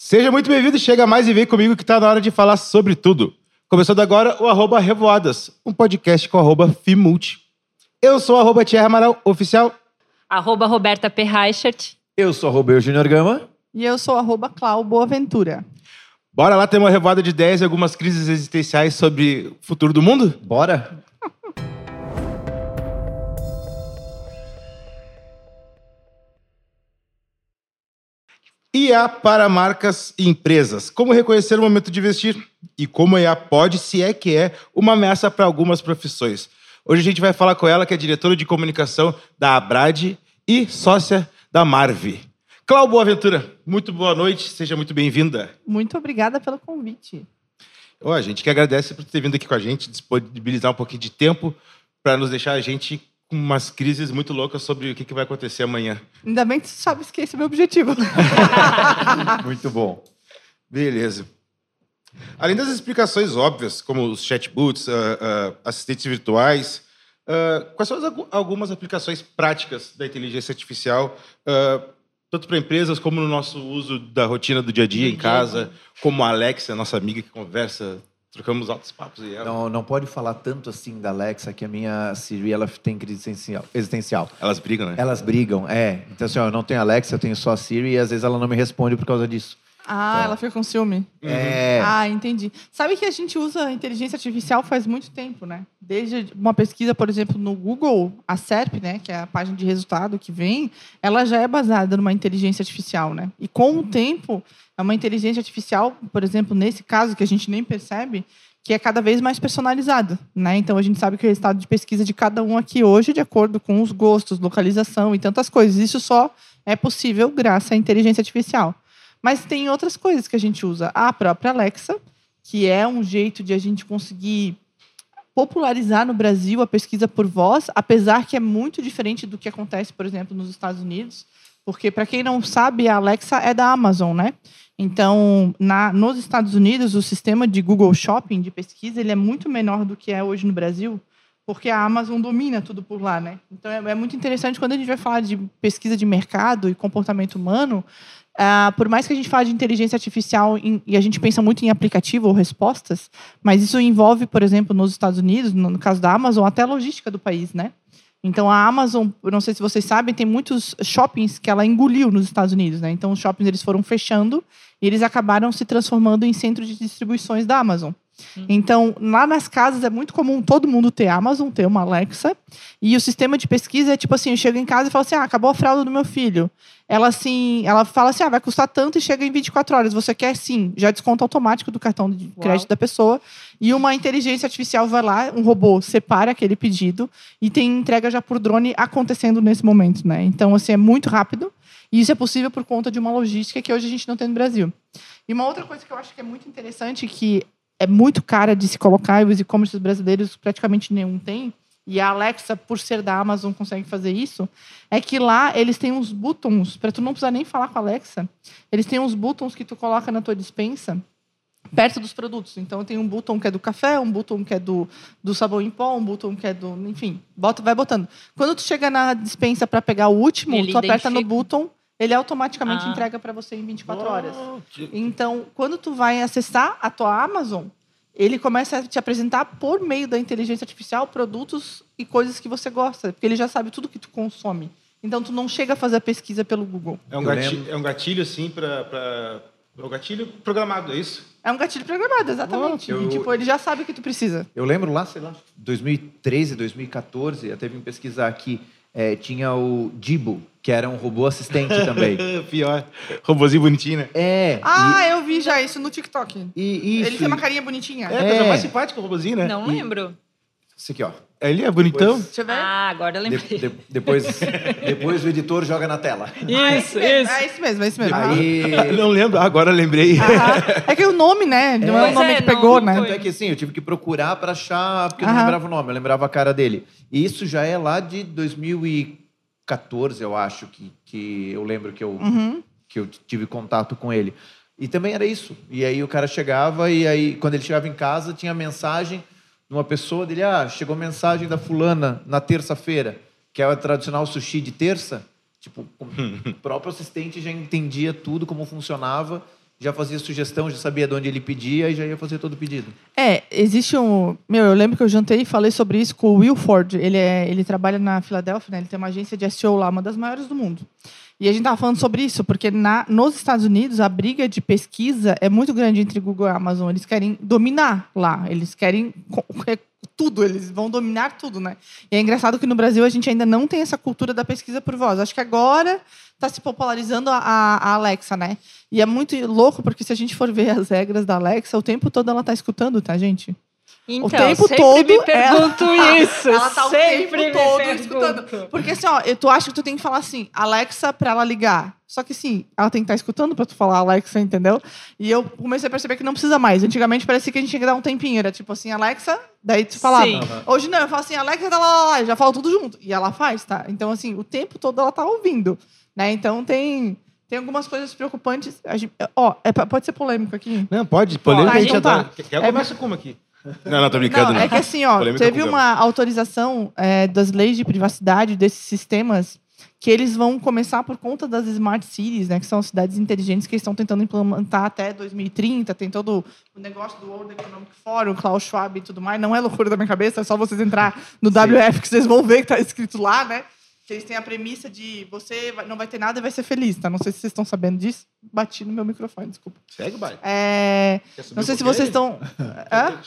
Seja muito bem-vindo, chega mais e vem comigo que tá na hora de falar sobre tudo. Começando agora o arroba Revoadas, um podcast com arroba Fimulti. Eu sou o arroba Thierry Amaral, oficial. Arroba Roberta P. Reichert. Eu sou o Júnior Gama. E eu sou arroba Clau Boaventura. Bora lá ter uma revoada de ideias e algumas crises existenciais sobre o futuro do mundo? Bora! IA para marcas e empresas. Como reconhecer o momento de investir e como a IA pode, se é que é, uma ameaça para algumas profissões. Hoje a gente vai falar com ela, que é diretora de comunicação da Abrade e sócia da Marve. Cláudio Boaventura, muito boa noite, seja muito bem-vinda. Muito obrigada pelo convite. Oh, a gente que agradece por ter vindo aqui com a gente, disponibilizar um pouquinho de tempo para nos deixar a gente umas crises muito loucas sobre o que, vai acontecer amanhã. Ainda bem que você sabe que esse é o meu objetivo. muito bom. Beleza. Além das explicações óbvias, como os chatbots, uh, uh, assistentes virtuais, uh, quais são as, algumas aplicações práticas da inteligência artificial, tanto para empresas como no nosso uso da rotina do dia a dia em casa, como a Alexa, nossa amiga que conversa Trocamos altos papos. E ela... não, não pode falar tanto assim da Alexa, que a minha Siri ela tem crise existencial. existencial. Elas brigam, né? Elas brigam, é. Então, assim, ó, eu não tenho Alexa, eu tenho só a Siri e às vezes ela não me responde por causa disso. Ah, então... ela fica com ciúme. É. Ah, entendi. Sabe que a gente usa inteligência artificial faz muito tempo, né? Desde uma pesquisa, por exemplo, no Google, a SERP, né, que é a página de resultado que vem, ela já é baseada numa inteligência artificial, né? E com o tempo, é uma inteligência artificial, por exemplo, nesse caso que a gente nem percebe, que é cada vez mais personalizada, né? Então a gente sabe que o resultado de pesquisa de cada um aqui hoje, de acordo com os gostos, localização e tantas coisas, isso só é possível graças à inteligência artificial. Mas tem outras coisas que a gente usa. A própria Alexa, que é um jeito de a gente conseguir popularizar no Brasil a pesquisa por voz, apesar que é muito diferente do que acontece, por exemplo, nos Estados Unidos, porque para quem não sabe, a Alexa é da Amazon, né? Então, na, nos Estados Unidos, o sistema de Google Shopping de pesquisa ele é muito menor do que é hoje no Brasil, porque a Amazon domina tudo por lá, né? Então, é, é muito interessante quando a gente vai falar de pesquisa de mercado e comportamento humano, Uh, por mais que a gente fale de inteligência artificial em, e a gente pensa muito em aplicativo ou respostas, mas isso envolve, por exemplo, nos Estados Unidos, no, no caso da Amazon, até a logística do país, né? Então a Amazon, não sei se vocês sabem, tem muitos shoppings que ela engoliu nos Estados Unidos, né? Então os shoppings eles foram fechando e eles acabaram se transformando em centro de distribuições da Amazon. Uhum. Então, lá nas casas é muito comum todo mundo ter Amazon, ter uma Alexa. E o sistema de pesquisa é tipo assim: eu chego em casa e falo assim: ah, acabou a fralda do meu filho. Ela assim, ela fala assim: ah, vai custar tanto e chega em 24 horas. Você quer sim, já desconto automático do cartão de crédito Uau. da pessoa. E uma inteligência artificial vai lá, um robô separa aquele pedido e tem entrega já por drone acontecendo nesse momento, né? Então, assim, é muito rápido. E isso é possível por conta de uma logística que hoje a gente não tem no Brasil. E uma outra coisa que eu acho que é muito interessante, que é muito cara de se colocar, e os e-commerces brasileiros praticamente nenhum tem, e a Alexa, por ser da Amazon, consegue fazer isso, é que lá eles têm uns buttons, para tu não precisar nem falar com a Alexa, eles têm uns buttons que tu coloca na tua dispensa, perto dos produtos. Então tem um botão que é do café, um botão que é do, do sabão em pó, um botão que é do, enfim, bota, vai botando. Quando tu chega na dispensa para pegar o último, ele tu aperta no botão, ele automaticamente ah. entrega para você em 24 oh, horas. Que... Então, quando tu vai acessar a tua Amazon, ele começa a te apresentar por meio da inteligência artificial produtos e coisas que você gosta, porque ele já sabe tudo que tu consome. Então tu não chega a fazer a pesquisa pelo Google. É um gatilho, é um gatilho assim para é um gatilho programado, é isso? É um gatilho programado, exatamente. Oh, eu... E, tipo, ele já sabe o que tu precisa. Eu lembro lá, sei lá, 2013, 2014, até vim pesquisar aqui, é, tinha o Dibo, que era um robô assistente também. Pior. Robôzinho bonitinho, né? É. Ah, e... eu vi já isso no TikTok. E, isso, Ele tem uma carinha bonitinha. É, é. coisa mais simpática o robôzinho, né? Não lembro. Isso aqui, ó. Ele é bonitão. Depois, deixa eu ver. Ah, agora eu lembrei. De, de, depois, depois o editor joga na tela. Isso, ah, isso. É isso mesmo, é isso mesmo. Aí... Não lembro, agora lembrei. é que o nome, né? Não é, é o nome é, que pegou, né? Tanto é que sim, eu tive que procurar para achar, porque eu não lembrava o nome, eu lembrava a cara dele. E isso já é lá de 2014, eu acho, que, que eu lembro que eu, uhum. que eu tive contato com ele. E também era isso. E aí o cara chegava, e aí quando ele chegava em casa, tinha mensagem numa pessoa dele, ah, chegou mensagem da fulana na terça-feira, que é o tradicional sushi de terça. Tipo, o próprio assistente já entendia tudo, como funcionava, já fazia sugestão, já sabia de onde ele pedia e já ia fazer todo o pedido. É, existe um. Meu, eu lembro que eu jantei e falei sobre isso com o Will Ford. Ele, é, ele trabalha na Filadélfia, né? Ele tem uma agência de SEO lá, uma das maiores do mundo. E a gente estava falando sobre isso, porque na, nos Estados Unidos a briga de pesquisa é muito grande entre Google e Amazon. Eles querem dominar lá, eles querem tudo, eles vão dominar tudo, né? E é engraçado que no Brasil a gente ainda não tem essa cultura da pesquisa por voz. Acho que agora está se popularizando a, a, Alexa, né? E é muito louco, porque se a gente for ver as regras da Alexa, o tempo todo ela está escutando, tá, gente? Então, o tempo sempre todo me pergunto ela, isso. Ela tá o tempo todo escutando. Porque assim, ó, tu acha que tu tem que falar assim, Alexa para ela ligar. Só que sim, ela tem que estar tá escutando para tu falar Alexa, entendeu? E eu comecei a perceber que não precisa mais. Antigamente parecia que a gente tinha que dar um tempinho, era tipo assim, Alexa, daí tu falava. Sim. Hoje não, eu falo assim, Alexa, lá, lá, lá, já falo tudo junto. E ela faz, tá? Então assim, o tempo todo ela tá ouvindo, né? Então tem tem algumas coisas preocupantes. Gente, ó, é, pode ser polêmico aqui? Não, pode. Polêmico a gente então tá. Quer, quer é, começa como aqui? Não, não, tô brincando. Não, é que assim, ó, Polêmica teve uma autorização é, das leis de privacidade desses sistemas que eles vão começar por conta das smart cities, né, que são cidades inteligentes que estão tentando implementar até 2030. Tem todo o negócio do World Economic Forum, Klaus Schwab e tudo mais. Não é loucura da minha cabeça, é só vocês entrar no Sim. WF que vocês vão ver que está escrito lá, né? Que eles têm a premissa de você não vai ter nada e vai ser feliz, tá? Não sei se vocês estão sabendo disso. Bati no meu microfone, desculpa. Segue, vai. É... Não sei se vocês estão. Hã?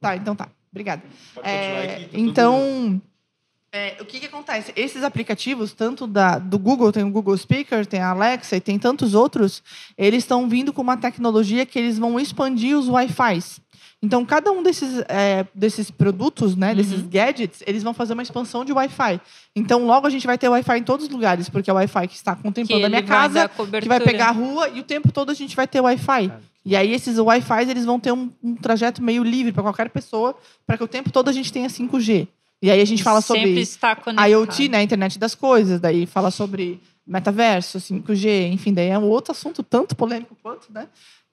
Tá, então tá. Obrigada. É, aqui, tá então, é, o que, que acontece? Esses aplicativos, tanto da, do Google, tem o Google Speaker, tem a Alexa e tem tantos outros, eles estão vindo com uma tecnologia que eles vão expandir os Wi-Fis. Então, cada um desses, é, desses produtos, né, uhum. desses gadgets, eles vão fazer uma expansão de Wi-Fi. Então, logo a gente vai ter Wi-Fi em todos os lugares, porque é o Wi-Fi que está contemplando que a minha casa, que vai pegar a rua, e o tempo todo a gente vai ter Wi-Fi. E aí esses Wi-Fi eles vão ter um, um trajeto meio livre para qualquer pessoa, para que o tempo todo a gente tenha 5G. E aí a gente fala sobre IoT, né, internet das coisas, daí fala sobre metaverso, 5G, enfim, daí é um outro assunto tanto polêmico quanto, né?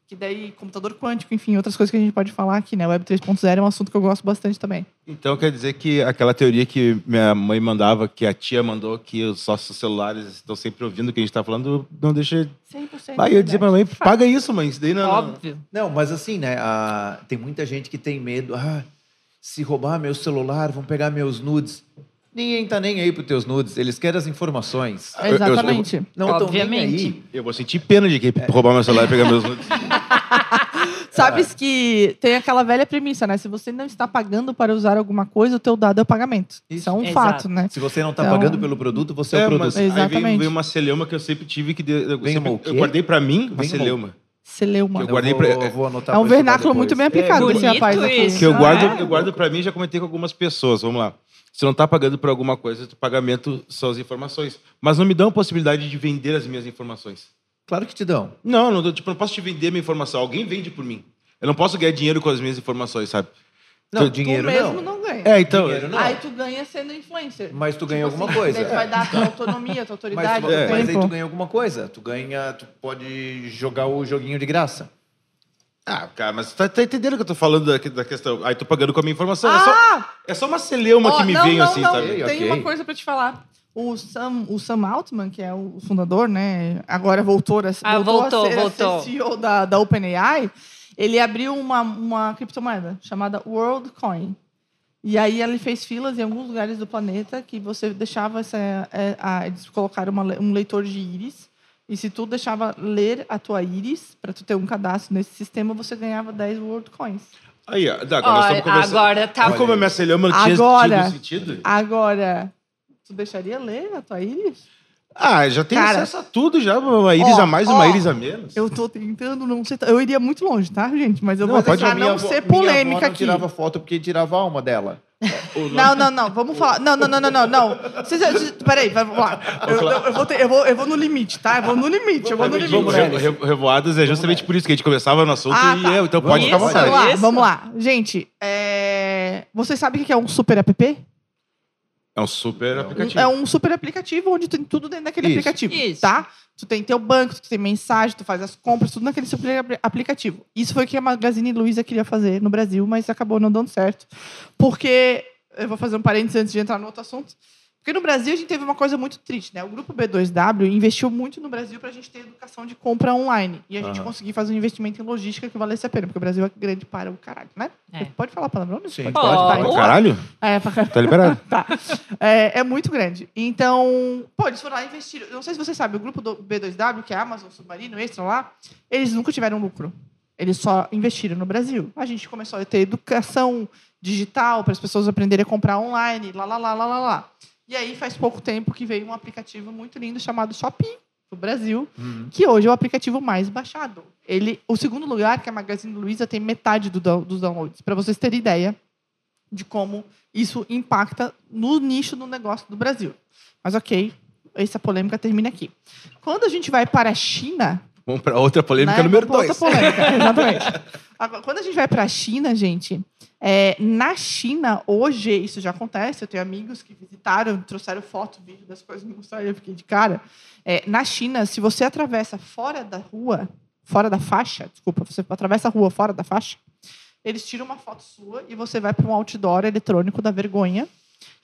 Que daí, computador quântico, enfim, outras coisas que a gente pode falar aqui, né? Web 3.0 é um assunto que eu gosto bastante também. Então quer dizer que aquela teoria que minha mãe mandava, que a tia mandou, que os nossos celulares estão sempre ouvindo o que a gente está falando, não deixa. 100% Aí eu dizia pra mãe, paga isso, mãe. Isso daí não. Óbvio. Não, mas assim, né? A... Tem muita gente que tem medo. Ah, se roubar meu celular, vão pegar meus nudes. Ninguém tá nem aí pros teus nudes, eles querem as informações. Exatamente. Eu, eu, não estão nem aí. Eu vou sentir pena de quem roubar meu celular e pegar meus nudes. Sabes que tem aquela velha premissa, né? Se você não está pagando para usar alguma coisa, o teu dado é o pagamento. Isso, Isso é um Exato. fato, né? Se você não está então... pagando pelo produto, você é, é o produto. Mas Exatamente. Aí veio, veio, uma celeuma que eu sempre tive que eu, sempre, eu guardei para mim uma celeuma. Celeuma. eu guardei pra, eu vou anotar é um vernáculo muito bem aplicado é, esse rapaz aqui. Que eu guardo, é? eu guardo para mim, já comentei com algumas pessoas. Vamos lá. Se não está pagando por alguma coisa, o pagamento são as informações. Mas não me dão a possibilidade de vender as minhas informações. Claro que te dão. Não, não, tipo, não posso te vender minha informação. Alguém vende por mim. Eu não posso ganhar dinheiro com as minhas informações, sabe? Não, dinheiro tu mesmo não. não ganha. É, então. Não. Aí tu ganha sendo influencer. Mas tu ganha tipo alguma assim, coisa. Daí tu vai dar tua autonomia, tua autoridade. Mas, é. mas aí tu ganha alguma coisa. Tu ganha, tu pode jogar o joguinho de graça. Ah, cara, mas tu tá, tá entendendo o que eu tô falando da, da, questão? Aí tô pagando com a minha informação. Ah! É, só, ah! é só uma celeuma oh, que me não, vem não, assim, não. sabe? Tem okay. uma coisa pra te falar. O Sam, o Sam Altman, que é o fundador, né? Agora voltou, a, ah, voltou, voltou, a ser, voltou. A ser CEO da, da OpenAI. Ele abriu uma, uma criptomoeda chamada WorldCoin. E aí ele fez filas em alguns lugares do planeta que você deixava essa, é, a, eles colocaram uma, um leitor de íris e se tu deixava ler a tua íris, para tu ter um cadastro nesse sistema, você ganhava 10 World Coins. Aí, agora nós estamos conversando. Agora tá. Como a minha celhama tinha agora, sentido? Agora, tu deixaria ler a tua íris? Ah, já tem Cara, acesso a tudo já, uma íris ó, a mais, ó, uma íris a menos. Eu tô tentando não ser. Eu iria muito longe, tá, gente? Mas eu não, vou tentar não ser polêmica minha avó não tirava foto porque tirava a alma dela. Não, não, não. Vamos falar. Não, não, não, não, não. não. Vocês, peraí, vamos lá. Eu, eu, vou ter, eu, vou, eu vou no limite, tá? Eu vou no limite, eu vou no limite. Revoadas é justamente por isso que a gente começava no assunto ah, e tá. eu, então pode ficar à vontade. Vamos lá, vamos lá. Gente, é... vocês sabem o que é um super app? É um super aplicativo. É um super aplicativo onde tem tudo dentro daquele Isso. aplicativo, Isso. tá? Tu tem teu banco, tu tem mensagem, tu faz as compras, tudo naquele super aplicativo. Isso foi o que a Magazine Luiza queria fazer no Brasil, mas acabou não dando certo. Porque, eu vou fazer um parênteses antes de entrar no outro assunto, Porque no Brasil a gente teve uma coisa muito triste, né? O grupo B2W investiu muito no Brasil para a gente ter educação de compra online. E a gente uhum. conseguir fazer um investimento em logística que valesse a pena, porque o Brasil é grande para o caralho, né? É. Pode falar palavrão? Sim, pode. pode. pode. Caralho? É, pra caralho. Tá liberado. tá. É, é, muito grande. Então, pô, eles foram lá investir. Não sei se você sabe, o grupo do B2W, que é a Amazon, Submarino, Extra lá, eles nunca tiveram lucro. Eles só investiram no Brasil. A gente começou a ter educação digital para as pessoas aprenderem a comprar online, lá, lá, lá, lá, lá, lá. E aí faz pouco tempo que veio um aplicativo muito lindo chamado Shopee do Brasil, uhum. que hoje é o aplicativo mais baixado. Ele, o segundo lugar, que é a Magazine Luiza, tem metade do, dos downloads. Para vocês terem ideia de como isso impacta no nicho do negócio do Brasil. Mas ok, essa polêmica termina aqui. Quando a gente vai para a China, Vamos para outra polêmica né? número dois. Outra polêmica, exatamente. quando a gente vai para a China, gente, é, na China, hoje, isso já acontece. Eu tenho amigos que visitaram, trouxeram foto, vídeo das coisas, me mostraram, eu fiquei de cara. É, na China, se você atravessa fora da rua, fora da faixa, desculpa, você atravessa a rua fora da faixa, eles tiram uma foto sua e você vai para um outdoor eletrônico da vergonha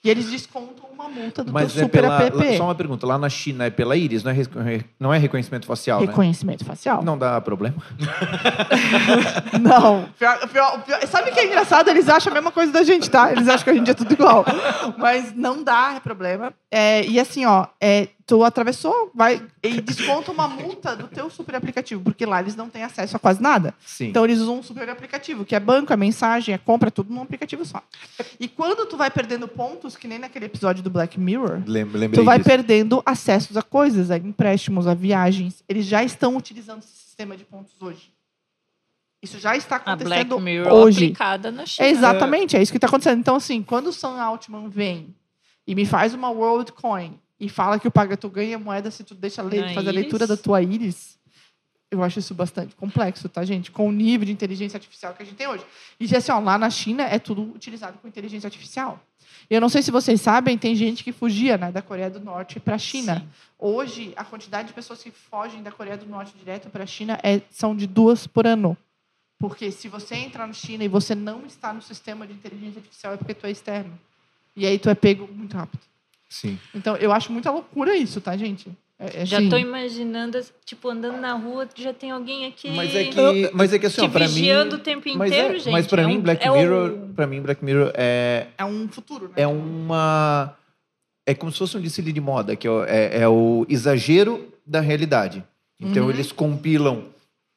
e eles descontam uma multa do Mas teu é super pela, app. Só uma pergunta, lá na China é pela íris, não é, não é reconhecimento facial, né? Reconhecimento né? facial. Não dá problema? não. Pior, pior, pior, sabe o que é engraçado? Eles acham a mesma coisa da gente, tá? Eles acham que a gente é tudo igual. Mas não dá problema. É, e assim, ó, é, tu atravessou, vai e desconta uma multa do teu super aplicativo, porque lá eles não têm acesso a quase nada. Sim. Então eles usam um super aplicativo, que é banco, é mensagem, é compra, tudo num aplicativo só. E quando tu vai perdendo pontos, que nem naquele episódio do Black Mirror, Lembra, tu vai disso. perdendo acessos a coisas, a empréstimos, a viagens. Eles já estão utilizando esse sistema de pontos hoje. Isso já está acontecendo a Black Mirror hoje. aplicada na China. exatamente, é isso que está acontecendo. Então, assim, quando o Sam Altman vem e me faz uma World Coin e fala que o paga tu ganha moeda se tu deixa ler, fazer a leitura da tua íris. Eu acho isso bastante complexo, tá, gente? Com o nível de inteligência artificial que a gente tem hoje. E assim, ó, lá na China é tudo utilizado com inteligência artificial. Eu não sei se vocês sabem, tem gente que fugia né, da Coreia do Norte para a China. Sim. Hoje, a quantidade de pessoas que fogem da Coreia do Norte direto para a China é, são de duas por ano. Porque se você entrar na China e você não está no sistema de inteligência artificial, é porque tu é externo. E aí tu é pego muito rápido. Sim. Então, eu acho muita loucura isso, tá, gente? É, é já estou assim. imaginando, tipo, andando na rua, já tem alguém aqui. Mas é que, mas é que assim, para mim. Vigiando o tempo inteiro, é, gente. Mas para é mim, um, Black é Mirror, um... para mim, Black Mirror é. É um futuro, né? É uma. É como se fosse um desfile de moda, que é, é o exagero da realidade. Então, uhum. eles compilam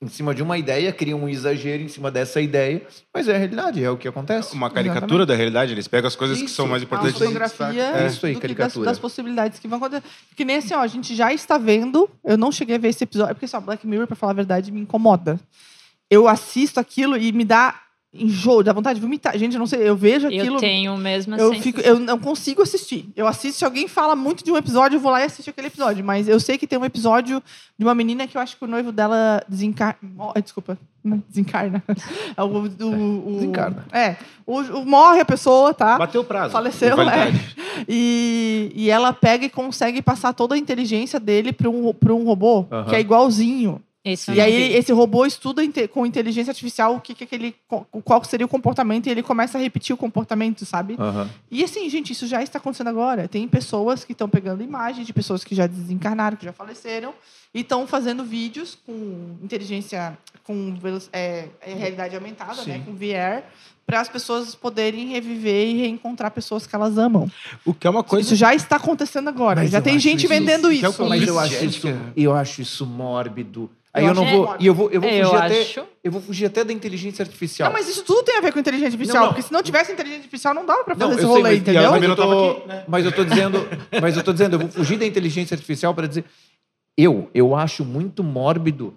em cima de uma ideia, criam um exagero em cima dessa ideia, mas é a realidade, é o que acontece. Uma caricatura Exatamente. da realidade, eles pegam as coisas isso, que são mais importantes. Uma fotografia é. isso aí, caricatura. Das, das, possibilidades que vão acontecer. Que nem assim, ó, a gente já está vendo, eu não cheguei a ver esse episódio, é porque só Black Mirror, para falar a verdade, me incomoda. Eu assisto aquilo e me dá enjoo, dá vontade de vomitar. Gente, eu não sei, eu vejo aquilo. Eu tenho mesmo eu fico Eu não consigo assistir. Eu assisto, se alguém fala muito de um episódio, eu vou lá e assisto aquele episódio. Mas eu sei que tem um episódio de uma menina que eu acho que o noivo dela desencarna. Desculpa, desencarna. É o, o, o, desencarna. É. O, o, morre a pessoa, tá? Bateu o prazo. Faleceu, é. E, e ela pega e consegue passar toda a inteligência dele para um, um robô, uh -huh. que é igualzinho. Esse e aí esse robô estuda com inteligência artificial o que, que aquele, qual seria o comportamento e ele começa a repetir o comportamento, sabe? Uhum. E assim, gente, isso já está acontecendo agora. Tem pessoas que estão pegando imagens de pessoas que já desencarnaram, que já faleceram, e estão fazendo vídeos com inteligência, com é, é realidade aumentada, né, com VR, para as pessoas poderem reviver e reencontrar pessoas que elas amam. O que é uma coisa. Isso já está acontecendo agora. Mas já tem gente isso, vendendo isso. isso. Mas eu acho isso, eu acho isso mórbido. Aí eu, eu não vou. E eu vou, eu vou eu fugir acho... até. Eu vou fugir até da inteligência artificial. Não, mas isso tudo tem a ver com inteligência artificial. Não, não. Porque se não tivesse inteligência artificial, não dava pra fazer não, esse rolê, sei, mas, entendeu? Mas eu, tô, aqui, né? mas eu tô dizendo. mas eu tô dizendo, eu vou fugir da inteligência artificial para dizer. Eu, eu acho muito mórbido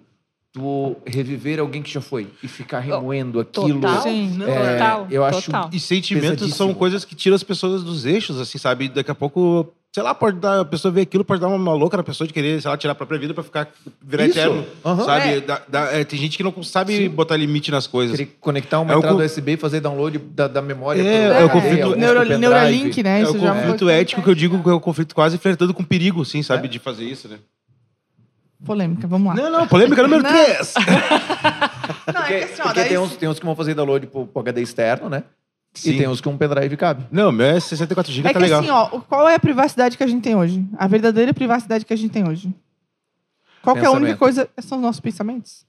tu reviver alguém que já foi e ficar remoendo aquilo. Total, Sim, é, total. Eu acho total. E sentimentos são coisas que tiram as pessoas dos eixos, assim, sabe? Daqui a pouco sei lá, pode dar, a pessoa ver aquilo, pode dar uma louca na pessoa de querer, sei lá, tirar a própria vida pra ficar, virar Isso. eterno, uhum. sabe? É. Da, da, é, tem gente que não sabe Sim. botar limite nas coisas. Querer conectar uma é entrada USB e fazer download da, da memória. É, é, o conflito... Neuro, Neuralink, né? É o conflito ético que eu digo que é o conflito quase flertando com perigo, sim, sabe? É. De fazer isso, né? Polêmica, vamos lá. Não, não, polêmica número 3. não, porque, é que assim, ó, porque tem, uns, tem uns que vão fazer download pro, pro HD externo, né? E tem uns que um pendrive cabe. Não, meu é 64 GB, É tá que legal. assim, ó, o- qual é a privacidade que a gente tem hoje? A verdadeira privacidade que a gente tem hoje. Qual que é a única Pensamento. coisa? São os nossos pensamentos.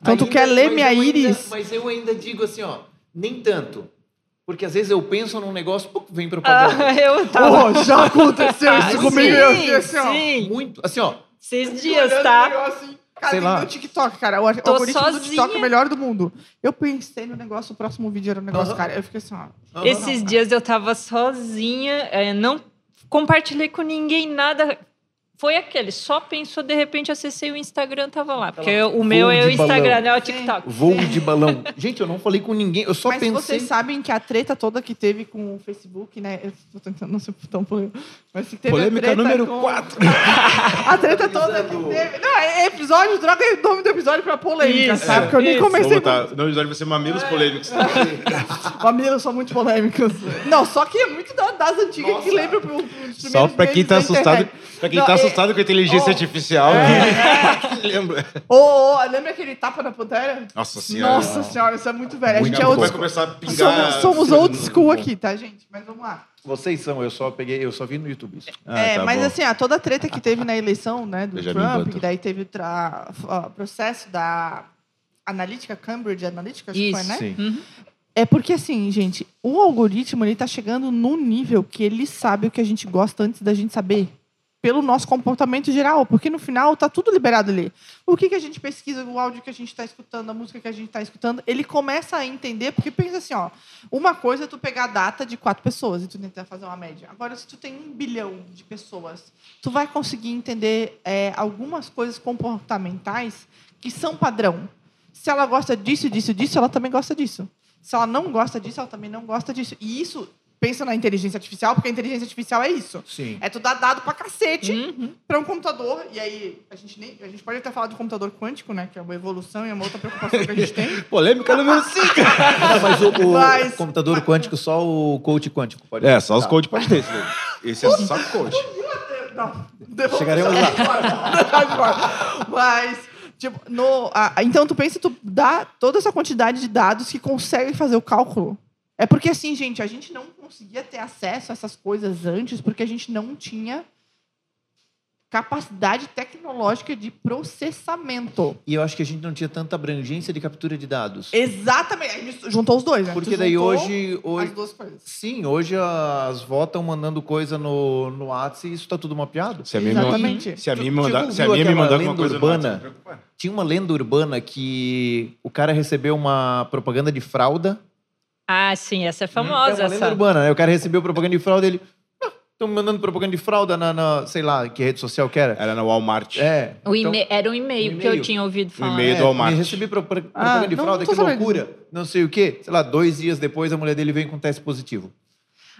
Então tu Ainda- quer ler mas minha eu ainda- íris? mas eu ainda digo assim, ó, nem tanto. Porque às vezes eu penso num negócio, pum, vem propaganda. Ah, eu tava. Oh, já aconteceu isso comigo. sim, eu fiquei assim, ó. sim. Muito, assim, ó, Esses dias, tá? Cara, Sei lá. meu TikTok, cara. O Tô algoritmo do sozinha. TikTok é o melhor do mundo. Eu pensei no negócio, o próximo vídeo era um negócio, cara. Eu fiquei assim, ó. Esses dias eu tava sozinha, é, não compartilhei com ninguém nada. Foi aquele, só pensou, de repente acessei o Instagram, tava lá. Porque Ela o meu é o de balão. Instagram, não é o TikTok. Voo de balão. Gente, eu não falei com ninguém, eu só Mas pensei. vocês sabem que a treta toda que teve com o Facebook, né? Eu tô tentando não ser tão polêmico. Mas que teve a Polêmica treta número com- 4. A treta toda que teve. Não, é episódio, troca o nome do episódio pra polêmica, Isso, sabe? Porque eu nem isso. comecei. Vou botar. No episódio vai ser mamilos polêmicos. Mamilos são muito polêmicos. Não, só que é muito da- das antigas Nossa. que lembra pro- Só pra quem tá assustado, internet. Pra quem Não, tá é- assustado com a inteligência Oh. artificial. É, Lembra? Ô, ô, lembra aquele tapa na pantera? Nossa senhora. Nossa senhora, isso é muito velho. A Muito gente é old Vai começar a pingar. Somos, somos old school aqui, tá, gente? Mas vamos lá. Vocês são, eu só peguei, eu só vi no YouTube isso. Ah, é, tá mas bom. assim, a toda a treta que teve na eleição, né, do Benjamin Trump, Button. que daí teve o tra- processo da analítica, Cambridge Analytica, acho que foi, Isso. né? Sim. É porque assim, gente, o algoritmo ele tá chegando num nível que ele sabe o que a gente gosta antes da gente saber. Pelo nosso comportamento geral, porque no final tá tudo liberado ali. O que, que a gente pesquisa, o áudio que a gente está escutando, a música que a gente está escutando, ele começa a entender, porque pensa assim, ó, uma coisa é tu pegar a data de quatro pessoas e tu tentar fazer uma média. Agora, se tu tem um bilhão de pessoas, tu vai conseguir entender é, algumas coisas comportamentais que são padrão. Se ela gosta disso, disso, disso, ela também gosta disso. Se ela não gosta disso, ela também não gosta disso. E isso, pensa na inteligência artificial, porque a inteligência artificial é isso. Sim. É tu dar dado pra cacete Uhum. para um computador. E aí, a gente, nem, a gente pode até falar do computador quântico, né? Que é uma evolução e é uma outra preocupação que a gente tem. Polêmica número 5. Não, mas o, o Mas- computador quântico, só o coach quântico pode É, só os Tá. coach pode ter esse é só coach. Não, devolve- Chegaremos lá. Deixa de fora. Mas, tipo, no, a- então tu pensa, tu dá toda essa quantidade de dados que consegue fazer o cálculo. É porque assim, gente, a gente não conseguia ter acesso a essas coisas antes porque a gente não tinha capacidade tecnológica de processamento. E eu acho que a gente não tinha tanta abrangência de captura de dados. Exatamente. Aí juntou os dois, né? Porque Tu daí hoje, hoje. As duas coisas. Sim, hoje as vó estão mandando coisa no, no WhatsApp e isso tá tudo mapeado. Se a minha Exatamente. me, se a minha tu mandar, se a minha me mandar alguma lenda coisa no urbana? Preocupar. Tinha uma lenda urbana que o cara recebeu uma propaganda de fralda. Ah, sim, essa é é famosa. uma lenda essa. urbana, né? O cara recebeu propaganda de fralda e ele. Estão me mandando propaganda de fralda na, na- sei lá, que rede social que era. Era na Walmart. É. O então- eme- Era um e-mail Um que eu e-mail. tinha ouvido falar. e-mail do Walmart. Me recebi pro- pro- Ah, propaganda de não- fralda, não tô que sabendo loucura. Não sei o quê. Sei lá, dois dias depois a mulher dele veio com teste positivo.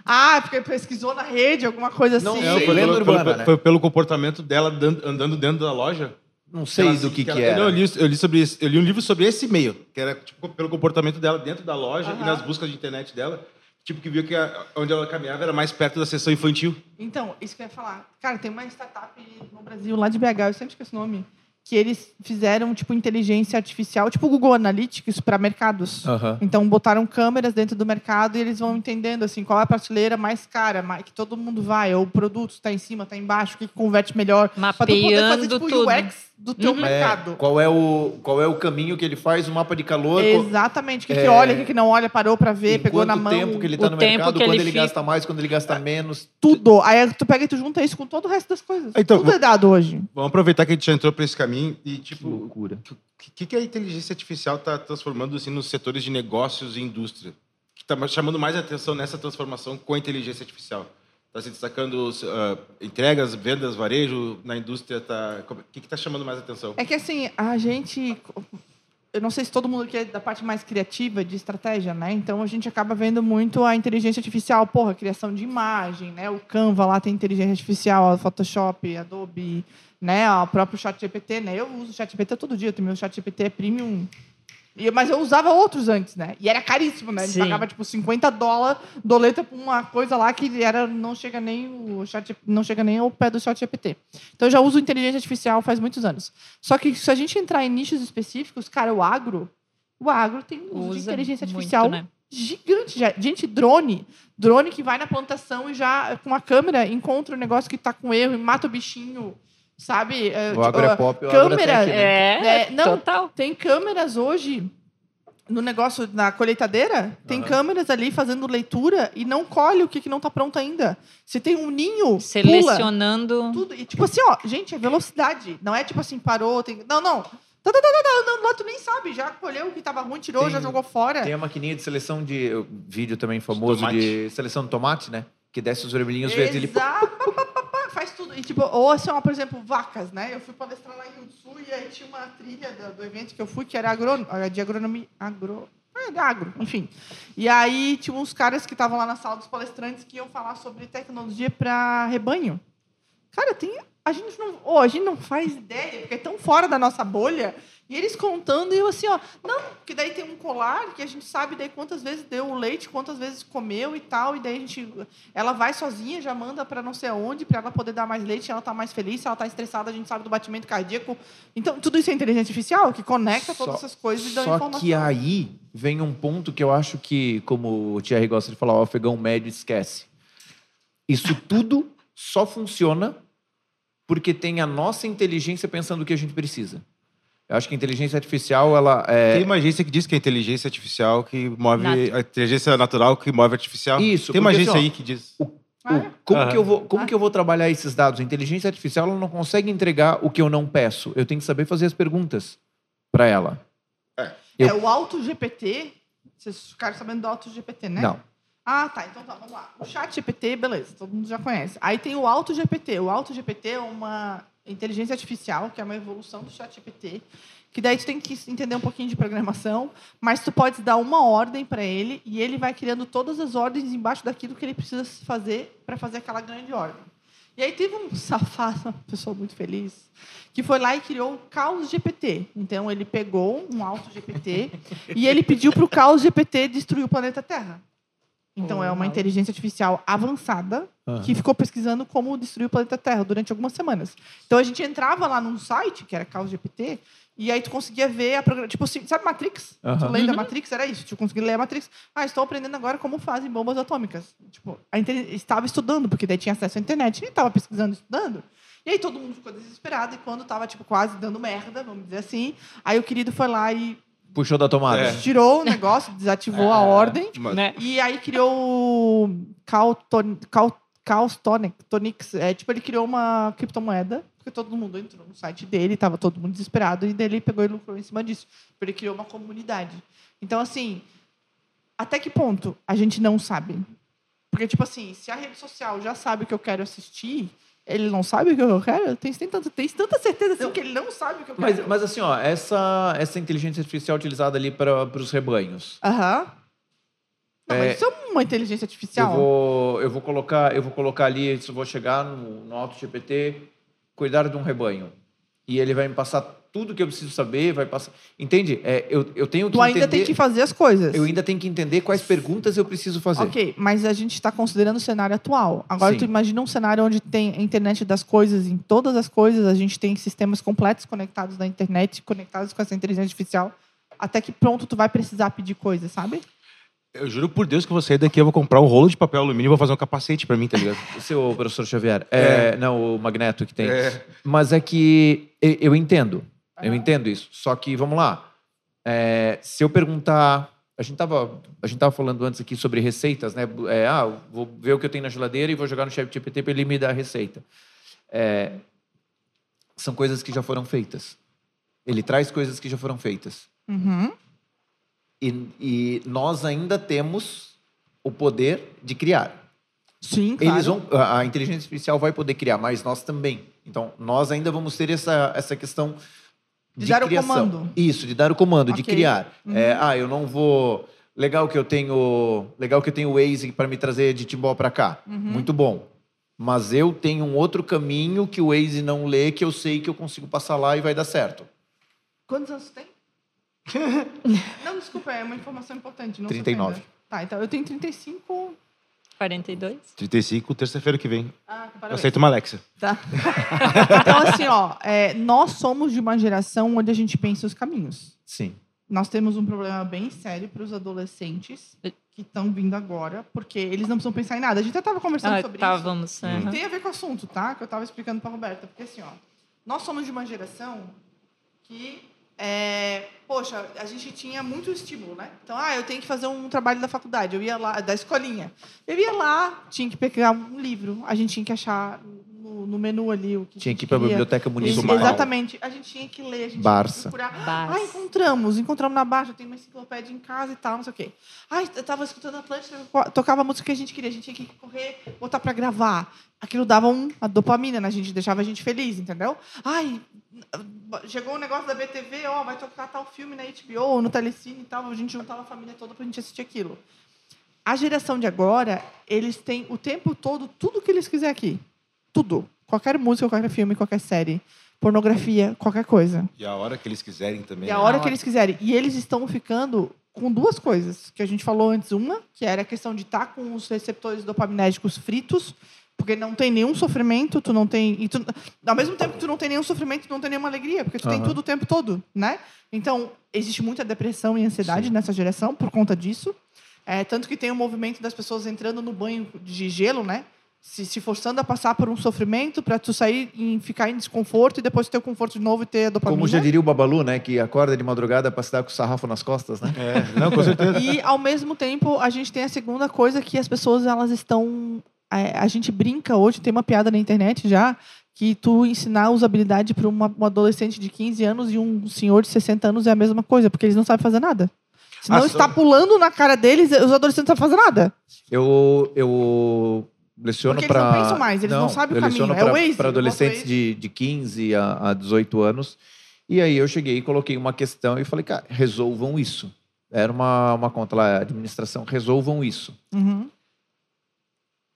Ah, porque pesquisou na rede, alguma coisa assim. Não Não, sei. foi, Lenda pelo, urbana, pelo- né? foi pelo comportamento dela dan- andando dentro da loja. Não sei Ela- do que, que, ela- era. Eu li, eu li sobre isso- eu li um livro sobre esse e-mail, que era tipo, pelo comportamento dela dentro da loja e nas buscas de internet dela. Tipo, que viu que a- onde ela caminhava era mais perto da sessão infantil. Então, isso que eu ia falar. Cara, tem uma startup no Brasil, lá de BH, eu sempre esqueço o nome, que eles fizeram, tipo, inteligência artificial, tipo Google Analytics para mercados. Aham. Então, botaram câmeras dentro do mercado e eles vão entendendo, assim, qual é a prateleira mais cara, mais, que todo mundo vai, ou o produto está em cima, está embaixo, o que que converte melhor. Pra tu poder fazer, Mapeando tipo, tudo. o UX do teu Uhum. mercado. É, qual, é o, qual é o caminho que ele faz, o mapa de calor, Exatamente. O que, que É. olha, o que, que não olha, parou para ver, pegou na quanto mão. tempo que ele está o no mercado, que quando ele ele, fica. gasta mais, quando ele gasta menos. Tudo. Aí tu pega e tu junta isso com todo o resto das coisas. Então, Tudo é dado hoje. Vamos aproveitar que a gente já entrou para esse caminho e, Que tipo, loucura. o que, que a inteligência artificial está transformando assim, nos setores de negócios e indústria? Que está chamando mais atenção nessa transformação com a inteligência artificial? Está se destacando ah, entregas, vendas, varejo na indústria? Tá, o que está chamando mais atenção? É que assim, a gente. Eu não sei se todo mundo aqui é da parte mais criativa de estratégia, né? Então a gente acaba vendo muito a inteligência artificial, porra, criação de imagem, né? O Canva lá tem inteligência artificial, Photoshop, Adobe, né? O próprio ChatGPT, né? Eu uso o ChatGPT todo dia, o meu ChatGPT é premium. Mas eu usava outros antes, né? E era caríssimo, né? A gente Sim. pagava tipo 50 dólares doleta por uma coisa lá que era não chega nem o chat, não chega nem ao pé do ChatGPT. Então eu já uso inteligência artificial faz muitos anos. Só que se a gente entrar em nichos específicos, cara, o agro, o agro tem uso de Usa inteligência muito, artificial né? gigante. Já. Gente, drone. Drone que vai na plantação e já, com a câmera, encontra o negócio que está com erro e mata o bichinho. Sabe? É, O agro é pop, o câmera, agro é tech, né? É, É, não, total. Tem câmeras hoje no negócio na colheitadeira, tem Aham. câmeras ali fazendo leitura e não colhe o que, que não está pronto ainda. Se tem um ninho, pula Selecionando. tudo. E tipo assim, ó, gente, é velocidade. Não é tipo assim, parou, tem. Não, não. Tá, tá, tá, tá, tá, não, lá tu nem sabe, já colheu o que tava ruim, tirou, Tem- já jogou fora. Tem a maquininha de seleção de. uh, Vídeo também famoso tomate. de seleção de tomate, né? Que desce os vermelhinhos verdes ele. Faz tudo. E, tipo, ou assim, ó, por exemplo, vacas, né? Eu fui palestrar lá em Rio do Sul e aí tinha uma trilha do, do evento que eu fui, que era agro, de agronomia. Agro, é, agro, enfim. E aí tinha uns caras que estavam lá na sala dos palestrantes que iam falar sobre tecnologia para rebanho. Cara, tem. A gente não. ô, a gente não faz ideia, porque é tão fora da nossa bolha. E eles contando, e eu assim, ó, não, porque daí tem um colar que a gente sabe daí quantas vezes deu o leite, quantas vezes comeu e tal, e daí a gente. Ela vai sozinha, já manda para não sei aonde, para ela poder dar mais leite, ela tá mais feliz, se ela tá estressada, a gente sabe do batimento cardíaco. Então, tudo isso é inteligência artificial, que conecta todas Só- essas coisas e dá Só informação. que aí vem um ponto que eu acho que, como o Thierry gosta de falar, o afegão médio esquece. Isso tudo só funciona porque tem a nossa inteligência pensando o que a gente precisa. Eu acho que a inteligência artificial, ela é... Tem uma agência que diz que é a inteligência artificial que move. Nat- A inteligência natural que move a artificial. Isso, Tem uma agência assim, ó, aí que diz. O- Ah, é? como que eu vou, como Ah. que eu vou trabalhar esses dados? A inteligência artificial ela não consegue entregar o que eu não peço. Eu tenho que saber fazer as perguntas para ela. eu- É o Auto GPT. Vocês ficaram sabendo do Auto GPT, né? Não. Ah, tá. Então tá, vamos lá. O chat GPT, beleza, todo mundo já conhece. Aí tem o Auto GPT. O Auto GPT é uma inteligência artificial, que é uma evolução do chat GPT, que daí tu tem que entender um pouquinho de programação, mas tu pode dar uma ordem para ele e ele vai criando todas as ordens embaixo daquilo que ele precisa fazer para fazer aquela grande ordem. E aí teve um safado, uma pessoa muito feliz, que foi lá e criou o Caos GPT. Então ele pegou um Auto GPT e ele pediu para o Caos GPT destruir o planeta Terra. Então é uma inteligência artificial avançada que ficou pesquisando como destruir o planeta Terra durante algumas semanas. Então a gente entrava lá num site que era Caos GPT e aí tu conseguia ver a programa, tipo assim, sabe Matrix? Tu Aham. lendo a Uhum. Matrix era isso, tu conseguia ler a Matrix. Ah, estou aprendendo agora como fazem bombas atômicas. Tipo, a inte- estava estudando porque daí tinha acesso à internet e estava pesquisando, estudando. E aí todo mundo ficou desesperado e quando estava tipo quase dando merda, vamos dizer assim, aí o querido foi lá e Puxou da tomada. É. tirou o negócio, desativou a ordem Mas- Né? e aí criou o Calton, Cal, Caos Tonic, Tonix. É, tipo, ele criou uma criptomoeda, porque todo mundo entrou no site dele, estava todo mundo desesperado, e daí ele pegou e lucrou em cima disso. Ele criou uma comunidade. Então, assim, até que ponto a gente não sabe? Porque, tipo assim, se a rede social já sabe o que eu quero assistir, ele não sabe o que eu quero? Tem, tanta, tanta certeza assim, que ele não sabe o que eu quero. Mas, mas assim, ó, essa, essa inteligência artificial utilizada ali para os rebanhos. Aham. Não, É, mas isso é uma inteligência artificial. Eu vou, eu vou colocar, eu vou colocar ali, eu vou chegar no, no Auto GPT, cuidar de um rebanho. E ele vai me passar tudo que eu preciso saber, vai passar. Entende? É, eu, eu tenho que Tu ainda entender. tem que fazer as coisas. Eu ainda tenho que entender quais perguntas eu preciso fazer. Ok, mas a gente está considerando o cenário atual. Agora, Sim. tu imagina um cenário onde tem a internet das coisas, em todas as coisas, a gente tem sistemas completos conectados na internet, conectados com essa inteligência artificial. Até que pronto tu vai precisar pedir coisas, sabe? Eu juro por Deus que vou sair daqui, eu vou comprar um rolo de papel alumínio e vou fazer um capacete pra mim, tá ligado? O seu professor Xavier. É, Não, o Magneto que tem. É. Mas é que eu, eu entendo. Eu entendo isso. Só que, vamos lá. É, se eu perguntar. A gente estava a gente tava falando antes aqui sobre receitas, né? É, ah, eu vou ver o que eu tenho na geladeira e vou jogar no chat GPT para ele me dar a receita. É, são coisas que já foram feitas. Ele traz coisas que já foram feitas. Uhum. E, e nós ainda temos o poder de criar. Sim, claro. Eles vão, a inteligência artificial vai poder criar, mas nós também. Então, nós ainda vamos ter essa, essa questão De de, dar o criação. comando. Isso, de dar o comando, de Ok. criar. Uhum. É, ah, eu não vou. Legal que eu tenho, legal que eu tenho o Waze para me trazer de Timbó para cá. Uhum. Muito bom. Mas eu tenho um outro caminho que o Waze não lê, que eu sei que eu consigo passar lá e vai dar certo. Quantos anos tem? Não, desculpa, é uma informação importante. Não 39. se ofenda. Tá, então eu tenho 35. 42. 35, terça-feira que vem. Ah, Eu parabéns. aceito uma Alexa. Tá. então, assim, ó, é, nós somos de uma geração onde a gente pensa os caminhos. Sim. Nós temos um problema bem sério para os adolescentes, que estão vindo agora, porque eles não precisam pensar em nada. A gente até estava conversando Ah, sobre estávamos. isso. E tem a ver com o assunto, tá? Que eu estava explicando para Roberta. Porque assim, ó, nós somos de uma geração que, é, poxa, a gente tinha muito estímulo, né? Então, ah, eu tenho que fazer um trabalho da faculdade, eu ia lá, da escolinha. Eu ia lá, tinha que pegar um livro, a gente tinha que achar no, no menu ali o que Tinha a que ir para a biblioteca municipal. exatamente. A gente tinha que ler, a gente Barça. tinha que procurar. Barça. Ah, encontramos, encontramos na Baixa, tem uma enciclopédia em casa e tal, não sei o quê. Ah, eu tava escutando Atlântida, tocava a música que a gente queria, a gente tinha que correr, botar para gravar. Aquilo dava um, a dopamina na gente, deixava a gente feliz, entendeu? Ai, chegou um negócio da BTV, ó, vai tocar tal filme na HBO, no Telecine e tal, a gente juntava a família toda pra gente assistir aquilo. A geração de agora, eles têm o tempo todo tudo que eles quiserem aqui. Tudo. Qualquer música, qualquer filme, qualquer série. Pornografia, qualquer coisa. E a hora que eles quiserem também. E a né? hora que eles quiserem. E eles estão ficando com duas coisas que a gente falou antes. Uma, que era a questão de estar com os receptores dopaminérgicos fritos, porque não tem nenhum sofrimento, tu não tem. E tu, ao mesmo tempo que tu não tem nenhum sofrimento, tu não tem nenhuma alegria, porque tu tem Aham. tudo o tempo todo, né? Então, existe muita depressão e ansiedade Sim. nessa geração por conta disso. É, tanto que tem o movimento das pessoas entrando no banho de gelo, né? Se, se forçando a passar por um sofrimento para tu sair e ficar em desconforto e depois ter o conforto de novo e ter a dopamina. Como já diria o Babalu, né? Que acorda de madrugada para se dar com o sarrafo nas costas, né? É, não, com certeza. E ao mesmo tempo a gente tem a segunda coisa que as pessoas elas estão é, a gente brinca hoje tem uma piada na internet já que tu ensinar usabilidade para um adolescente de 15 anos e um senhor de 60 anos é a mesma coisa porque eles não sabem fazer nada. Se não Ah, está só- pulando na cara deles, os adolescentes não sabem fazer nada. Eu, eu leciono Porque eles para. não pensam mais, eles não sabem o caminho, é o pra- Waze, Para eu boto adolescentes de, de 15 a, a 18 anos. E aí eu cheguei e coloquei uma questão e falei, cara, resolvam isso. Era uma, uma conta lá, administração, resolvam isso. Uhum.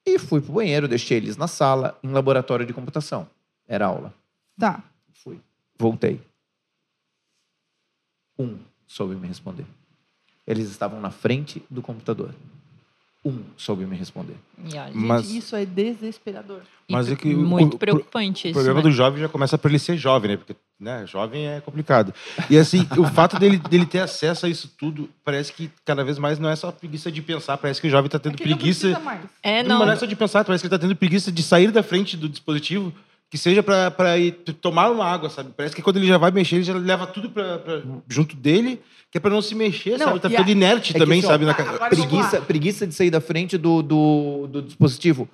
E fui pro banheiro, deixei eles na sala, em laboratório de computação. Era aula. Tá. Fui. Voltei. Um soube me responder. Eles estavam na frente do computador. Um soube me responder. E olha, Gente, Mas- isso é desesperador. Mas é que o- muito o- preocupante O isso. problema né? do jovem já começa por ele ser jovem, né? Porque né, jovem é complicado. E assim, o fato dele, dele ter acesso a isso tudo, parece que cada vez mais não é só preguiça de pensar, parece que o jovem está tendo É não preguiça. mais. É, Não, não. não é só de pensar, parece que ele está tendo preguiça de sair da frente do dispositivo, que seja para ir tomar uma água, sabe? Parece que quando ele já vai mexer, ele já leva tudo pra, pra- junto dele, que é para não se mexer, Não, sabe? Tá ficando a- inerte É que também, assim, ó, sabe? Na Preguiça, preguiça de sair da frente do, do, do dispositivo.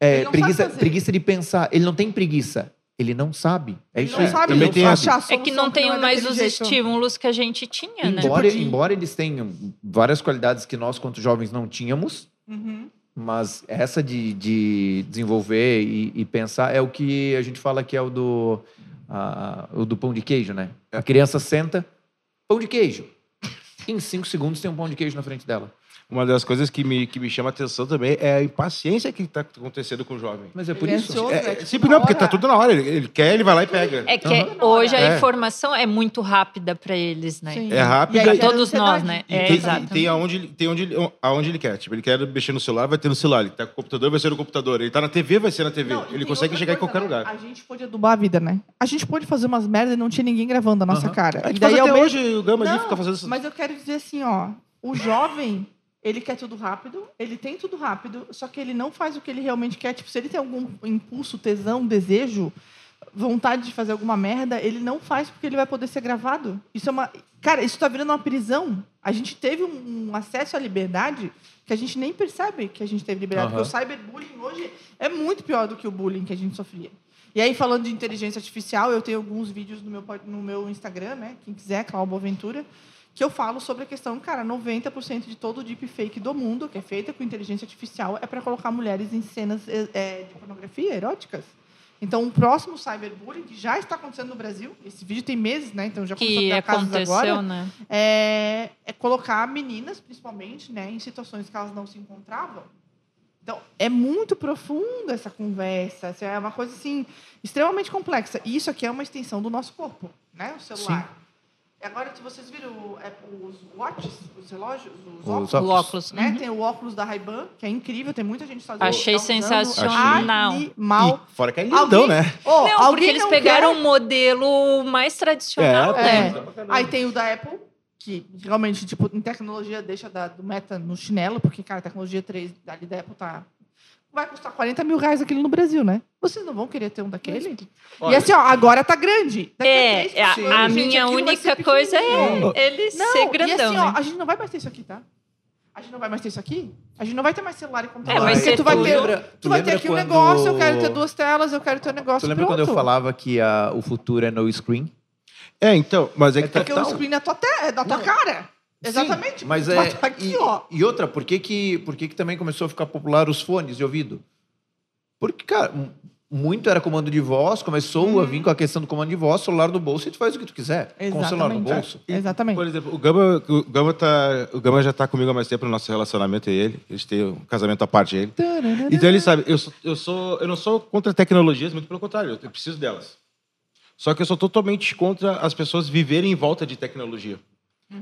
É, preguiça, preguiça de pensar. Ele não tem preguiça. Ele não sabe. É Ele isso não aí. sabe, Também ele tem não sabe É que não tem é mais os jeito. estímulos que a gente tinha, né? Embora, embora eles tenham várias qualidades que nós, quanto jovens, não tínhamos, Uhum. Mas essa de, de desenvolver e, e pensar é o que a gente fala que é o do, a- o do pão de queijo, né? A criança senta, pão de queijo. Em cinco segundos tem um pão de queijo na frente dela. Uma das coisas que me, que me chama a atenção também é a impaciência que está acontecendo com o jovem. Mas é por Ele é isso. ansioso, É, é é, tipo, sempre não, porque hora. tá tudo na hora. Ele, ele quer, ele vai lá e pega. É que Aham. hoje a É. informação é muito rápida para eles, né? Sim. É E e- gera Todos nós, né? E É, tem, exato. tem, aonde, ele- tem onde, aonde ele quer. Tipo, ele quer mexer no celular, vai ter no celular. Ele tá com o computador, vai ser no computador. Ele tá na TV, vai ser na TV. Não, e ele consegue chegar em coisa, qualquer né? lugar. A gente pode adubar a vida, né? A gente pode fazer umas merdas e não tinha ninguém gravando a nossa Aham. cara. A E gente daí faz ao até mesmo- hoje, o Gama ali Não, fica fazendo isso. Mas eu quero dizer assim, ó, o jovem, ele quer tudo rápido, ele tem tudo rápido, só que ele não faz o que ele realmente quer. Tipo, se ele tem algum impulso, tesão, desejo, vontade de fazer alguma merda, ele não faz porque ele vai poder ser gravado. Isso é uma. Cara, isso tá virando uma prisão. A gente teve um, um acesso à liberdade que a gente nem percebe que a gente teve liberdade. Aham. Porque o cyberbullying hoje é muito pior do que o bullying que a gente sofria. E aí, falando de inteligência artificial, eu tenho alguns vídeos no meu, no meu Instagram, né? Quem quiser, Cláudio Boaventura, que eu falo sobre a questão, cara, 90% de todo o deepfake do mundo, que é feita com inteligência artificial, é para colocar mulheres em cenas eh, de pornografia, eróticas. Então, o próximo cyberbullying, que já está acontecendo no Brasil, esse vídeo tem meses, né? Então já começou a Que dar casos aconteceu, agora, né? é, é colocar meninas, principalmente, né, em situações que elas não se encontravam. Então, é muito profunda essa conversa. assim, É uma coisa, assim, extremamente complexa. E isso aqui é uma extensão do nosso corpo, né? O celular. Agora, se vocês viram é, os watches, os relógios, os Os óculos, óculos. óculos. né? Uhum. Tem o óculos da Ray-Ban, que é incrível. Tem muita gente fazendo. Achei tá sensacional. Animal. E fora que é lindão, Alguém- né? Ô, Não, porque eles não pegaram quer? um modelo mais tradicional, É, né? É. Aí tem o da Apple, que realmente, tipo, em tecnologia deixa da, do meta no chinelo, porque, cara, a tecnologia 3 ali da Apple tá. Vai custar 40 mil reais aquele no Brasil, né? Vocês não vão querer ter um daquele? Olha- e assim, ó, agora tá grande. Daqui É, três a, pessoas, a gente, minha única coisa é ele Não, ser e grandão, assim, ó, né? a gente não vai mais ter isso aqui, tá? A gente não vai mais ter isso aqui. A gente não vai ter mais celular e computador. É, vai porque ser tu vai ter, Lembra- tu tu vai ter lembra aqui um negócio, eu quero ter duas telas, eu quero ter um negócio Tu lembra pronto. quando eu falava que a- o futuro é no screen? É, então, mas é que Porque tá- o screen é, tua te... é da tua cara. Exatamente. Sim, mas é. tá aqui, e, ó. e outra, por que que, por que que também começou a ficar popular os fones de ouvido? Porque, cara, muito era comando de voz, começou Uhum. a vir com a questão do comando de voz, celular no bolso e tu faz o que tu quiser. Com o celular no Exatamente. bolso. Exatamente. Por exemplo, o Gama, o Gama, tá, o Gama já tá comigo há mais tempo no nosso relacionamento e ele. A gente tem um casamento à parte ele. Então ele sabe, eu, sou, eu, sou, eu não sou contra tecnologias, muito pelo contrário, eu preciso delas. Só que eu sou totalmente contra as pessoas viverem em volta de tecnologia.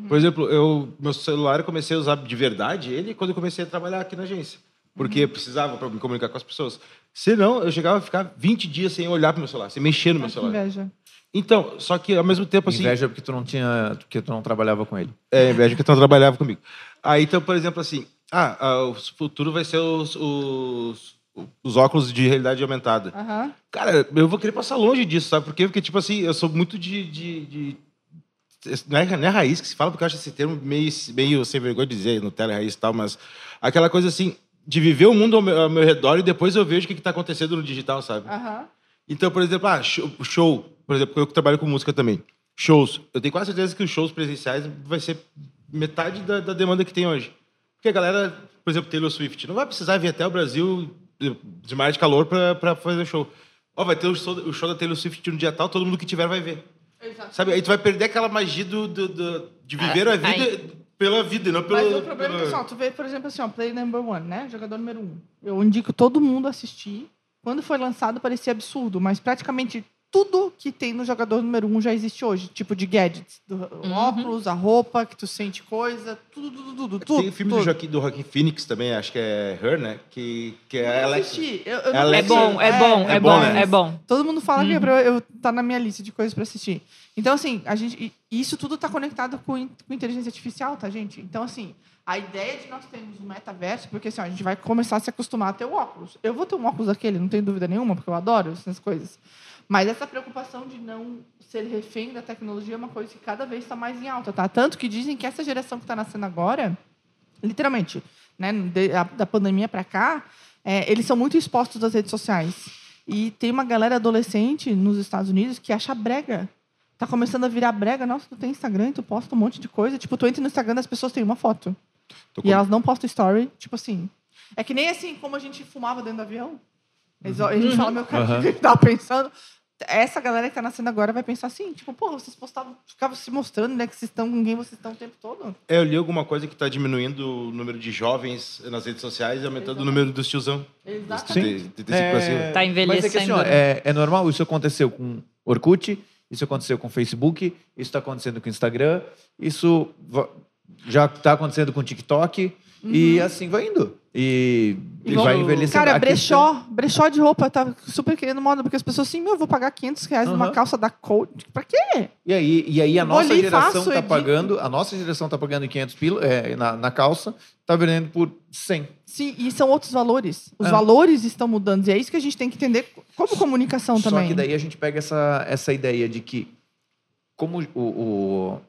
Por exemplo, eu, meu celular eu comecei a usar de verdade ele quando eu comecei a trabalhar aqui na agência. Porque eu precisava para me comunicar com as pessoas. Senão, eu chegava a ficar 20 dias sem olhar para meu celular, sem mexer no meu que celular. inveja. Então, só que ao mesmo tempo assim. Inveja porque tu não tinha, porque tu não trabalhava com ele. É, inveja que tu não trabalhava comigo. Aí, então, por exemplo, assim, ah, ah, o futuro vai ser os, os, os óculos de realidade aumentada. Aham. Cara, eu vou querer passar longe disso, sabe por quê? Porque, tipo assim, eu sou muito de. de, de- não, é, não é raiz que se fala, porque eu acho esse termo meio, meio sem vergonha de dizer, Nutella é raiz e tal, mas aquela coisa assim, de viver o mundo ao meu, ao meu redor e depois eu vejo o que está acontecendo no digital, sabe? Aham. Então, por exemplo, ah, show, show, por exemplo, eu que trabalho com música também. Shows. Eu tenho quase certeza que os shows presenciais vai ser metade da, da demanda que tem hoje. Porque a galera, por exemplo, Taylor Swift, não vai precisar vir até o Brasil de- mar de calor para fazer show. Ó, vai ter o show, o show da Taylor Swift no dia tal, todo mundo que tiver vai ver. Exato. Sabe? Aí tu vai perder aquela magia do, do- do- de viver Ah, a vida pela vida, e não pelo. Mas o problema é que, assim, ó, tu vê, por exemplo, assim, ó, Play Number One, né? Jogador número um. Eu indico todo mundo assistir. Quando foi lançado, parecia absurdo, mas praticamente tudo que tem no jogador número um já existe hoje. Tipo de gadgets. Do Uhum. óculos, a roupa, que tu sente coisa, tudo, tudo, tudo, tudo. Tem o filme tudo. do Joaquim, do Joaquim Phoenix também, acho que é Her, né? Que, que é Eu ela. É Alexa. É bom, é bom, é é bom, bom, né? é bom. Todo mundo fala que é Uhum. pra eu, eu tá na minha lista de coisas para assistir. Então, assim, a gente, isso tudo está conectado com, in- com inteligência artificial, tá, gente? Então, assim, a ideia de nós termos um metaverso, porque assim, ó, a gente vai começar a se acostumar a ter o óculos. Eu vou ter um óculos daquele, não tenho dúvida nenhuma, porque eu adoro essas coisas. Mas essa preocupação de não ser refém da tecnologia é uma coisa que cada vez está mais em alta, tá? Tanto que dizem que essa geração que está nascendo agora, literalmente, né, da pandemia para cá, é, eles são muito expostos às redes sociais. E tem uma galera adolescente nos Estados Unidos que acha brega. Tá começando a virar brega. Nossa, tu tem Instagram, tu posta um monte de coisa. Tipo, tu entra no Instagram das pessoas têm uma foto. Tô E com- elas não postam story. Tipo assim. É que nem assim, como a gente fumava dentro do avião. Eles- A gente fala, meu cara, o que gente tava pensando? Essa galera que tá nascendo agora vai pensar assim, tipo, pô, vocês postavam, ficavam se mostrando, né, que vocês estão com quem vocês estão o tempo todo. É, eu li alguma coisa que está diminuindo o número de jovens nas redes sociais e aumentando o número dos tiozão. Exatamente. De, de, de, cinco pra cima. Tá Mas é que assim, ó, envelhecendo, né? é, é normal, isso aconteceu com Orkut, isso aconteceu com Facebook, isso está acontecendo com Instagram, isso já está acontecendo com TikTok, e assim vai indo. E, E vai envelhecendo. Cara, brechó, brechó de roupa, tá super querendo moda, porque as pessoas assim, meu, eu vou pagar 500 reais numa Aham. calça da Coach. Pra quê? E aí, e aí a nossa geração faço, tá edito. pagando, a nossa geração tá pagando 500 pila é, na, na calça, tá vendendo por 100. Sim, e são outros valores. Os É. valores estão mudando. E é isso que a gente tem que entender como comunicação Só também. que daí a gente pega essa, essa ideia de que como o, o,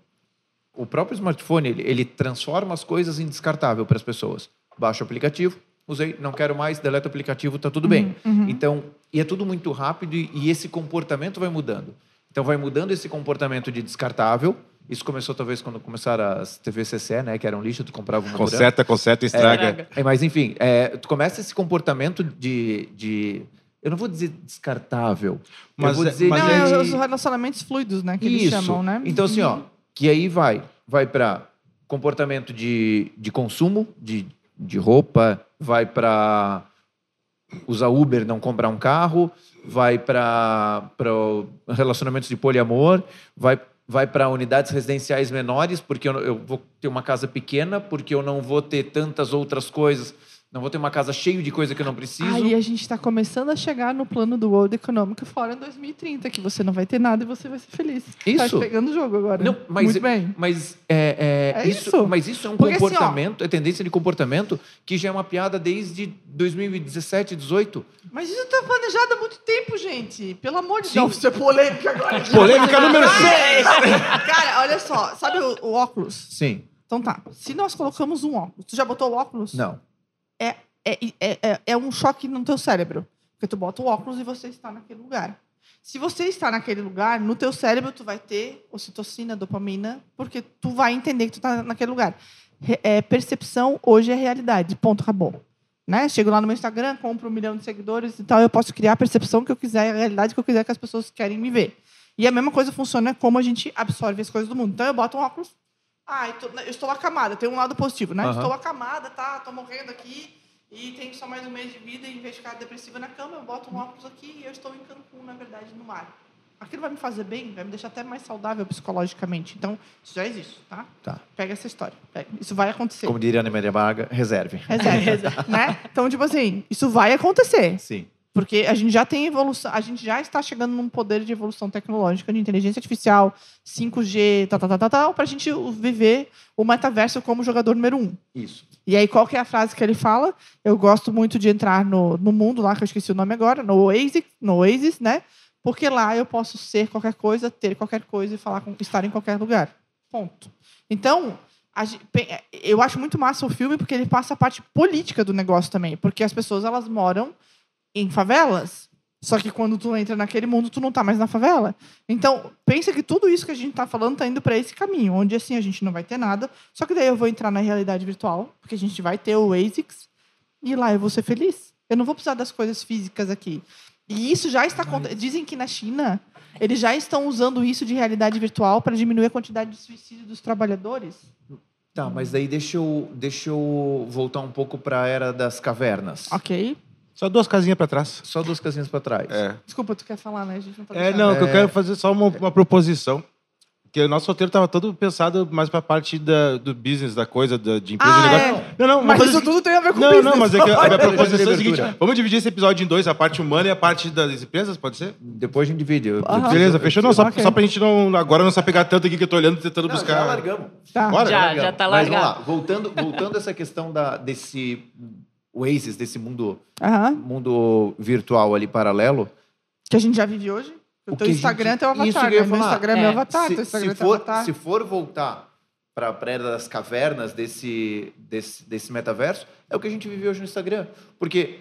o próprio smartphone, ele, ele transforma as coisas em descartável para as pessoas. Baixa o aplicativo, usei, não quero mais, deleta o aplicativo, tá tudo bem. uhum. Então, e é tudo muito rápido e, e esse comportamento vai mudando. Então vai mudando esse comportamento de descartável. Isso começou talvez quando começaram as TV CC, né, que eram lixo, tu comprava uma durante. Conserta, conserta, estraga. Estraga. É, mas enfim, é, tu começa esse comportamento de, de. Eu não vou dizer descartável. Mas eu vou é- dizer mas Não, de- é os relacionamentos fluidos, né? Que eles Isso. chamam, né? Então, assim, ó, que aí vai. Vai para comportamento de, de consumo, de, de roupa, vai para usar Uber, não comprar um carro, vai para relacionamentos de poliamor, vai, vai para unidades residenciais menores, porque eu, eu vou ter uma casa pequena, porque eu não vou ter tantas outras coisas não vou ter uma casa cheia de coisa que eu não preciso. Aí a gente está começando a chegar no plano do World Economic Forum em 2030, que você não vai ter nada e você vai ser feliz. Isso. Tá pegando o jogo agora. Não, mas, Muito bem. Mas é, é, É isso, isso. Mas isso é um Porque assim, ó- comportamento, é tendência de comportamento que já é uma piada desde 2017, 18. Mas isso tá planejado há muito tempo, gente. Pelo amor de Sim. Deus. Isso é polêmica agora. Polêmica número 6. Cara, olha só. Sabe o, o óculos? Sim. Então tá. Se nós colocamos um óculos, tu já botou o óculos? Não. É, é, é, é um choque no teu cérebro. Porque tu bota o óculos e você está naquele lugar. Se você está naquele lugar, no teu cérebro tu vai ter ocitocina, dopamina, porque tu vai entender que tu está naquele lugar. É, percepção hoje é realidade. Ponto, acabou. Né? Chego lá no meu Instagram, compro um milhão de seguidores e tal, eu posso criar a percepção que eu quiser, a realidade que eu quiser que as pessoas querem me ver. E a mesma coisa funciona como a gente absorve as coisas do mundo. Então eu boto um óculos, ah, eu, estou acamada, tem um lado positivo, né? Aham. Estou acamada, tá? Estou morrendo aqui e tenho só mais um mês de vida e em vez de ficar depressiva na cama, eu boto um óculos aqui e eu estou em Cancún, na verdade, no mar. Aquilo vai me fazer bem, vai me deixar até mais saudável psicologicamente. Então, isso já existe, tá? Tá. Pega essa história. Pega. Isso vai acontecer. Como diria Ana Maria Braga, reserve. Reserva, né? Então, tipo assim, isso vai acontecer. Sim. Porque a gente já tem evolução, a gente já está chegando num poder de evolução tecnológica, de inteligência artificial, 5G, tal, tal, tal, tal, tal para a gente viver o metaverso como jogador número um. Isso. E aí, qual que é a frase que ele fala? Eu gosto muito de entrar no, no mundo lá, que eu esqueci o nome agora, no Oasis, no Oasis, né? Porque lá eu posso ser qualquer coisa, ter qualquer coisa e falar com, estar em qualquer lugar. Ponto. Então, eu acho muito massa o filme porque ele passa a parte política do negócio também. Porque as pessoas, elas moram em favelas. Só que quando tu entra naquele mundo, tu não tá mais na favela. Então, pensa que tudo isso que a gente tá falando tá indo para esse caminho, onde assim a gente não vai ter nada. Só que daí eu vou entrar na realidade virtual, porque a gente vai ter o ASICS, e lá eu vou ser feliz. Eu não vou precisar das coisas físicas aqui. E isso já está acontecendo. Dizem que na China eles já estão usando isso de realidade virtual para diminuir a quantidade de suicídio dos trabalhadores. Tá, mas daí deixa eu, deixa eu voltar um pouco para a era das cavernas. Ok. Só duas casinhas pra trás. Só duas casinhas para trás. É. Desculpa, tu quer falar, né? A gente não tá É, deixando. não, que eu É. quero fazer só uma, uma proposição. Que o nosso roteiro estava todo pensado mais para a parte da, do business, da coisa, da, de empresa Ah, de é. negócio. Não, não, uma Mas isso tudo tem a ver com Não, business. não, mas é que a minha proposição é a seguinte: vamos dividir esse episódio em dois, a parte humana e a parte das empresas, pode ser? Depois a gente divide. Eu- Aham. Beleza, fechou? Não, só, Ok. só pra gente não. Agora não se apegar tanto aqui que eu tô olhando, tentando Não, buscar. já largamos. Tá. Bora. Já, largamos. já tá Mas vamos largado. lá, voltando, voltando a essa questão da, desse Oasis, desse mundo, Aham. mundo virtual ali paralelo. Que a gente já vive hoje. O, O teu que a Instagram é gente- teu isso avatar, que eu ia né? Meu falar. Instagram é meu É. avatar, teu se, Instagram se é teu for, avatar. se for voltar para a era das cavernas desse, desse, desse metaverso, é o que a gente vive hoje no Instagram. Porque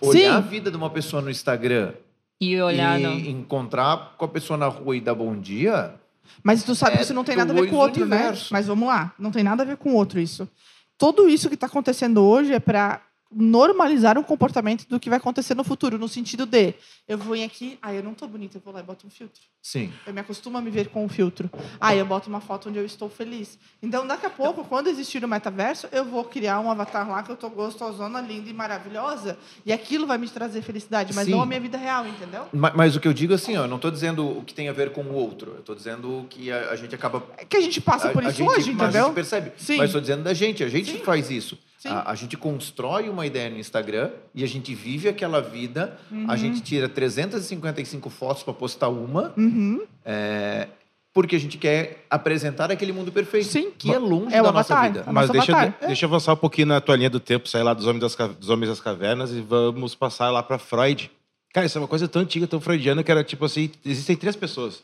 olhar Sim. a vida de uma pessoa no Instagram E olhar, e encontrar com a pessoa na rua e dar bom dia, Mas tu sabe É que isso não tem nada a ver com o outro, né? Mas vamos lá, não tem nada a ver com o outro isso. Tudo isso que está acontecendo hoje é para normalizar um comportamento do que vai acontecer no futuro, no sentido de eu vou em aqui, ah, eu não tô bonita, eu vou lá e boto um filtro. sim. Eu me acostumo a me ver com um filtro. Ah, eu boto uma foto onde eu estou feliz. Então, daqui a pouco, quando existir o metaverso, eu vou criar um avatar lá que eu tô gostosona, linda e maravilhosa, e aquilo vai me trazer felicidade, mas Sim. não a minha vida real, entendeu? Ma- Mas, o que eu digo assim, ó, eu não estou dizendo o que tem a ver com o outro. Eu estou dizendo que a, a gente acaba É que a gente passa por a, a isso gente, hoje, mas A entendeu? gente percebe. Sim. Mas estou dizendo da gente. A gente Sim. faz isso. A, a gente constrói uma ideia no Instagram e a gente vive aquela vida. Uhum. A gente tira 355 fotos para postar uma, Uhum. é, porque a gente quer apresentar aquele mundo perfeito. Sim. Que é longe É da nossa avatar. vida. Mas nosso deixa, deixa eu avançar um pouquinho na tua linha do tempo, sair lá dos homens das, dos homens das cavernas e vamos passar lá para Freud. Cara, isso é uma coisa tão antiga, tão freudiana, que era tipo assim: existem três pessoas.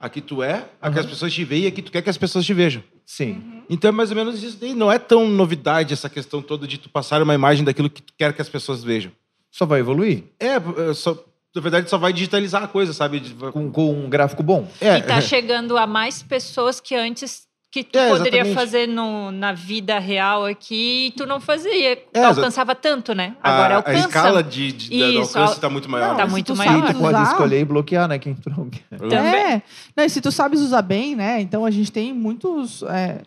Aqui tu é, aqui as pessoas te veem e aqui tu quer que as pessoas te vejam. Sim. Então é mais ou menos isso daí. Não é tão novidade essa questão toda de tu passar uma imagem daquilo que tu quer que as pessoas vejam. Só vai evoluir É, é, só, na verdade só vai digitalizar a coisa, sabe? De- com, com um gráfico bom. É, E tá chegando a mais pessoas que antes que tu É, poderia exatamente. fazer no, na vida real aqui e tu não fazia. Tu É, alcançava tanto, né? Agora a, alcança. a escala de, de, do Isso, alcance está muito maior. Não, Tá se muito tu maior. sabe Tu pode escolher e bloquear, né? Quem tu não quer. Também. É. Não, e se tu sabes usar bem, né? Então a gente tem muitos. é,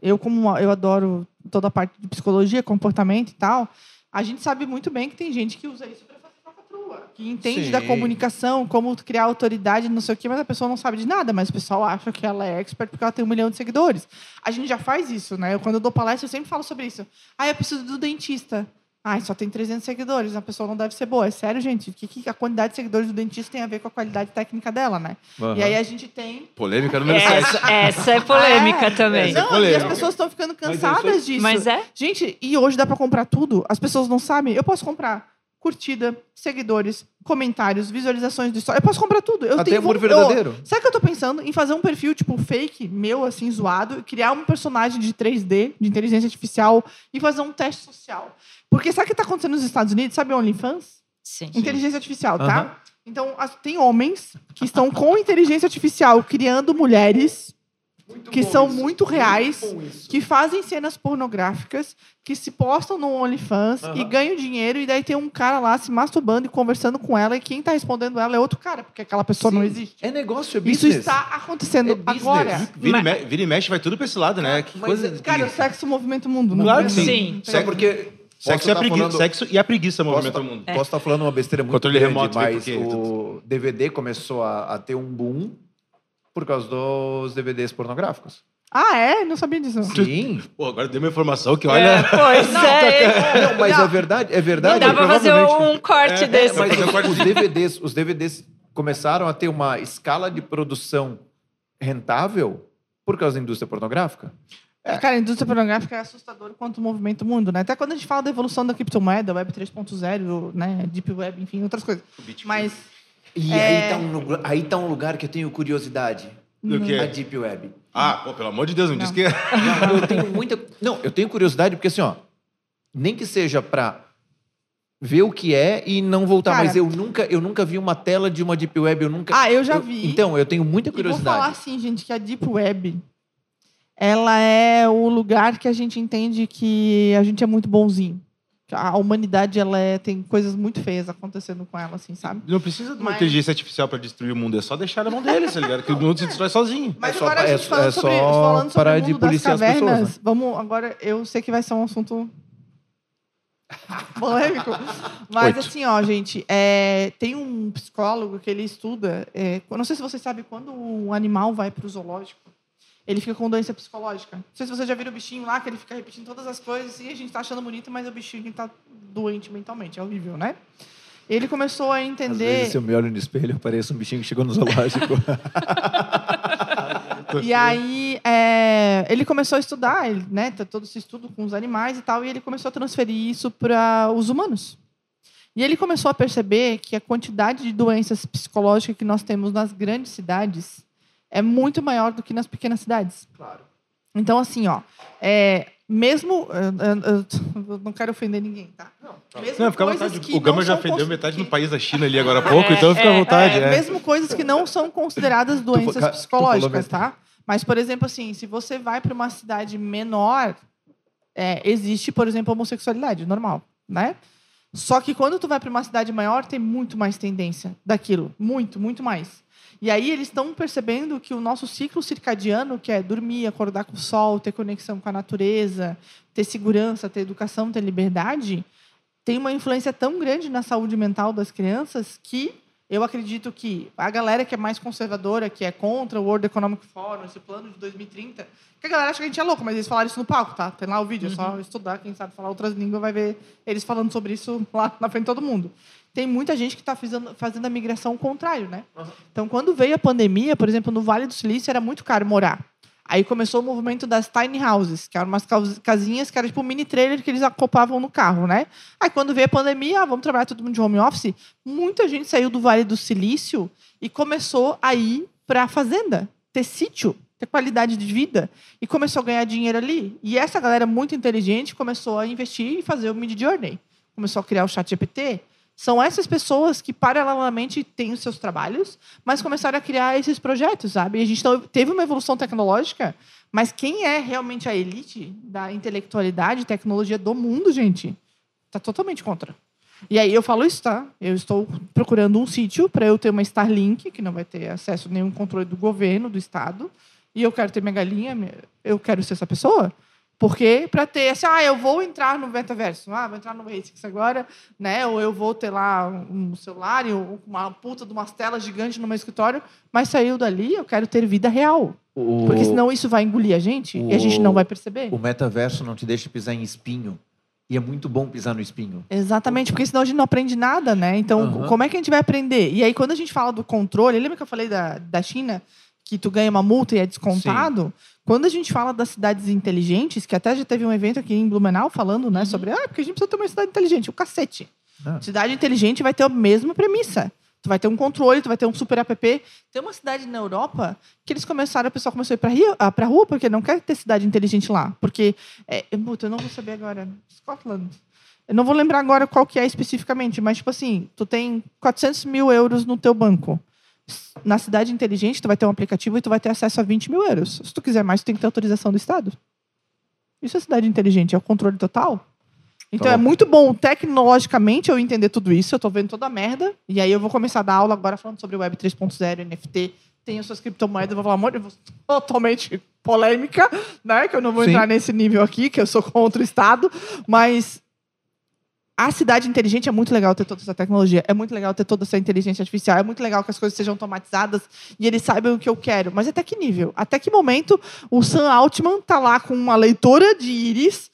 eu, como uma- eu adoro toda a parte de psicologia, comportamento e tal, a gente sabe muito bem que tem gente que usa isso falcatrua. Que entende Sim. da comunicação, como criar autoridade, não sei o quê, mas a pessoa não sabe de nada, mas o pessoal acha que ela é expert porque ela tem um milhão de seguidores. A gente já faz isso, né? Eu, quando eu dou palestra, eu sempre falo sobre isso. Ah, eu preciso do dentista. Ah, só tem 300 seguidores, a pessoa não deve ser boa. É sério, gente? O que, que a quantidade de seguidores do dentista tem a ver com a qualidade técnica dela, né? Aham. E aí a gente tem Polêmica número 7. Essa, essa é polêmica É, também. Essa é Não, e polêmica. as pessoas estão ficando Mas cansadas isso disso. Mas é? Gente, e hoje dá pra comprar tudo? As pessoas não sabem. Eu posso comprar curtida, seguidores, comentários, visualizações do story. Eu posso comprar tudo. Eu Até tenho amor eu- verdadeiro. Sabe que eu tô pensando em fazer um perfil, tipo, fake, meu, assim, zoado, criar um personagem de 3D, de inteligência artificial, e fazer um teste social. Porque sabe o que tá acontecendo nos Estados Unidos? Sabe o OnlyFans? Sim. Inteligência artificial, tá? Então, as- tem homens que estão com inteligência artificial criando mulheres que são muito reais, que fazem cenas pornográficas, que se postam no OnlyFans e ganham dinheiro, e daí tem um cara lá se masturbando e conversando com ela, e quem tá respondendo ela é outro cara, porque aquela pessoa não Sim. existe. É negócio, é Isso business. está acontecendo É agora. Vira, e me- vira e mexe, vai tudo pra esse lado, né? Que Mas, coisa. Cara, o sexo movimenta o mundo. não Claro que é? sim. Sim. Só porque... Sexo, e a posso tá preguiça, falando- sexo e a preguiça movimenta tá- o mundo. Posso estar falando uma besteira muito Controle grande, remoto, vem mas por quê? o DVD começou a, a ter um boom por causa dos DVDs pornográficos. Ah, é? Não sabia disso. Sim. Pô, agora deu uma informação que É, olha. pois é. Não, mas Não. é verdade, é verdade. Dá pra fazer um corte É, desse. Mas fazer um corte. os DVDs, os DVDs começaram a ter uma escala de produção rentável por causa da indústria pornográfica. Cara, a indústria pornográfica é assustadora quanto movimenta o mundo, né? Até quando a gente fala da evolução da criptomoeda, Web 3.0, né? Deep Web, enfim, outras coisas. Mas E É. aí, tá um, lugar- aí tá um lugar que eu tenho curiosidade. Do quê? A Deep Web. Ah, pô, pelo amor de Deus, não, Não. diz que. é. Não, eu tenho muita. Não, eu tenho curiosidade porque assim, ó, nem que seja pra ver o que é e não voltar, Cara. mas eu nunca, eu nunca vi uma tela de uma Deep Web, eu nunca. Ah, eu já vi. Então, eu tenho muita E vou curiosidade. falar assim, gente, que a Deep Web, ela é o lugar que a gente entende que a gente é muito bonzinho. A humanidade, ela é, tem coisas muito feias acontecendo com ela, assim, sabe? Não precisa de uma Mas- inteligência artificial pra destruir o mundo, é só deixar na mão deles, tá ligado? Que o mundo se destrói sozinho. Mas É só- agora a é- gente falando é sobre, só falando sobre parar o de mundo das policiar as cavernas, pessoas, né? vamos agora, eu sei que vai ser um assunto polêmico, mas Oito. assim, ó, gente, é, tem um psicólogo que ele estuda, é, não sei se vocês sabem, quando um animal vai para o zoológico, ele fica com doença psicológica. Não sei se vocês já viram o bichinho lá, que ele fica repetindo todas as coisas e a gente tá achando bonito, mas o bichinho tá doente mentalmente, é horrível, né? Ele começou a Às entender... vezes, se eu me olho no espelho, eu pareço um bichinho que chegou no zoológico. E aí, é, ele começou a estudar, ele, né, todo esse estudo com os animais e tal, e ele começou a transferir isso para os humanos. E ele começou a perceber que a quantidade de doenças psicológicas que nós temos nas grandes cidades é muito maior do que nas pequenas cidades. claro. Então, assim, ó, é, mesmo. Eu, eu- eu não quero ofender ninguém, tá? Mesmo Não, fica à vontade. O Gama não já ofendeu cons- metade do país da China ali agora há pouco, É, então fica à vontade. é, é. Mesmo coisas que não são consideradas doenças tu psicológicas, tá? Mas, por exemplo, assim, se você vai para uma cidade menor, é, existe, por exemplo, homossexualidade, normal, né? Só que quando tu vai para uma cidade maior, tem muito mais tendência daquilo. Muito, muito mais. E aí eles estão percebendo que o nosso ciclo circadiano, que é dormir, acordar com o sol, ter conexão com a natureza, ter segurança, ter educação, ter liberdade, tem uma influência tão grande na saúde mental das crianças que eu acredito que a galera que é mais conservadora, que é contra o World Economic Forum, esse plano de 2030, que a galera acha que a gente é louco, mas eles falaram isso no palco, tá? Tem lá o vídeo, é só estudar, quem sabe falar outras línguas vai ver eles falando sobre isso lá na frente de todo mundo. Tem muita gente que está fazendo, fazendo a migração contrário, né? Então, quando veio a pandemia, por exemplo, no Vale do Silício era muito caro morar. Aí começou o movimento das tiny houses, que eram umas casinhas que eram tipo um mini trailer que eles acoplavam no carro, né? Aí quando veio a pandemia, ah, vamos trabalhar todo mundo de home office, muita gente saiu do Vale do Silício e começou a ir para a fazenda, ter sítio, ter qualidade de vida e começou a ganhar dinheiro ali. E essa galera muito inteligente começou a investir e fazer o Mid Journey. Começou a criar o chat GPT. São essas pessoas que, paralelamente, têm os seus trabalhos, mas começaram a criar esses projetos, sabe? E a gente teve uma evolução tecnológica, mas quem é realmente a elite da intelectualidade e tecnologia do mundo, gente, está totalmente contra. E aí eu falo isso, tá? Eu estou procurando um sítio para eu ter uma Starlink, que não vai ter acesso a nenhum controle do governo, do Estado, e eu quero ter minha galinha, eu quero ser essa pessoa. Porque para ter assim, ah, eu vou entrar no metaverso, ah, vou entrar no ASICS agora, né? Ou eu vou ter lá um celular e uma puta de umas telas gigantes no meu escritório, mas saiu dali, eu quero ter vida real. O- Porque senão isso vai engolir a gente e a gente não vai perceber. O metaverso não te deixa pisar em espinho. E é muito bom pisar no espinho. Exatamente, porque senão a gente não aprende nada, né? Então, Aham. como é que a gente vai aprender? E aí, quando a gente fala do controle, lembra que eu falei da, da China, que tu ganha uma multa e é descontado? Quando a gente fala das cidades inteligentes, que até já teve um evento aqui em Blumenau falando, né, sobre, ah, porque a gente precisa ter uma cidade inteligente. O cacete. Ah. Cidade inteligente vai ter a mesma premissa. Tu vai ter um controle, tu vai ter um super app. Tem uma cidade na Europa que eles começaram, a pessoa começou a ir ah, pra rua porque não quer ter cidade inteligente lá. Porque, é, puta, eu não vou saber agora. Scotland. Eu não vou lembrar agora qual que é especificamente, mas, tipo assim, tu tem 400 mil euros no teu banco. Na cidade inteligente, tu vai ter um aplicativo e tu vai ter acesso a 20 mil euros. Se tu quiser mais, tu tem que ter autorização do Estado. Isso é cidade inteligente, é o controle total. Então Tá é muito bom tecnologicamente eu entender tudo isso, eu tô vendo toda a merda, e aí eu vou começar a dar aula agora falando sobre Web 3.0, NFT, tem as suas criptomoedas, eu vou falar um monte de totalmente polêmica, né? Que eu não vou Sim. entrar nesse nível aqui, que eu sou contra o Estado, mas a cidade inteligente é muito legal ter toda essa tecnologia, é muito legal ter toda essa inteligência artificial, é muito legal que as coisas sejam automatizadas e eles saibam o que eu quero. Mas até que nível? Até que momento o Sam Altman tá lá com uma leitora de íris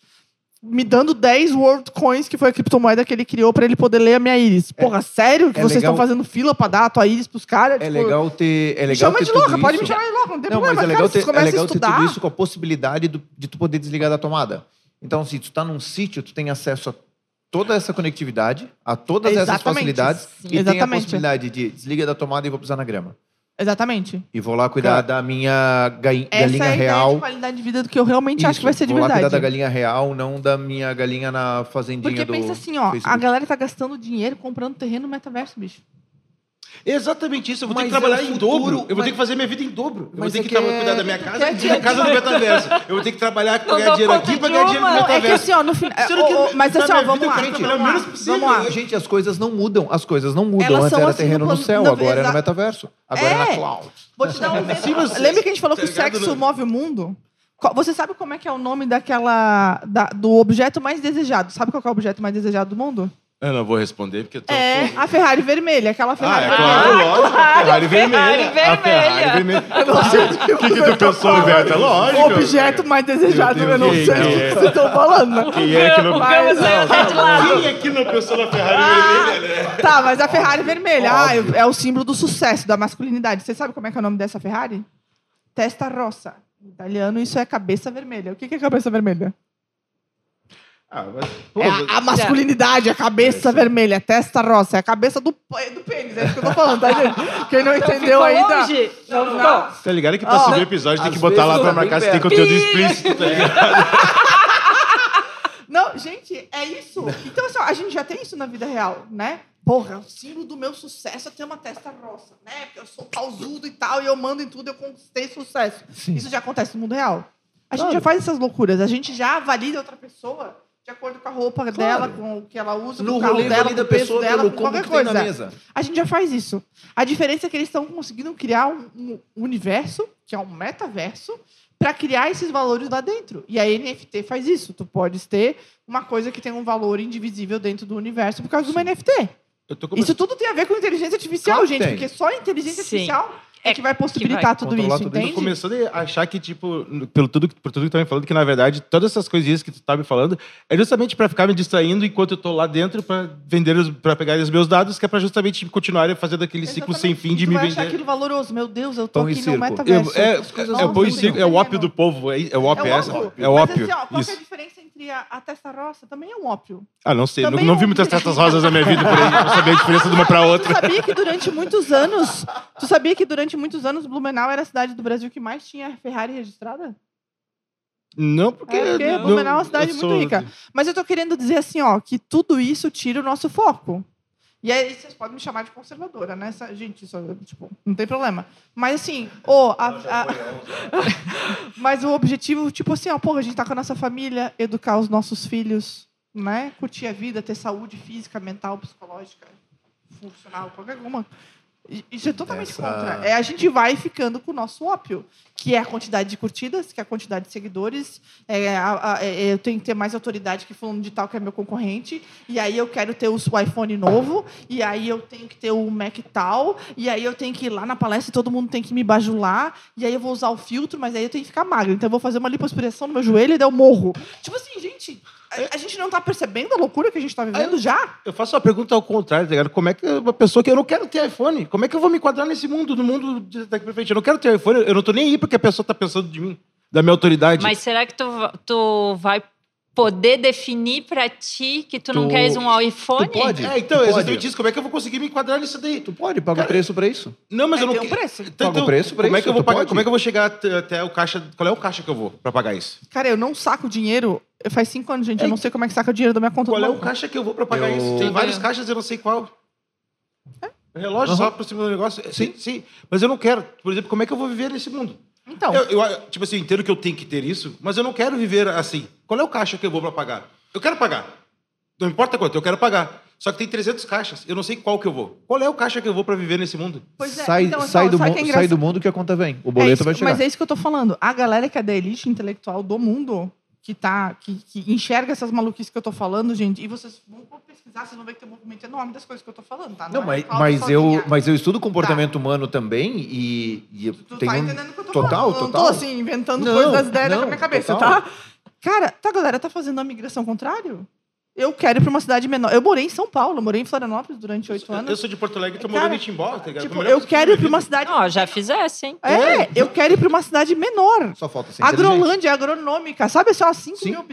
me dando 10 World Coins, que foi a criptomoeda que ele criou para ele poder ler a minha íris. Porra, sério que é vocês legal- estão fazendo fila para dar a tua íris pros caras? É Tipo, legal ter. É legal chama ter de louca, pode me chamar de louca, não tem Não, problema. mas é cara, legal, vocês ter, é legal ter tudo isso com a possibilidade do- de tu poder desligar da tomada. Então, se tu tá num sítio, tu tem acesso a toda essa conectividade, a todas essas Exatamente. facilidades, Sim. e tem a Exatamente. possibilidade de desliga da tomada e vou pisar na grama. Exatamente. E vou lá cuidar Cara, da minha gai- Essa galinha é a real. de qualidade de vida do que eu realmente acho Isso, que vai ser de vou lá verdade. cuidar da galinha real, não da minha galinha na fazendinha Porque do pensa assim, ó, a Facebook. galera tá gastando dinheiro comprando terreno no metaverso, bicho. Exatamente isso. Eu vou ter Mas que trabalhar é o em futuro, dobro. Eu vou mas- ter que fazer minha vida em dobro. Eu vou ter é que, que tra- é- cuidar da minha tu casa quer e da casa no metaverso. Eu vou ter que trabalhar Não ganhar dinheiro aqui de ganhar dinheiro no. Não, é que metaverso. assim, ó, no final. Mas assim, ó, vamos lá. o Vamos menos lá. possível. Vamos lá. Gente, as coisas não mudam. As coisas não mudam. Elas Antes era assim terreno no céu, não, agora é no metaverso. Agora é, É. na cloud. Vou te dar um exemplo. Lembra que a gente falou tá que o ligado? sexo move o mundo? Você sabe como é que é o nome daquela. da- do objeto mais desejado? Sabe qual é o objeto mais desejado do mundo? Eu não vou responder porque eu tô. É a Ferrari vermelha, aquela Ah, Ferrari é vermelha. claro, lógico. claro, Ferrari vermelha. Ferrari A Ferrari vermelha. vermelha. O que, que, que tu pensou? É lógico. O objeto mais desejado, eu não sei o que é? vocês estão falando. Quem é que não... Quem é que não pensou na Ferrari vermelha, né? Tá, mas a Ferrari vermelha ah, é o símbolo do sucesso, da masculinidade. Você sabe como é que é o nome dessa Ferrari? Testa rossa. Em italiano, isso é cabeça vermelha. O que que é cabeça vermelha? Ah, mas, pô, É a, a masculinidade, a cabeça vermelha, testa rossa. É a cabeça do, do pênis, é isso que eu tô falando, tá, gente? Quem não entendeu ainda. longe? Não ficou. Tá ligado que pra Ó, subir o episódio tem que botar lá pra marcar se tem conteúdo explícito, tá ligado? Não, gente, é isso. Então, assim, a gente já tem isso na vida real, né? Porra, o símbolo do meu sucesso é ter uma testa rossa, né? Porque eu sou pausudo e tal, e eu mando em tudo, eu conquistei sucesso. Sim. Isso já acontece no mundo real. A gente Claro. já faz essas loucuras, a gente já valida outra pessoa de acordo com a roupa dela, com o que ela usa, No com o carro dela, valida com a o peso pessoa dela, pelo com qualquer coisa. na mesa. A gente já faz isso. A diferença é que eles estão conseguindo criar um, um universo, que é um metaverso, para criar esses valores lá dentro. E a NFT faz isso. Tu podes ter uma coisa que tem um valor indivisível dentro do universo por causa de uma NFT. Eu tô Isso tudo tem a ver com inteligência artificial, Claro gente, tem. porque só a inteligência Sim. artificial é É que vai que possibilitar vai tudo controlar isso, tudo isso. Tu começou a achar que, tipo, pelo tudo, por tudo que tu tá me falando, que na verdade todas essas coisinhas que tu tá me falando é justamente pra ficar me distraindo enquanto eu tô lá dentro pra vender, pra pegar os meus dados, que é pra justamente continuar fazendo aquele ciclo sem Exatamente. fim de tu me vai achar vender. aquilo valoroso. Meu Deus, eu tô Pão aqui no circo. metaverso. Eu- é, é, e mudam. circo, é o ópio do povo, é, é o ópio, É é o essa. ópio. É o Mas, ópio. assim, ó, qual que é a diferença entre a, a testa roça? Também é um ópio. Ah, não sei. Não, Também não é vi muitas testas rosas na minha vida por aí. Não sabia a diferença de uma pra Tu outra. sabia que durante muitos anos. Tu sabia que durante muitos anos Blumenau era a cidade do Brasil que mais tinha Ferrari registrada? Não, porque. É, porque não, Blumenau é uma cidade muito sou- rica. Mas eu tô querendo dizer assim, ó, que tudo isso tira o nosso foco. E aí vocês podem me chamar de conservadora, né? Essa- Gente, isso, tipo, não tem problema. Mas assim, ô, a- a- mas o objetivo, tipo assim, ó, porra, a gente tá com a nossa família, educar os nossos filhos, né? Curtir a vida, ter saúde física, mental, psicológica, funcional, qualquer uma. Isso é totalmente Essa- contra. É a gente vai ficando com o nosso ópio, que é a quantidade de curtidas, que é a quantidade de seguidores. É, a- a- é, eu tenho que ter mais autoridade que fulano de tal, que é meu concorrente. E aí eu quero ter o iPhone novo. E aí eu tenho que ter o Mac tal. E aí eu tenho que ir lá na palestra e todo mundo tem que me bajular. E aí eu vou usar o filtro, mas aí eu tenho que ficar magro. Então eu vou fazer uma lipoaspiração no meu joelho e daí eu morro. Tipo assim, gente, a, a gente não tá percebendo a loucura que a gente tá vivendo já? Eu faço uma pergunta ao contrário, tá ligado? Como é que uma pessoa que eu não quero ter iPhone, como é que eu vou me enquadrar nesse mundo, no mundo de- daqui pra frente? Eu não quero ter iPhone, eu não tô nem aí porque a pessoa tá pensando de mim, da minha autoridade. Mas será que tu, tu vai poder definir pra ti que tu, não Tu- queres um iPhone? tu pode? É, então, Tu é pode? exatamente isso. Como é que eu vou conseguir me enquadrar nisso daí? Tu pode, paga o preço pra isso. Não, mas É, eu não tem um quero- preço. Então, Paga o preço pra como é isso, que eu vou pagar? Como é que eu vou chegar até, o caixa? Qual é o caixa que eu vou pra pagar isso? Cara, eu não saco dinheiro. Faz cinco anos, gente. É Eu não sei como é que saca o dinheiro da minha conta Qual do é o caixa que eu vou pra pagar Eu- isso? Tem vários É. caixas, eu não sei qual. Relógio Aham. só por cima do negócio. Sim, sim. Mas eu não quero. Por exemplo, como é que eu vou viver nesse mundo? Então, Eu, eu, tipo assim, eu entendo que eu tenho que ter isso, mas eu não quero viver assim. Qual é o caixa que eu vou pra pagar? Eu quero pagar. Não importa quanto, eu quero pagar. Só que tem 300 caixas, eu não sei qual que eu vou. Qual é o caixa que eu vou pra viver nesse mundo? pois é. sai, então, sai, então, do é sai do mundo que a conta vem. O É boleto isso- vai chegar. Mas é isso que eu tô falando. A galera que é da elite intelectual do mundo, que, tá, que, que enxerga essas maluquices que eu tô falando, gente, e vocês vão pesquisar, vocês vão ver que tem um movimento enorme das coisas que eu tô falando, tá? Não, é mas, mas, eu, mas eu estudo comportamento humano também e, e Tu tenho tá um- entendendo o que eu tô total, falando? Eu total. não tô assim, inventando Não, coisas das ideias não, da minha cabeça, total. tá? Cara, tá, galera, tá fazendo a migração contrário? Eu quero ir pra uma cidade menor. Eu morei em São Paulo, eu morei em Florianópolis durante oito Eu anos. sou de Porto Alegre e tô Cara, morando em Timbó, tá ligado? Tipo, eu que quero eu ir na uma cidade. Ó, já fizesse, hein? É, eu quero ir pra uma cidade menor. Só falta ser. Agrolândia, agronômica, sabe? Só 5 Sim. mil.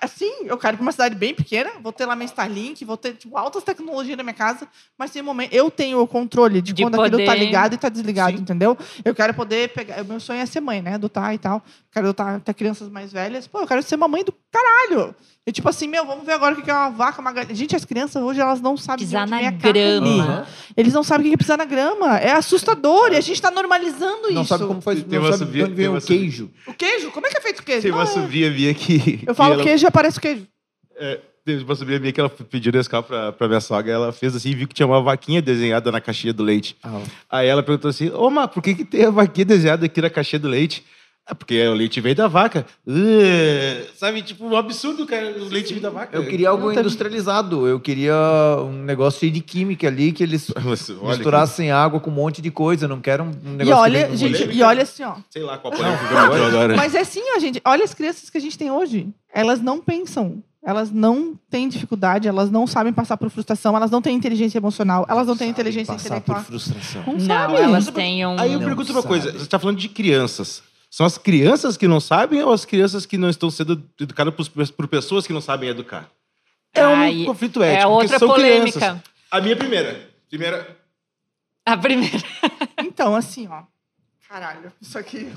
Assim, eu quero ir pra uma cidade bem pequena, vou ter lá minha Starlink, vou ter tipo, altas tecnologias na minha casa, mas tem um momento. Eu tenho o controle de, De quando aquilo tá poder- ligado e tá desligado, Sim. entendeu? Eu quero poder pegar. O meu sonho é ser mãe, né? Adotar e tal. Quero adotar até crianças mais velhas. Pô, eu quero ser uma mãe do caralho. E tipo assim, meu, vamos ver agora o que é uma vaca, uma galinha. Gente, as crianças hoje elas não sabem Pisar na vem a carne. grama. Aham. Eles não sabem o que é pisar na grama. É assustador. E a gente tá normalizando Não isso. sabe como faz, Tem não uma sabe de subida- onde vem o queijo. O queijo? Como é que é feito o queijo? Tem uma Não, é- sobrinha minha que. Eu falo ela- queijo e aparece o queijo. É, teve uma sobrinha minha que ela pediu Nescau pra, pra minha sogra. Ela fez assim e viu que tinha uma vaquinha desenhada na caixinha do leite. Aí ela perguntou assim: Ô, Má, por que, que tem a vaquinha desenhada aqui na caixinha do leite? Ah, porque o leite veio da vaca. Uh, sabe, tipo, um absurdo, cara. O leite veio da vaca. Eu queria algo Não, industrializado. Eu queria um negócio cheio de química ali, que eles olha misturassem água com um monte de coisa. Eu não quero um negócio E olha, que gente, e olha assim, ó. Sei lá qual polêmica que eu agora. Mas é assim, ó, gente. Olha as crianças que a gente tem hoje. Elas não pensam. Elas não têm dificuldade, elas não sabem passar por frustração, elas não têm inteligência emocional, elas não têm inteligência passar intelectual. por frustração. Não, Não, elas têm um. Aí eu Não pergunto uma sabe. coisa: você está falando de crianças. São as crianças que não sabem ou as crianças que não estão sendo educadas por, por pessoas que não sabem educar? É um Ai, conflito é ético. porque outra são polêmica. crianças. A minha primeira. Primeira. A primeira. Então, assim, ó. Caralho, isso aqui.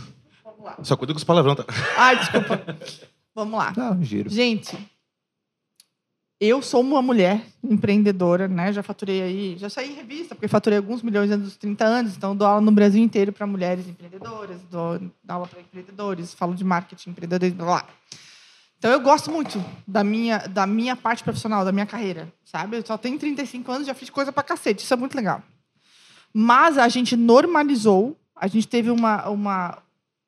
Vamos lá. Só cuida com os palavrão, tá? Ai, desculpa. Vamos lá. Um giro. Gente, eu sou uma mulher empreendedora, né? Já faturei aí, já saí em revista, porque faturei alguns milhões antes dos 30 anos, então dou aula no Brasil inteiro para mulheres empreendedoras, dou, aula para empreendedores, falo de marketing, empreendedorismo, blá. Então eu gosto muito da minha, da minha parte profissional, da minha carreira, sabe? Eu só tenho 35 anos, já fiz coisa pra cacete, isso é muito legal. Mas a gente normalizou, a gente teve uma, uma,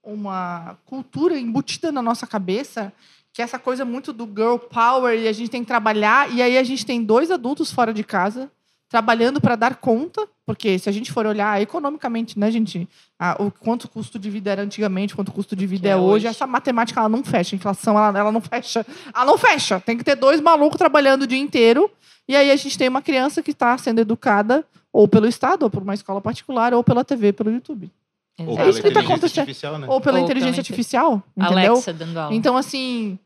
uma cultura embutida na nossa cabeça que é essa coisa muito do girl power e a gente tem que trabalhar e aí a gente tem dois adultos fora de casa trabalhando para dar conta, porque se a gente for olhar economicamente, né, gente, a- o quanto o custo de vida era antigamente, quanto o custo de vida é, é hoje, hoje. essa matemática ela não fecha, a inflação ela, ela não fecha, ela não fecha. Tem que ter dois malucos trabalhando o dia inteiro e aí a gente tem uma criança que está sendo educada ou pelo Estado, ou por uma escola particular, ou pela TV, pelo YouTube, Ou É pela isso que tá inteligência acontecendo. artificial, né? ou pela Ou inteligência pela artificial, entendeu? Alexa dando aula. Então, assim,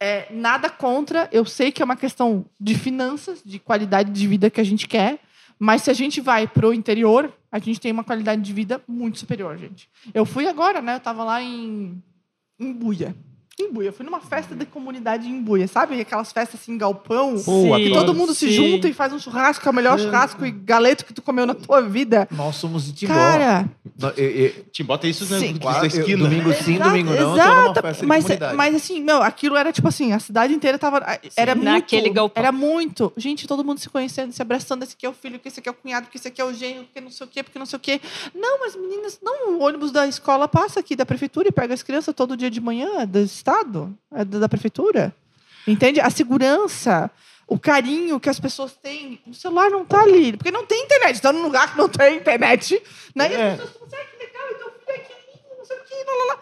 é, nada contra. Eu sei que é uma questão de finanças, de qualidade de vida que a gente quer. Mas se a gente vai pro interior, a gente tem uma qualidade de vida muito superior, gente. Eu fui agora, né? Eu tava lá em, em Buia. Imbuia. Eu fui numa festa de comunidade em Imbuia, sabe? Aquelas festas assim, galpão. Sim, que todo mundo se sim. junta e faz um churrasco, que é o melhor churrasco e galeto que tu comeu na tua vida. Nós somos de Timbó. Cara, Nó- eu- eu- Timbó tem isso Sim. na quase- eu- esquina. domingo sim, domingo não. Numa exato. mas, mas assim, meu, aquilo era tipo assim, a cidade inteira tava. Era muito. Naquele galpão. Era muito. Gente, todo mundo se conhecendo, se abraçando. Esse aqui é o filho, que esse aqui é o cunhado, que esse aqui é o genro, que não sei o quê, porque não sei o quê. Não, mas meninas, não, o ônibus da escola passa aqui da prefeitura e pega as crianças todo dia de manhã, do estado, é da prefeitura. Entende? A segurança. O carinho que as pessoas têm. O celular não tá ali. Porque não tem internet. Está num lugar que não tem internet. Né? E É. as pessoas falam assim, ah, que legal, então filho é não sei o quê, lá, lá, lá.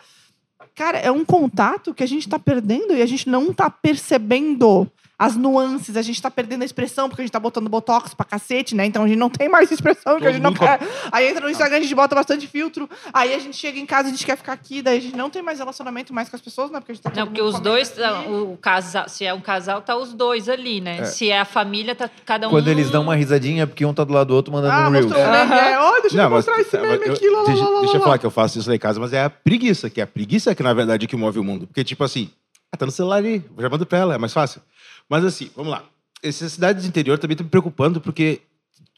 Cara, é um contato que a gente está perdendo e a gente não está percebendo as nuances, a gente está perdendo a expressão, porque a gente está botando botox pra cacete, né? Então a gente não tem mais expressão, que a gente não quer. Aí entra no Instagram, a gente bota bastante filtro. Aí a gente chega em casa, a gente quer ficar aqui, daí a gente não tem mais relacionamento mais com as pessoas, né? Porque a gente tá Não, porque os dois, aqui. o casal, se é um casal, tá os dois ali, né? Se é a família, tá cada um. Quando eles dão uma risadinha, é porque um tá do lado do outro mandando Ah, um Reels. mostrou o meme, é. Ó, deixa eu mostrar esse tá, mas meme eu- aqui, lá, deixa, lá, lá, deixa eu lá. falar que eu faço isso lá em casa, mas é a preguiça, que é a preguiça que, na verdade, que move o mundo. Porque, tipo assim, ah, tá no celular ali, já mando pra ela, é mais fácil. Mas assim, vamos lá. Essas cidades do interior também estão me preocupando, porque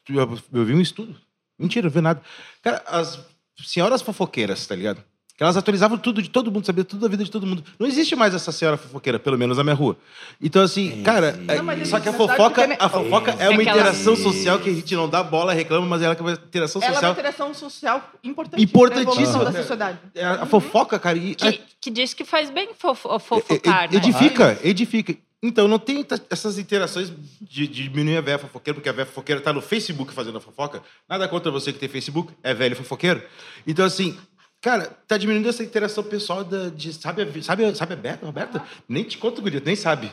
eu, eu vi um estudo. Mentira, não vi nada. Cara, as senhoras fofoqueiras, tá ligado? Que elas atualizavam tudo de todo mundo, sabia tudo da vida de todo mundo. Não existe mais essa senhora fofoqueira, pelo menos na minha rua. Então, assim, cara, é- Não, mas só que a fofoca, cidade a fofoca é uma Aquela- interação social que a gente não dá bola, reclama, mas ela é uma interação Ela é uma social. interação social importantíssima. Importantíssima. da sociedade. É a a fofoca, cara, e, Que, que diz que faz bem fofo, é- fofocar, é- né? edifica, edifica. Então, não tem essas interações de, de diminuir a véia fofoqueira, porque a véia fofoqueira tá no Facebook fazendo a fofoca. Nada contra você que tem Facebook, é velho fofoqueiro. Então, assim, cara, tá diminuindo essa interação pessoal da, de, sabe, a- sabe, sabe a Beto, Roberta? Nem te conto, guria, nem sabe.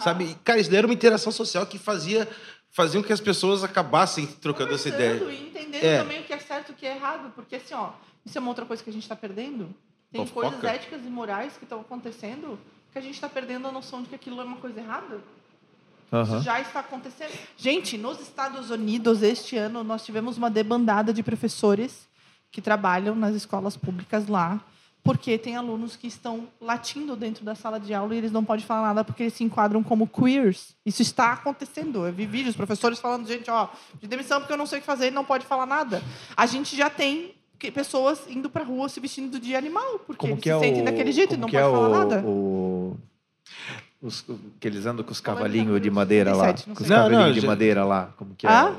Sabe? Cara, isso daí era uma interação social que fazia, faziam que as pessoas acabassem trocando essa ideia. E entendendo É. também o que é certo e o que é errado. Porque, assim, ó, isso é uma outra coisa que a gente está perdendo. Tem Fofoca? coisas éticas e morais que estão acontecendo que a gente está perdendo a noção de que aquilo é uma coisa errada. Aham. Isso já está acontecendo. Gente, nos Estados Unidos, este ano, nós tivemos uma debandada de professores que trabalham nas escolas públicas lá, porque tem alunos que estão latindo dentro da sala de aula e eles não podem falar nada porque eles se enquadram como queers. Isso está acontecendo. Eu vi vídeos, professores falando, gente, ó, de demissão porque eu não sei o que fazer, não pode falar nada. A gente já tem pessoas indo pra rua se vestindo de animal, porque Como eles se é sentem o, daquele jeito e não podem é falar o, nada. o- os, que eles andam com os é cavalinhos é? de madeira lá. 37, não Com os cavalinhos não, de já- madeira lá. Como que é? Ah?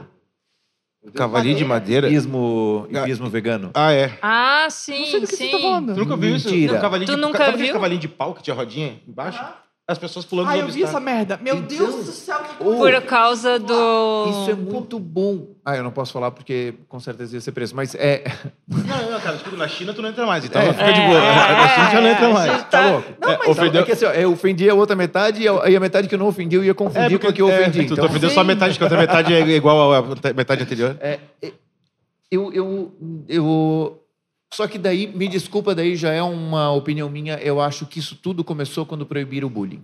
Cavalinho de madeira. Hipismo, hipismo vegano. Ah, é. Ah, Não sim, sei do que sim. você falando. Tu nunca viu isso? Mentira. Não, cavalinho Tu de, nunca aquele viu? cavalinho de pau que tinha rodinha embaixo? Aham. As pessoas pulando Ah, no eu vi essa merda. Meu Então, Deus do céu, que oh, Por causa do. Isso é muito bom. Ah, eu não posso falar porque com certeza ia ser preço, mas é. Não, não, cara, desculpa, na China tu não entra mais, então É. fica de boa. na China já não entra é, mais. a gente Tá tá- louco? Não, É, mas- ofendeu... é que assim, ó, eu ofendi a outra metade e a, e a metade que eu não ofendi eu ia confundir com a que eu ofendi. É, tu, tu então, ofendeu só a metade, que a outra metade é igual à metade anterior. é, é, eu, eu, eu. Só que daí, me desculpa, daí já é uma opinião minha. Eu acho que isso tudo começou quando proibiram o bullying.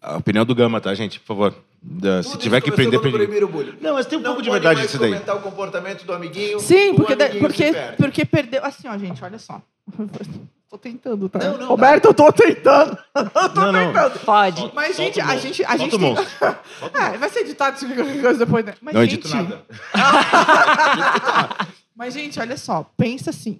A opinião do Gama, tá, gente? Por favor. Da- se tiver que prender, quando prende. proibiram o bullying. Não, mas tem um Não pouco de verdade nisso daí. comentar o comportamento do amiguinho. Sim, porque, amiguinho porque, porque perdeu. Assim, ó, gente, olha só. tô tentando, tá? Não, não, Roberto, eu tô tentando. Eu tô Não, não. tentando. Pode. Mas, Solta gente, a gente. A gente o tem... monstro. É, vai ser editado isso depois, né? Mas, Não gente, edito nada. Mas, gente, olha só, pensa assim.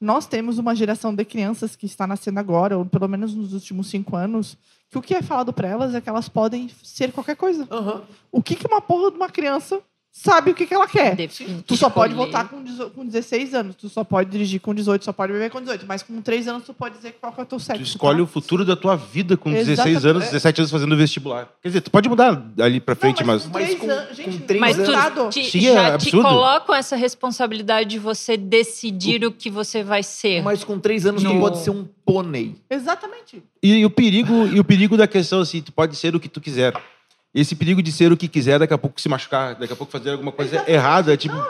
Nós temos uma geração de crianças que está nascendo agora, ou pelo menos nos últimos cinco anos, que o que é falado para elas é que elas podem ser qualquer coisa. Aham. O que, que uma porra de uma criança sabe o que, que ela quer? Tu só pode votar com, com 16 anos, tu só pode dirigir com 18, só pode beber com 18. Mas com 3 anos tu pode dizer qual que é o teu sexo. Tu escolhe tá? o futuro da tua vida com 16 Exatamente. anos, 17 anos fazendo vestibular. Quer dizer, tu pode mudar ali pra frente, Não, mas mas... com Mas três com- anos- com gente, três Mas anos- tu te, Sim, é já te absurdo. colocam essa responsabilidade de você decidir o que você vai ser. Mas com três anos tu No- pode ser um pônei. Exatamente. E, e o perigo, e o perigo da questão assim, tu pode ser o que tu quiser. Esse perigo de ser o que quiser, daqui a pouco se machucar, daqui a pouco fazer alguma coisa Exatamente. errada, tipo, Não,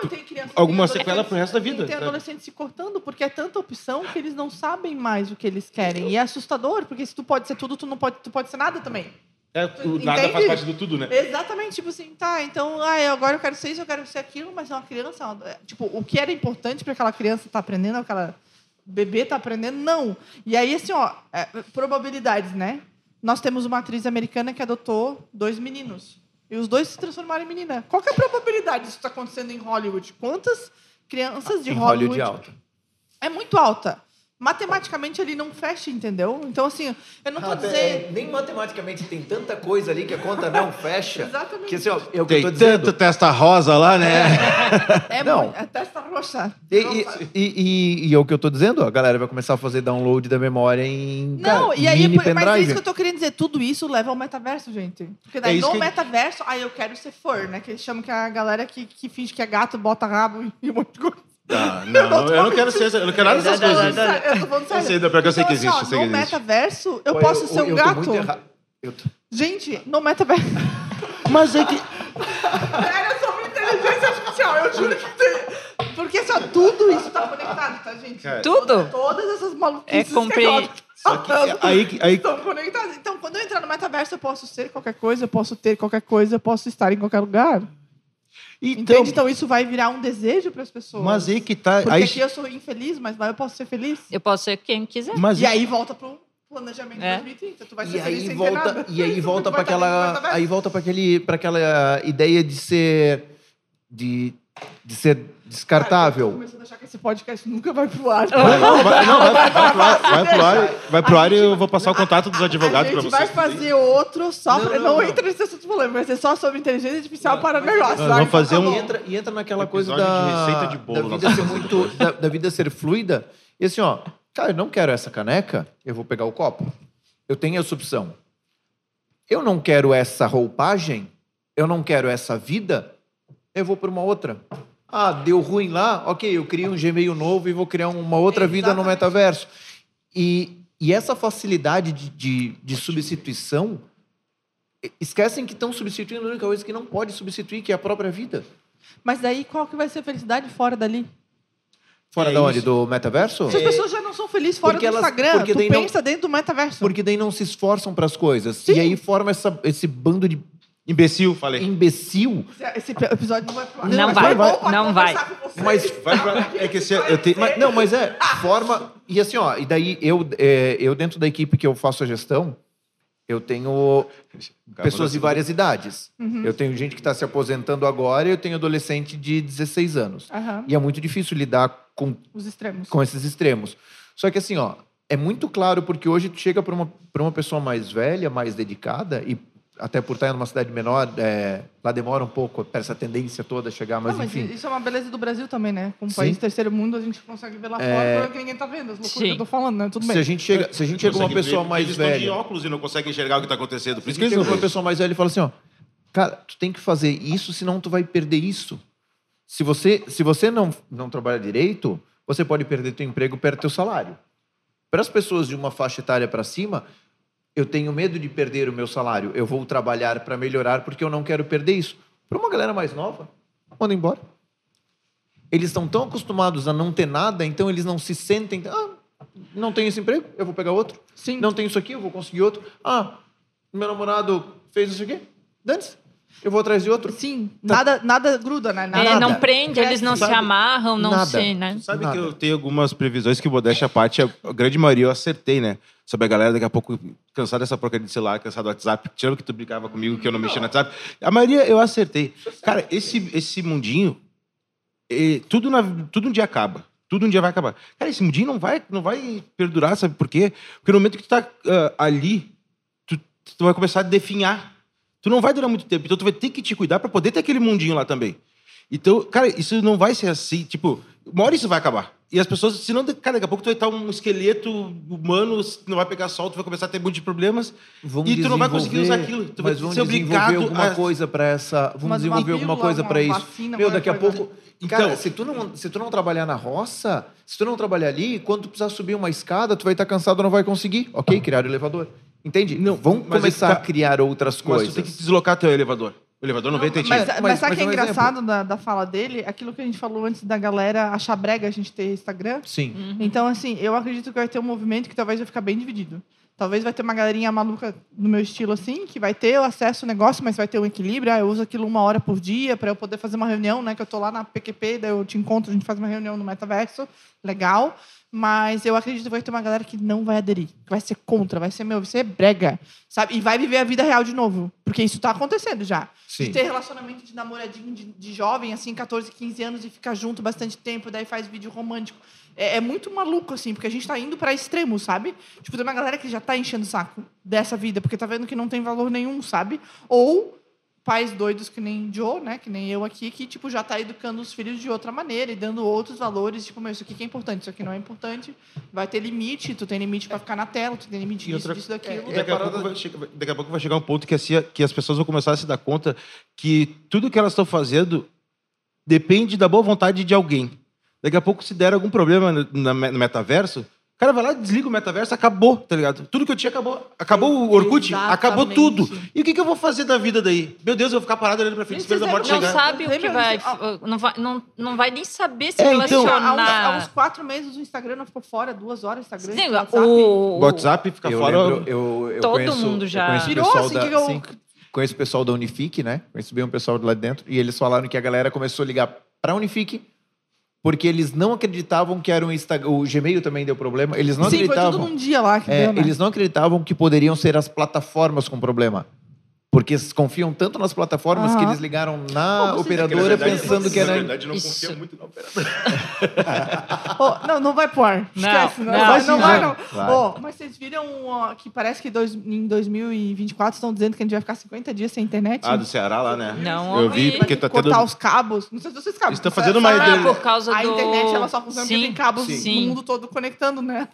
alguma sequela pro resto da adolescente- vida, Tem sabe? adolescentes se cortando porque é tanta opção que eles não sabem mais o que eles querem. E é assustador, porque se tu pode ser tudo, tu não pode, tu pode ser nada também. é, o nada Entende? faz parte do tudo, né? Exatamente, tipo assim, tá, então, ah, eu- agora eu quero ser isso, eu quero ser aquilo, mas é uma criança. é uma- é, tipo, o que era importante para aquela criança estar aprendendo, aquela bebê tá aprendendo? Não. E aí, assim, ó, é, probabilidades, né? Nós temos uma atriz americana que adotou dois meninos. E os dois se transformaram em menina. Qual é a probabilidade disso estar acontecendo em Hollywood? Quantas crianças de em Hollywood... Hollywood alta. É muito alta matematicamente ele não fecha, entendeu? Então, assim, eu não tô Até, dizendo. é, nem matematicamente tem tanta coisa ali que a conta não fecha. Exatamente. Que assim, ó, é eu Tem tô dizendo. tanto testa rosa lá, né? É, Não. muito, é testa roxa. E, e, e, e- e é o que eu tô dizendo, a galera vai começar a fazer download da memória em Não, cara, e aí, mini mas é isso que eu tô querendo dizer. Tudo isso leva ao metaverso, gente. Porque daí É no que- metaverso, aí eu quero ser for, né? Que eles chamam que é a galera que, que finge que é gato, bota rabo e um monte de coisa. Não, não, eu não quero ser, eu não quero nada dessas coisas. Eu tô falando sério. sei, pior que eu sei que Então, existe, eu sei que no existe. metaverso, eu Pô, posso ser um eu tô gato. muito erra- eu tô- Gente, no metaverso. Mas é que. Era sobre inteligência artificial, eu juro que tem. Porque assim, ó, tudo isso tá conectado, tá, gente? Cara, Tudo? Todas essas É maluquices compre... que a Só que aí, que- aí, estão conectadas. Então, quando eu entrar no metaverso, eu posso ser qualquer coisa, eu posso ter qualquer coisa, eu posso estar em qualquer lugar. Então, Entende? Então, isso vai virar um desejo para as pessoas. mas aí que tá. Porque Aí, aqui eu sou infeliz, mas lá eu posso ser feliz. Eu posso ser quem quiser. mas E aí volta pro planejamento É. 2030. Tu vai ser E feliz aí sem ter volta, nada. e aí volta para aquela, aí volta para aquele, para aquela ideia de ser, de, de ser Cara, eu tô descartável. começando a achar que esse podcast nunca vai pro ar. Vai, não, vai, não, vai, vai pro ar, vai pro ar, vai pro A ar e gente- eu vou passar o contato dos advogados a pra gente vocês. vai fazer outro só Não, pra... não, Não, não. entra nesse assunto falando, vai ser só sobre inteligência artificial para mas- negócio. Tá? vamos fazer Então, um- E entra, e entra naquela coisa da, de receita de bolo, da vida ser muito, da, da vida ser fluida. E assim, ó, cara, eu não quero essa caneca, eu vou pegar o copo. Eu tenho essa opção. Eu não quero essa roupagem, eu não quero essa vida, eu vou para uma outra. Ah, deu ruim lá, ok, eu criei um Gmail novo e vou criar uma outra vida no metaverso. E, e essa facilidade de, de, de substituição, esquecem que estão substituindo a única coisa que não pode substituir, que é a própria vida. Mas daí, qual que vai ser a felicidade fora dali? Fora É da onde? isso. Do metaverso? Se as pessoas já não são felizes fora Porque do elas- Instagram, porque tu daí não- pensa dentro do metaverso. Porque daí não se esforçam para as coisas. Sim. E aí forma essa, esse bando de Imbecil, falei. imbecil. Esse episódio não vai pro ar. Não vai, bom pra não vai. Mas Vai pra... É que esse, eu tenho... Mas, não, mas é, forma. E assim, ó, e daí eu, é, eu dentro da equipe que eu faço a gestão, eu tenho pessoas de várias idades. Uhum. Eu tenho gente que está se aposentando agora e eu tenho adolescente de 16 anos. Aham, E é muito difícil lidar com, Os extremos. com esses extremos. Só que assim, ó, é muito claro porque hoje tu chega para uma, pra uma pessoa mais velha, mais dedicada, e até por estar em uma cidade menor, é, lá demora um pouco para essa tendência toda chegar, mas Não, mas enfim. isso é uma beleza do Brasil também, né? Como Sim. país terceiro mundo, a gente consegue ver lá É. fora que ninguém tá vendo. As loucuras Sim. que eu tô falando, né? Tudo Se bem. a gente chega, se a gente chega uma pessoa ver, mais eles estão de velha, óculos e não conseguem enxergar o que está acontecendo. Por se isso a que gente eles chega uma pessoa mais velha e fala assim, ó, cara, tu tem que fazer isso, senão tu vai perder isso. Se você, se você não, não trabalha direito, você pode perder teu emprego, perder teu salário. Para as pessoas de uma faixa etária para cima, eu tenho medo de perder o meu salário. Eu vou trabalhar para melhorar porque eu não quero perder isso. Para uma galera mais nova, manda embora. Eles estão tão acostumados a não ter nada, então eles não se sentem. Ah, não tenho esse emprego, eu vou pegar outro. Sim. Não tenho isso aqui, eu vou conseguir outro. Ah, meu namorado fez isso aqui? Dane-se. Eu vou atrás de outro. Sim, nada, nada gruda, né? Nada, É, não prende, eles não se Sabe? amarram, não Nada. sei, né? Sabe Nada. que eu tenho algumas previsões que, modéstia à parte, a grande maioria eu acertei, né? Sobre a galera daqui a pouco cansar dessa porcaria de celular, cansar do WhatsApp. Tirando que tu brincava comigo que eu não mexia no WhatsApp. A maioria eu acertei. Cara, esse, esse mundinho, eh, tudo, na, tudo um dia acaba. Tudo um dia vai acabar. Cara, esse mundinho não vai, não vai perdurar, sabe por quê? Porque no momento que tu tá ah, ali, tu, tu vai começar a definhar. Tu não vai durar muito tempo. Então tu vai ter que te cuidar para poder ter aquele mundinho lá também. Então, cara, isso não vai ser assim. Tipo, uma hora isso vai acabar. E as pessoas, senão, cara, daqui a pouco tu vai estar um esqueleto humano, não vai pegar sol, tu vai começar a ter um monte de problemas. Vão E tu não vai conseguir usar aquilo. Tu vai ser desenvolver obrigado alguma a- coisa para essa. Vamos Mas desenvolver alguma coisa para isso. vacina, Meu, daqui a pouco. Então- cara, se tu, não, se tu não trabalhar na roça, se tu não trabalhar ali, quando tu precisar subir uma escada, tu vai estar cansado não vai conseguir. Ok, criar o elevador. Entende? Não, vamos mas começar ca- a criar outras Mas coisas. tu tem que deslocar teu elevador. O elevador não, vem ter Mas, mas, Mas- sabe o que é mas um engraçado da, da fala dele? Aquilo que a gente falou antes da galera achar brega a gente ter Instagram. Sim. Então, assim, eu acredito que vai ter um movimento que talvez vai ficar bem dividido. Talvez vai ter uma galerinha maluca no meu estilo, assim, que vai ter o acesso ao negócio, mas vai ter um equilíbrio. Ah, eu uso aquilo uma hora por dia para eu poder fazer uma reunião, né? Que eu tô lá na PQP, daí eu te encontro, a gente faz uma reunião no metaverso. Legal. Mas eu acredito que vai ter uma galera que não vai aderir, que vai ser contra, vai ser, meu, vai ser brega, sabe? E vai viver a vida real de novo. Porque isso tá acontecendo já. Sim. De ter relacionamento de namoradinho de, de jovem, assim, 14, 15 anos, e ficar junto bastante tempo, daí faz vídeo romântico. É, é muito maluco, assim, porque a gente tá indo para extremos, sabe? Tipo, tem uma galera que já tá enchendo o saco dessa vida, porque tá vendo que não tem valor nenhum, sabe? Ou pais doidos que nem Joe, né? Que nem eu aqui, que tipo já tá educando os filhos de outra maneira e dando outros valores, tipo, meu, isso aqui que é importante, isso aqui não é importante. Vai ter limite, tu tem limite para ficar na tela, tu tem limite disso, outra- disso, daquilo. E daqui, a pouco vai chegar, daqui a pouco vai chegar um ponto que, assim, que as pessoas vão começar a se dar conta que tudo que elas estão fazendo depende da boa vontade de alguém. Daqui a pouco, se der algum problema no, metaverso, cara vai lá, desliga o metaverso, acabou, tá ligado? Tudo que eu tinha acabou. Acabou o Orkut, Exatamente. acabou tudo. E o que, que eu vou fazer da vida daí? Meu Deus, eu vou ficar parado olhando pra frente, esperando a morte Não chegar. sabe o que vai, não vai. Não, não vai nem saber se É, então- Há uns, há relacionar. uns quatro meses o Instagram não ficou fora, duas horas o Instagram. Sim, o WhatsApp. o, O WhatsApp fica Eu fora. lembro, eu, eu Todo conheço, mundo já. Eu conheço o Virou pessoal assim da, que eu- sim, conheço o pessoal da Unifique, né? Conheço bem um pessoal de lá dentro. E eles falaram que a galera começou a ligar para a Unifique porque eles não acreditavam que era um Instagram. O Gmail também deu problema. Eles não Sim, foi tudo acreditavam. num dia lá que É, deu, né? Eles não acreditavam que poderiam ser as plataformas com problema. Porque eles confiam tanto nas plataformas que eles ligaram na vocês- operadora Na verdade, pensando que Na era. verdade, não Isso. confia muito na operadora. Ô, não, não vai pro ar. Não, Esquece. Não, não, vai, não vai, não. Vai. Ô, mas vocês viram ó, que parece que dois, em 2024 estão dizendo que a gente vai ficar 50 dias sem internet? Ah, do Ceará lá, né? Não Eu vi, porque tá que cortar tendo... os cabos. Não sei se vocês. Eles estão fazendo uma Ah, por causa A do. internet ela só funciona porque tem cabos sim. no mundo todo conectando, né?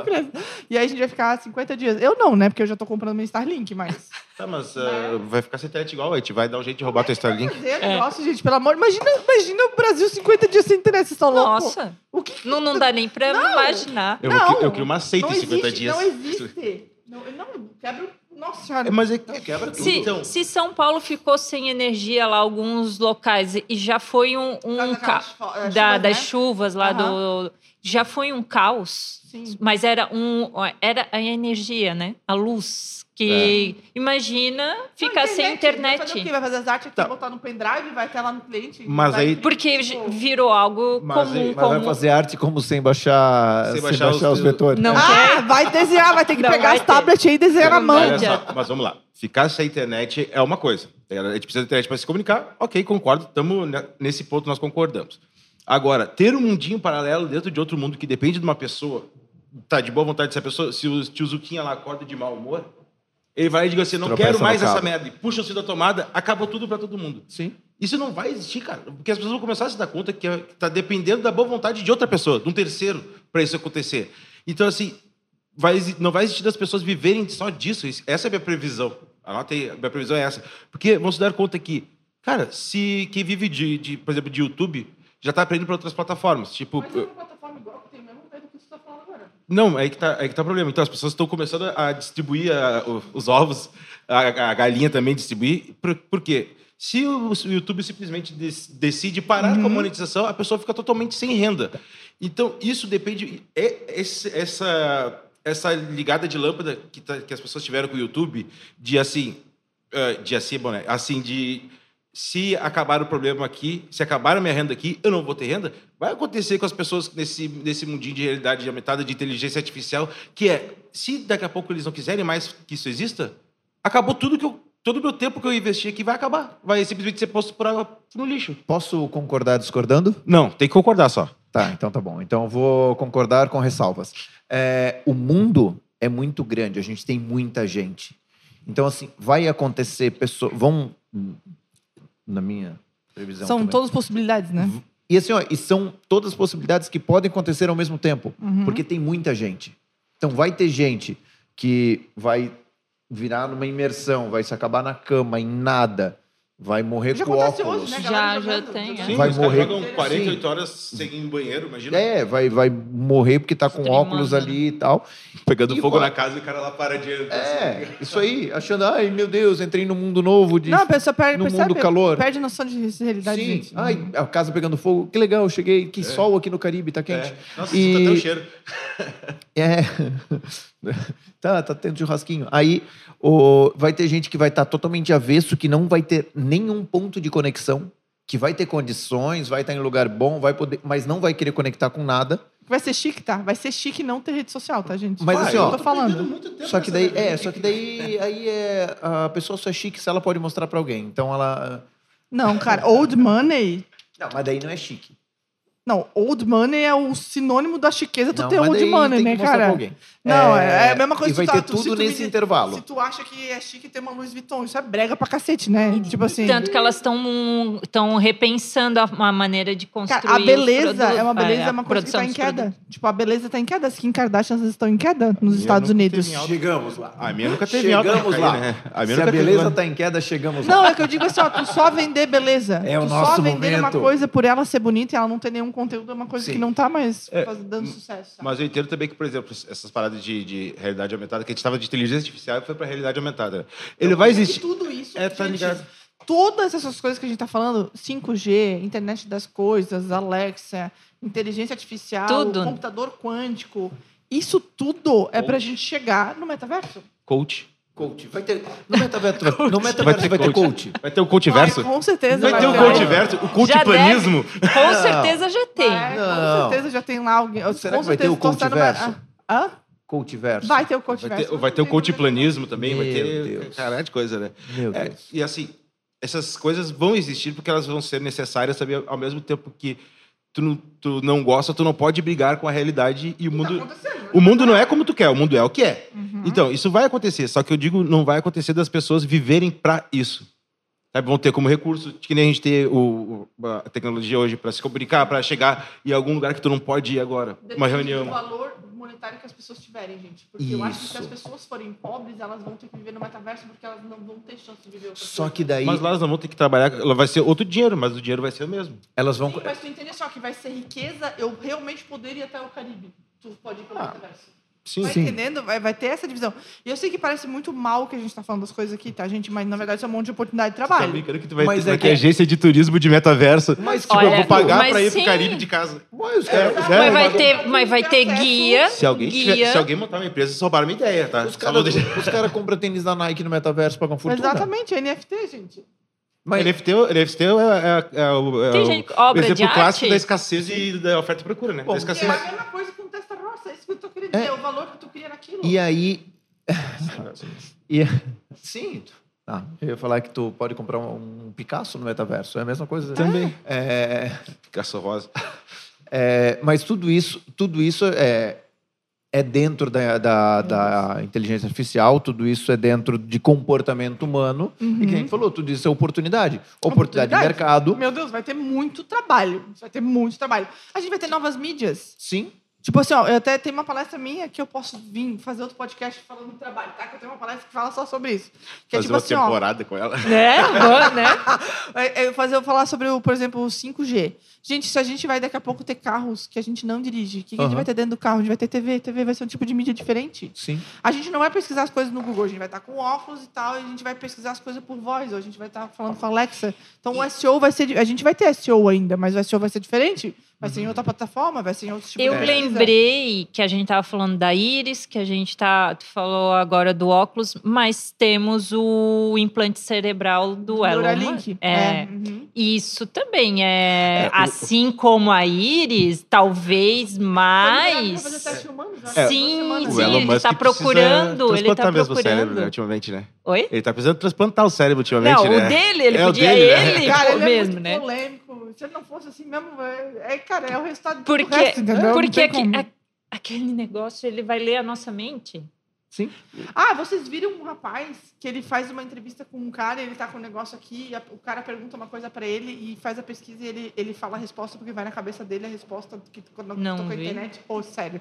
Empresas. E aí a gente vai ficar 50 dias. Eu não, né? Porque eu já tô comprando meu Starlink, mas. Tá, mas ah, vai ficar sem internet igual, a gente vai dar um jeito de roubar teu Starlink. Fazer negócio, gente, pelo amor. Imagina, imagina o Brasil 50 dias sem internet, vocês estão loucos? Nossa, O que não, não dá nem pra Não. imaginar. Eu, Não, eu crio uma seita em 50 existe, dias. Não existe. Não, não quebra. o- Nossa senhora. É, mas é que quebra tudo. Se, então, se São Paulo ficou sem energia lá, alguns locais, e já foi um, um ca... eh, da- chuvas, das né? chuvas lá do. Já foi um caos. Sim. Mas era um. Era a energia, né? A luz. Que imagina ficar sem Vai fazer o quê? internet. Vai fazer as artes aqui, Tá. botar no pendrive, vai até lá no cliente. Mas aí- Porque virou algo Mas comum. aí- Mas vai fazer arte como sem baixar, Sem sem baixar baixar, os- os, vetores. Não Ah, vai desenhar, vai ter que Não pegar as tablets aí e desenhar na mão. só, mas vamos lá. Ficar sem internet é uma coisa. ligado? A gente precisa de internet para se comunicar. Ok, concordo. Estamos nesse ponto, nós concordamos. Agora, ter um mundinho paralelo dentro de outro mundo que depende de uma pessoa, tá de boa vontade, se a pessoa, se o tio Zuquinha lá acorda de mau humor, ele vai e diz assim: não Tropeça quero mais essa merda. E puxa o fio da tomada, acabou tudo para todo mundo. Sim. Isso não vai existir, cara. Porque as pessoas vão começar a se dar conta que está dependendo da boa vontade de outra pessoa, de um terceiro, para isso acontecer. Então, assim, vai, não vai existir das pessoas viverem só disso. Isso- Essa é a minha previsão. Anota aí, a minha previsão é essa. Porque vão se dar conta que, cara, se quem vive de, de, por exemplo, de YouTube já está aprendendo para outras plataformas. Tipo, Mas é uma plataforma igual que tem mesmo medo que você tá falando agora. Não, é que tá, é que tá o problema. Então, as pessoas estão começando a distribuir a- os ovos, a, a galinha também distribuir. Por, por quê? Se o, o YouTube simplesmente des- decide parar com a monetização, a pessoa fica totalmente sem renda. Então, isso depende... É, esse- essa, essa ligada de lâmpada que, tá- que as pessoas tiveram com o YouTube, de assim... ah, de assim, bom, né? Assim, de... Se acabar o problema aqui, se acabar a minha renda aqui, eu não vou ter renda. Vai acontecer com as pessoas nesse, nesse mundinho de realidade aumentada, de inteligência artificial, que é, se daqui a pouco eles não quiserem mais que isso exista, acabou tudo que eu, todo o meu tempo que eu investi aqui vai acabar. Vai simplesmente ser posto por água no lixo. Posso concordar discordando? Não, tem que concordar só. Tá, então tá bom. Então eu vou concordar com ressalvas. É, o mundo é muito grande, a gente tem muita gente. Então, assim, vai acontecer, pessoas vão. Na minha previsão. São também. todas possibilidades, né? E assim, ó, e são todas possibilidades que podem acontecer ao mesmo tempo, Uhum. porque tem muita gente. Então vai ter gente que vai virar numa imersão, vai se acabar na cama, em nada, vai morrer Já com óculos. hoje, né? Já- já tem, jogando. é. Sim, Vai morrer. jogam 48 Sim. horas sem ir no banheiro, imagina. É, vai, vai morrer porque tá com óculos né? ali e tal. Pegando E fogo vai- na casa e o cara lá paradinho. É, isso aí, achando, ai meu Deus, entrei num mundo novo de. Não, a pessoa perde, no percebe, mundo calor. perde noção de realidade. Sim, gente. ai, a casa pegando fogo, que legal, cheguei, que sol aqui no Caribe, tá quente. É. Nossa, E- sinto até o cheiro. É. tá, tá tendo churrasquinho. Aí o, vai ter gente que vai estar totalmente avesso, que não vai ter nenhum ponto de conexão, que vai ter condições, vai estar em lugar bom, vai poder, mas não vai querer conectar com nada. Vai ser chique, tá? Vai ser chique não ter rede social, tá, gente? Mas Ah, assim, eu ó, tô falando. Só que daí, é, só que daí aí é a pessoa só é chique se ela pode mostrar pra alguém. Então ela Não, cara, old money. Não, mas daí não é chique. Não, old money é o sinônimo da chiqueza tu Não, ter old money, tem né, cara? Não, É, é, é a mesma coisa e vai tu ter tu- tudo tu nesse me- intervalo. Se tu acha que é chique ter uma Louis Vuitton, isso é brega pra cacete, né? tipo assim. Tanto que elas estão estão repensando a, a maneira de construir. Cara, a beleza é uma beleza, a é uma coisa que tá em queda. produtos. Tipo, a beleza tá em queda. As Kim Kardashians estão em queda nos Estados Unidos. Chegamos lá. A minha nunca teve alta, Chegamos cair, lá. né? A minha Se a beleza lá. tá em queda, chegamos lá. Não, é que eu digo assim, ó, tu só vender beleza. É o tu nosso só vender uma momento. coisa por ela ser bonita e ela não ter nenhum conteúdo é uma coisa Sim. que não tá mais É, dando sucesso. sabe? Mas eu entendo também que, por exemplo, essas paradas de, de realidade aumentada, que a gente estava de inteligência artificial e foi para realidade aumentada. Ele vai E existir. tudo isso, É, tá gente, ligado. todas essas coisas que a gente tá falando, 5G, internet das coisas, Alexa, inteligência artificial, Tudo. computador quântico, isso tudo é pra gente chegar no metaverso. Coach. Coach. Vai ter, no metaverso, vai, no metaverso vai ter coach. Vai ter o coach verso? Vai, com certeza. Vai ter o coach verso? O coach Já planismo? Com certeza já tem. Vai. Com certeza já tem lá alguém. Será com que vai ter o coach verso? Ah, Hã? Coach verso. Vai ter o coach Vai verso. ter, vai ter o coach planismo também, vai Meu ter Deus. caralho de coisa, né? Meu É, Deus. e assim, essas coisas vão existir porque elas vão ser necessárias, sabe? Ao mesmo tempo que tu não, tu não gosta, tu não pode brigar com a realidade e o mundo... O mundo não é como tu quer, o mundo é o que é. Então, isso vai acontecer, só que eu digo, não vai acontecer das pessoas viverem para isso. Sabe, vão ter como recurso, que nem a gente ter o, a tecnologia hoje para se comunicar, para chegar em algum lugar que tu não pode ir agora. Uma reunião. do valor monetário que as pessoas tiverem, gente. Porque eu acho que se as Isso. pessoas forem pobres, elas vão ter que viver no metaverso porque elas não vão ter chance de viver outra Só coisa. que daí Mas lá elas não vão ter que trabalhar, ela vai ser outro dinheiro, mas o dinheiro vai ser o mesmo. elas vão. Sim, mas tu entende só que vai ser riqueza, eu realmente poderia ir até o Caribe. Tu pode ir pelo Ah, metaverso. Sim, Vai sim. entendendo? Vai, vai ter essa divisão. E eu sei que parece muito mal que a gente tá falando das coisas aqui, tá, gente? Mas na verdade isso é um monte de oportunidade de Tá trabalho. brincando que tu vai, Mas ter, vai é ter que- agência de turismo de metaverso. Mas, tipo, Olha, eu vou pagar mas pra ir pro sim. Caribe de casa. Mas os caras. É, É, Mas vai ter, mas vai ter guia. Se alguém, tiver- guia. se alguém montar uma empresa, só roubaram minha ideia, tá? Os Só caras deixar- os compram tênis da Nike no metaverso, pagam fortuna. Exatamente, é NFT, gente. Mas, NFT, o- NFT é, é- é o, é Tem o- gente- obra o exemplo clássico da escassez e da oferta e procura, né? Bom, da escassez. é a mesma coisa com testa roça, é isso que eu tô querendo dizer, o valor que tu cria naquilo. e aí. e, sim. Ah, eu ia falar que tu pode comprar um, um Picasso no metaverso. É a mesma coisa. Também. É, Picasso rosa. é, mas tudo isso, tudo isso é, é dentro da, da, da inteligência artificial, tudo isso é dentro de comportamento humano. E quem falou, tudo isso é oportunidade. Oportunidade, de Oportunidade. mercado. Meu Deus, vai ter muito trabalho. Vai ter muito trabalho. A gente vai ter novas mídias. Sim. Tipo assim, ó, eu até tenho uma palestra minha que eu posso vir fazer outro podcast falando do trabalho, tá? Que eu tenho uma palestra que fala só sobre isso. Que é Fazer tipo uma assim, ó. temporada com ela. Né? Bom, né? É, é fazer eu falar sobre, o, por exemplo, o 5G. Gente, se a gente vai daqui a pouco ter carros que a gente não dirige, o que, que a gente vai ter dentro do carro? A gente vai ter TV, TV vai ser um tipo de mídia diferente. Sim. A gente não vai pesquisar as coisas no Google, a gente vai estar com óculos e tal, e a gente vai pesquisar as coisas por voz, ou a gente vai estar falando com a Alexa. Então o SEO vai ser. A gente vai ter SEO ainda, mas o SEO vai ser diferente. Vai ser em outra plataforma, vai ser em outro tipo Eu de lembrei que a gente tava falando da íris, que a gente tá, tu falou agora do óculos, mas temos o implante cerebral do Elon Neuralink. Musk. É, uhum. Isso também é, É, o- assim como a íris, talvez mais. fazer teste humano já? É, Sim, sim, ele tá precisa procurando, ele tá transplantar mesmo o cérebro, procurando. né, ultimamente, né? Oi? Ele tá precisando transplantar o cérebro ultimamente, Não, né? o dele, ele É o podia dele, né? ele Cara, pô, ele é mesmo, muito né? polêmico. Se ele não fosse assim mesmo, é, é, cara, é o resultado do Porque, resto, entendeu? Porque aque- a- aquele negócio, ele vai ler a nossa mente. Sim. Ah, vocês viram um rapaz que ele faz uma entrevista com um cara, ele tá com um negócio aqui, e a- o cara pergunta uma coisa pra ele e faz a pesquisa e ele, ele fala a resposta porque vai na cabeça dele a resposta que quando Não toca a internet. Ô, sério.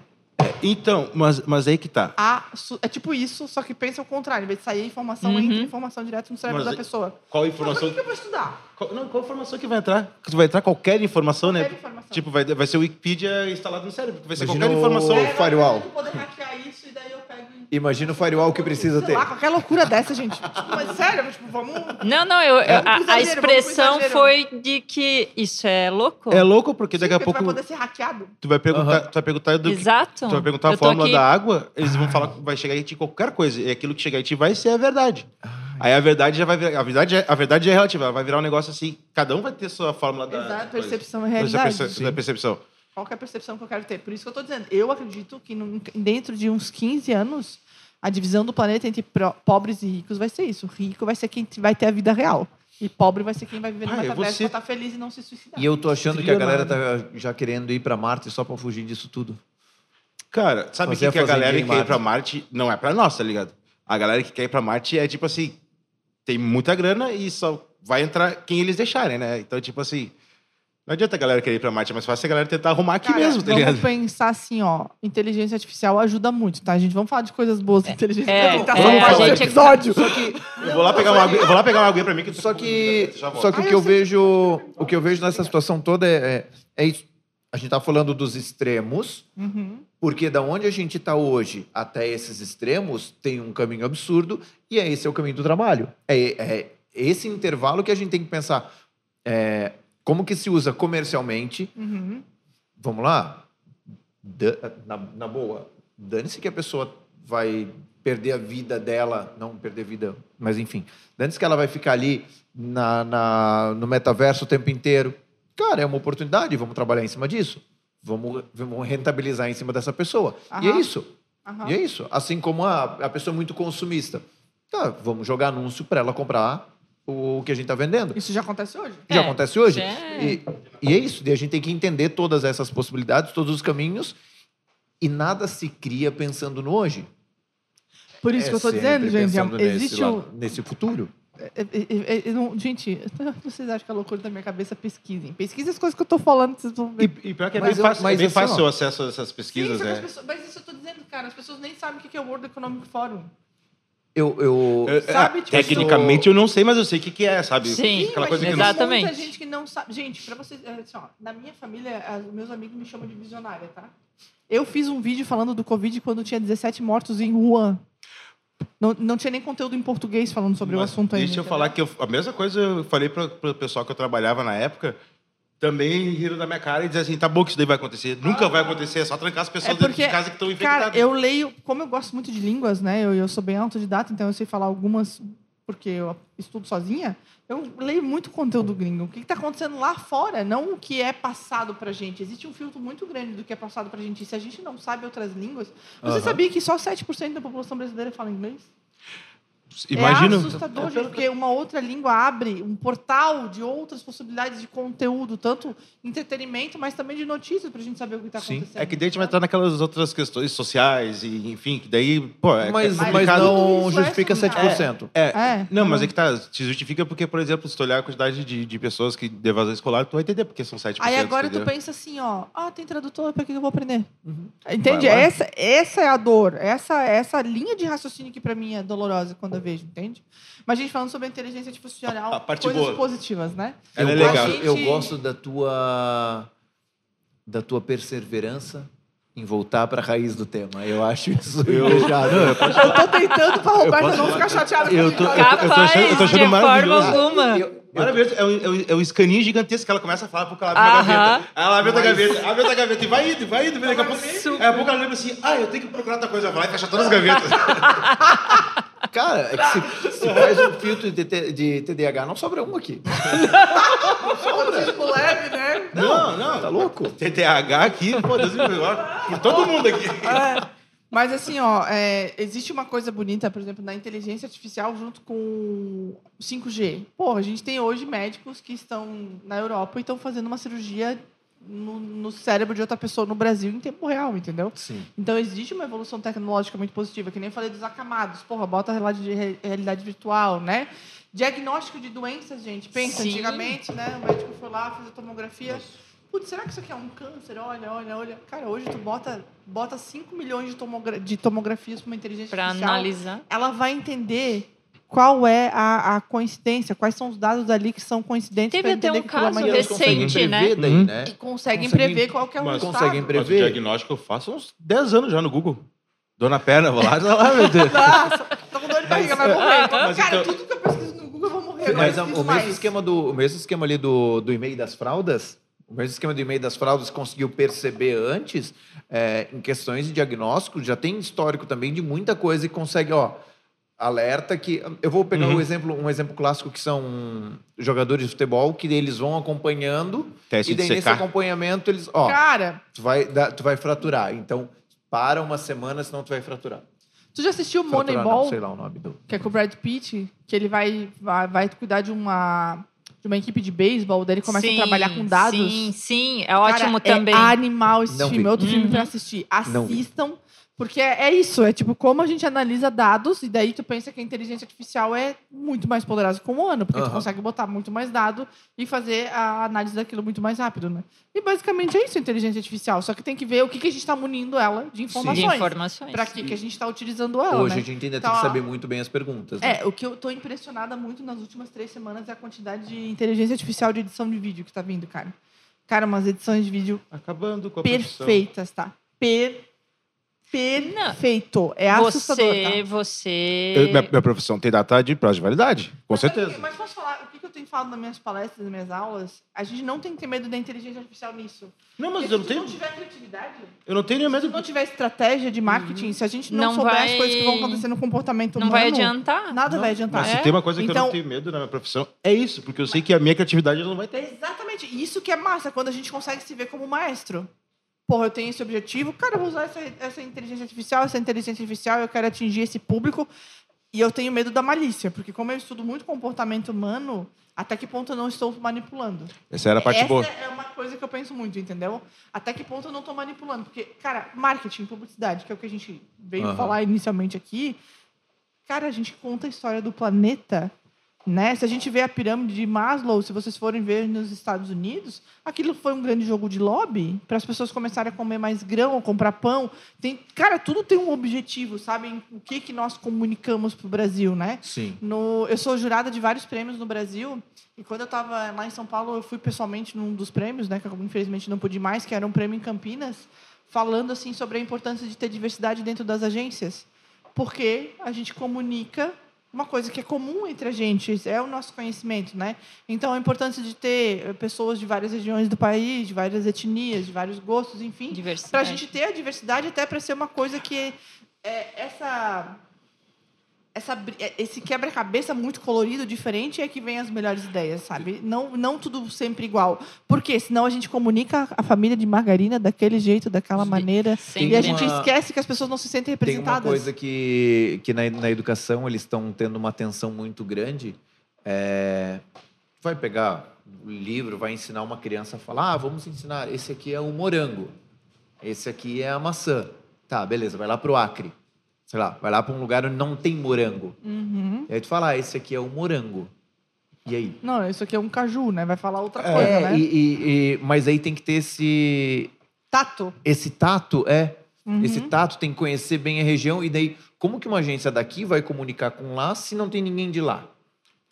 Então, mas, mas aí que tá. A é tipo isso, só que pensa o contrário. Em vez de sair a informação, Uhum. entra a informação direto no cérebro Mas da pessoa. Qual Mas informação... o que eu vou estudar? Qual, não, qual informação que vai entrar? Que vai entrar qualquer informação, né? Qualquer informação. Tipo, vai, vai ser o Wikipedia instalado no cérebro. Vai ser Imagina qualquer informação. o- É, firewall. Poder hackear isso e daí eu pego e... Imagina o firewall que precisa ter. lá, qualquer loucura dessa, gente. Tipo, mas sério, tipo, vamos... Não, não, eu, eu- pro a, a exagero, expressão foi de que isso é louco. É louco, porque daqui a Porque tu pouco vai poder ser hackeado. tu vai perguntar, Aham. tu vai perguntar do que- Exato. tu vai perguntar a fórmula aqui- da água, eles vão falar que vai chegar em ti qualquer coisa. E aquilo que chegar em ti vai ser a verdade. Aí a verdade já vai virar, a verdade é, a verdade é relativa, ela vai virar um negócio assim, cada um vai ter sua fórmula da Exato, percepção e realidade. Perce- da percepção. Qual que é a percepção que eu quero ter? Por isso que eu estou dizendo. Eu acredito que dentro de uns 15 anos, a divisão do planeta entre pro- pobres e ricos vai ser isso. Rico vai ser quem vai ter a vida real. E pobre vai ser quem vai viver Ah, eu vou metaverso ser- pra estar feliz e não se suicidar. E eu tô achando que a galera tá já querendo ir para Marte só para fugir disso tudo. Cara, sabe que, que a galera que quer ir pra Marte não é pra nós, tá ligado? A galera que quer ir pra Marte é tipo assim, tem muita grana e só vai entrar quem eles deixarem, né? Então, tipo assim, não adianta a galera querer ir pra Marte, é mais fácil a galera tentar arrumar aqui Cara, mesmo, tá vamos ligado? pensar assim, ó. Inteligência artificial ajuda muito, tá, gente? Vamos falar de coisas boas da inteligência é, artificial. é, Vamos a fazer gente- episódio. Eu vou lá pegar uma aguinha, eu vou lá pegar uma aguinha pra mim que Só que, só que o Ah, que eu vejo, o que eu vejo nessa situação toda é, é, é isso. A gente tá falando dos extremos, Uhum. porque da onde a gente está hoje até esses extremos tem um caminho absurdo e é esse é o caminho do trabalho. É, é esse intervalo que a gente tem que pensar. É, como que se usa comercialmente? Uhum. Vamos lá? Da- na, na boa, dane-se que a pessoa vai perder a vida dela, não perder vida, mas enfim, dane-se que ela vai ficar ali na, na- no metaverso o tempo inteiro. Cara, é uma oportunidade, vamos trabalhar em cima disso. Vamos, vamos rentabilizar em cima dessa pessoa. E é isso. Aham. E é isso. Assim como a, a pessoa é muito consumista. Tá, vamos jogar anúncio para ela comprar o que a gente está vendendo. Isso já acontece hoje? Já É, acontece hoje. já- E, e é isso. E a gente tem que entender todas essas possibilidades, todos os caminhos. E nada se cria pensando no hoje. Por isso É que eu tô sempre dizendo, gente. nesse Existe um. lado, nesse futuro. é- é- é- é- não- gente, vocês acham que é loucura da minha cabeça? Pesquisem. Pesquisem as coisas que eu tô falando, vocês vão ver. E, e pior que é Mas bem eu- fácil, é mas bem assim, fácil o acesso a essas pesquisas, Sim, né? pessoas- mas isso eu tô dizendo, cara. As pessoas nem sabem o que é o World Economic Forum. Eu, eu, É, Sabe, é, tipo, Tecnicamente eu não sei, mas eu sei o que, que é, sabe? Sim, Aquela coisa que. Exatamente. muita gente que não sabe. Gente, pra vocês. é, assim, ó, na minha família, meus amigos me chamam de visionária, tá? Eu fiz um vídeo falando do Covid quando tinha 17 mortos em Wuhan. Não, não tinha nem conteúdo em português falando sobre o Mas assunto ainda. Deixa eu falar que eu- a mesma coisa eu falei para o pessoal que eu trabalhava na época. Também riram da minha cara e diziam assim: tá bom que isso daí vai acontecer. Nunca vai acontecer, é só trancar as pessoas É dentro porque, de casa que estão infectadas. Cara, eu leio, como eu gosto muito de línguas, né? Eu, eu sou bem autodidata, então eu sei falar algumas, porque eu estudo sozinha. Eu leio muito conteúdo gringo. O que está acontecendo lá fora, não o que é passado pra gente. Existe um filtro muito grande do que é passado pra gente. E se a gente não sabe outras línguas. Você Aham. sabia que só 7% da população brasileira fala inglês? Imagina. É assustador, gente, porque uma outra língua abre um portal de outras possibilidades de conteúdo, tanto entretenimento, mas também de notícias, pra gente saber o que está Sim. acontecendo. É que daí a gente vai estar naquelas outras questões sociais e, enfim, que daí, pô, é, mas, é mas não é justifica complicado. 7%. É, É, não, mas é que tá, se justifica porque, por exemplo, se tu olhar a quantidade de, de pessoas que de evasão escolar, tu vai entender porque são 7%. Aí agora tu entendeu? pensa assim, ó, ah, tem tradutor, pra que eu vou aprender? Uhum. Entende? Vai. Essa, essa é a dor, essa, essa linha de raciocínio que pra mim é dolorosa quando eu vejo, entende? Mas a gente falando sobre a inteligência artificial, A- a parte coisas boa. positivas, né? Ela é eu legal. Gosto, eu Gente- gosto da tua da tua perseverança em voltar para a raiz do tema. Eu acho isso invejável. Eu tô tentando pra Roberta não ficar chateada eu tô- olha. eu tô achando- eu tô achando de forma maravilhoso. alguma. Eu- Maravilhoso. É um, é, um, é um escaninho gigantesco que ela começa a falar porque ela abre a gaveta. Ela abre a gaveta, abre a gaveta e vai indo, vai indo. Daqui a pouco, daqui a pouco ela lembra assim, ah, eu tenho que procurar outra coisa. Ela vai lá e fecha todas as gavetas. Cara, é que se, se faz um filtro de, T- de TDAH, não sobra um aqui. Autismo leve, né? não, não. Tá louco? TTH aqui, pô, Deus me por todo mundo aqui. É. Mas assim, ó, é, existe uma coisa bonita, por exemplo, na inteligência artificial junto com o 5G. Porra, a gente tem hoje médicos que estão na Europa e estão fazendo uma cirurgia no, no cérebro de outra pessoa no Brasil em tempo real, entendeu? Sim. Então existe uma evolução tecnológica muito positiva, que nem eu falei dos acamados. Porra, bota a realidade, de re- realidade virtual, né? Diagnóstico de doenças, gente. Pensa, Sim. antigamente, né? O médico foi lá, fez a tomografia. Putz, será que isso aqui é um câncer? Olha, olha, olha. Cara, hoje tu bota, bota 5 milhões de, tomogra de tomografias para uma inteligência Pra artificial. analisar. Ela vai entender qual é a, a coincidência, quais são os dados ali que são coincidentes Teve até entender um que é caso recente, né? prever daí, Uhum. né? E conseguem Conseguem- prever qual que é o mas resultado. conseguem Mas o prever. diagnóstico eu faço uns 10 anos já no Google. Dona Perna, vou lá, tá lá, meu Deus. Nossa, tô com dor de barriga, vai morrer. Mas Cara, então- tudo que eu pesquiso no Google eu vou morrer. Mas pesquiso o mesmo mais. esquema do o mesmo esquema ali do, do e-mail das fraldas, o mesmo esquema do e-mail das fraldas conseguiu perceber antes é, em questões de diagnóstico, já tem histórico também de muita coisa e consegue, ó, alerta que eu vou pegar Uhum. um exemplo um exemplo clássico que são jogadores de futebol que eles vão acompanhando Teste e de daí nesse acompanhamento eles ó Cara, tu vai tu vai fraturar então para uma semana senão tu vai fraturar tu já assistiu Fraturar, Moneyball? não, sei lá o nome do que é com o Brad Pitt, que ele vai, vai, vai cuidar de uma, de uma equipe de beisebol, daí ele começa Sim, a trabalhar com dados. Sim, sim, é Cara, ótimo também. É animal esse Não filme, vi. é outro filme Uhum. pra assistir. Não vi. Assistam, porque é, é isso, é tipo como a gente analisa dados, e daí tu pensa que a inteligência artificial é muito mais poderosa que o humano, porque tu Aham. consegue botar muito mais dado e fazer a análise daquilo muito mais rápido, né? E basicamente é isso a inteligência artificial, só que tem que ver o que, que a gente está munindo ela de de informações. informações. Pra que, que a gente está utilizando ela, hoje né? a gente ainda Então, tem que saber muito bem as perguntas né? É, o que eu tô impressionada muito nas últimas três semanas é a quantidade de inteligência artificial de edição de vídeo que tá vindo, cara. Cara, umas edições de vídeo Acabando com a produção. perfeitas, tá? Per... Perfeito. É assustador, você, tá? você. Eu- minha, minha profissão tem data de prazo de validade, com Mas certeza. Mas posso falar, o que eu tenho falado nas minhas palestras, nas minhas aulas? A gente não tem que ter medo da inteligência artificial nisso. Não, Porque mas eu não se tenho, não tiver criatividade, eu não tenho nem se medo. tu não tiver estratégia de marketing, se a gente não, Não souber vai- as coisas que vão acontecer no comportamento Não humano, vai adiantar. nada Não, vai adiantar. Mas É? se tem uma coisa que eu Então- não tenho medo na minha profissão, é isso, porque eu sei que a minha criatividade não vai ter. Exatamente. Isso que é massa, quando a gente consegue se ver como maestro. Porra, eu tenho esse objetivo, cara, eu vou usar essa, essa inteligência artificial, essa inteligência artificial, eu quero atingir esse público. E eu tenho medo da malícia, porque como eu estudo muito comportamento humano, até que ponto eu não estou manipulando? Essa era a parte Essa boa. é uma coisa que eu penso muito, entendeu? Até que ponto eu não estou manipulando? Porque, cara, marketing, publicidade, que é o que a gente veio Aham. falar inicialmente aqui, cara, a gente conta a história do planeta, né? Se a gente vê a pirâmide de Maslow, se vocês forem ver nos Estados Unidos, aquilo foi um grande jogo de lobby para as pessoas começarem a comer mais grão, comprar pão. Tem, cara, tudo tem um objetivo, sabem? O que que nós comunicamos para o Brasil, né? sim No, eu sou jurada de vários prêmios no Brasil. E quando eu estava lá em São Paulo, eu fui pessoalmente num dos prêmios, né? Que eu infelizmente não pude mais, que era um prêmio em Campinas, falando assim sobre a importância de ter diversidade dentro das agências. Porque a gente comunica uma coisa que é comum entre a gente, é o nosso conhecimento, né? Então, a importância de ter eh, pessoas de várias regiões do país, de várias etnias, de vários gostos, enfim, para a gente ter a diversidade até para ser uma coisa que é, essa essa é, esse quebra-cabeça muito colorido diferente é que vem as melhores ideias sabe não não tudo sempre igual porque senão a gente comunica a família de margarina daquele jeito daquela Sim. maneira Sempre. e a gente uma- esquece que as pessoas não se sentem Tem representadas uma coisa que, que na, na educação eles estão tendo uma atenção muito grande. É, vai pegar o livro, vai ensinar uma criança a falar: ah, vamos ensinar, esse aqui é o morango, esse aqui é a maçã. Tá, beleza, vai lá pro Acre. Sei lá, vai lá para um lugar onde não tem morango. Uhum. E aí tu fala: ah, esse aqui é o morango. E aí? não isso aqui é um caju né vai falar outra É, coisa né e, e- e- mas aí tem que ter esse, tato esse tato, é. Uhum. Esse tato tem que conhecer bem a região. E daí, como que uma agência daqui vai comunicar com lá se não tem ninguém de lá?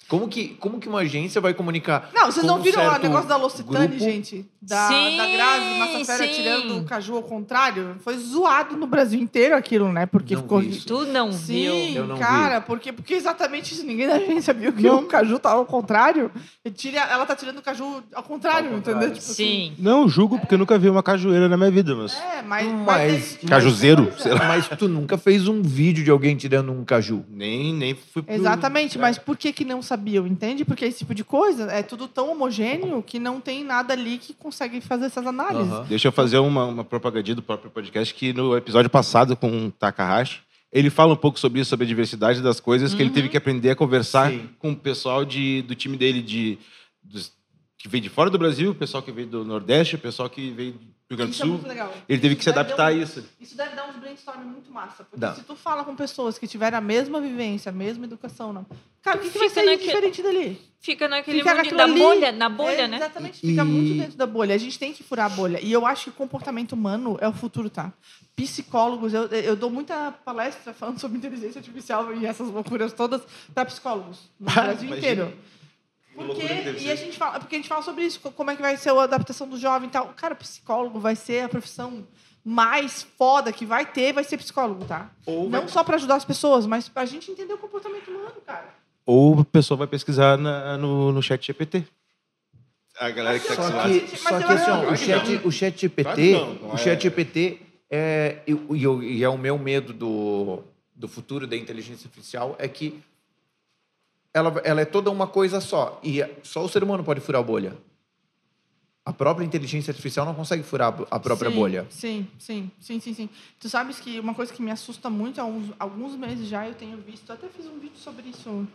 Como que, como que uma agência vai comunicar? Não, vocês com não um viram o certo negócio da L'Occitane, grupo? gente? Da, Sim, da Grazi Massafera sim. tirando o caju ao contrário? Foi zoado no Brasil inteiro aquilo, né? Porque Não ficou. vi isso. Tu não Sim, viu. Não cara, porque, porque exatamente isso. Ninguém da agência viu que o caju tava ao contrário. E tira, ela tá tirando o caju ao contrário, Ao entendeu? contrário. Tipo Sim. Não julgo, porque eu nunca vi uma cajueira na minha vida, mas. assim, é, mas. Mas- é- Cajuzeiro, mas- sei lá. Mas tu nunca fez um vídeo de alguém tirando um caju. Nem, nem fui pro- Exatamente, É. mas por que, que não sabiam, entende? Porque esse tipo de coisa é tudo tão homogêneo que não tem nada ali que consegue fazer essas análises. Aham. Deixa eu fazer uma, uma propagandinha do próprio podcast, que no episódio passado com o Takahashi, ele fala um pouco sobre isso, sobre a diversidade das coisas, que ele teve que aprender a conversar Sim. com o pessoal de, do time dele, de, dos- que veio de fora do Brasil, o pessoal que veio do Nordeste, o pessoal que veio do Rio Grande do Isso é Sul. muito legal. Ele teve Isso que se adaptar dar a um- isso. Isso deve dar uns brainstorming muito massa. Porque Dá. se tu fala com pessoas que tiveram a mesma vivência, a mesma educação, não. Cara, o que, que vai fica sair naquele- diferente dali? Fica naquele Fica mundo da ali. bolha, na bolha, É, né? Exatamente, E- fica muito dentro da bolha. A gente tem que furar a bolha. E eu acho que o comportamento humano é o futuro, tá? Psicólogos, eu, eu dou muita palestra falando sobre inteligência artificial e essas loucuras todas para psicólogos no Brasil inteiro. Que Porque, e a gente fala, porque a gente fala sobre isso, co- como é que vai ser a adaptação do jovem e tal. Cara, psicólogo vai ser a profissão mais foda que vai ter, vai ser psicólogo, tá? Ou, vai- Não só para ajudar as pessoas, mas para a gente entender o comportamento humano, cara. Ou a pessoa vai pesquisar na- no, no chat GPT. A galera que tá Só com que, Mas só que assim, ó, o que chat, o chat GPT, que o é- chat GPT é, e, e e é o meu medo do, do futuro da inteligência artificial é que ela, ela é toda uma coisa só. E só o ser humano pode furar a bolha. A própria inteligência artificial não consegue furar a própria sim, bolha. Sim, sim, sim, sim, sim. Tu sabes que uma coisa que me assusta muito, há uns, alguns meses já eu tenho visto, até fiz um vídeo sobre isso.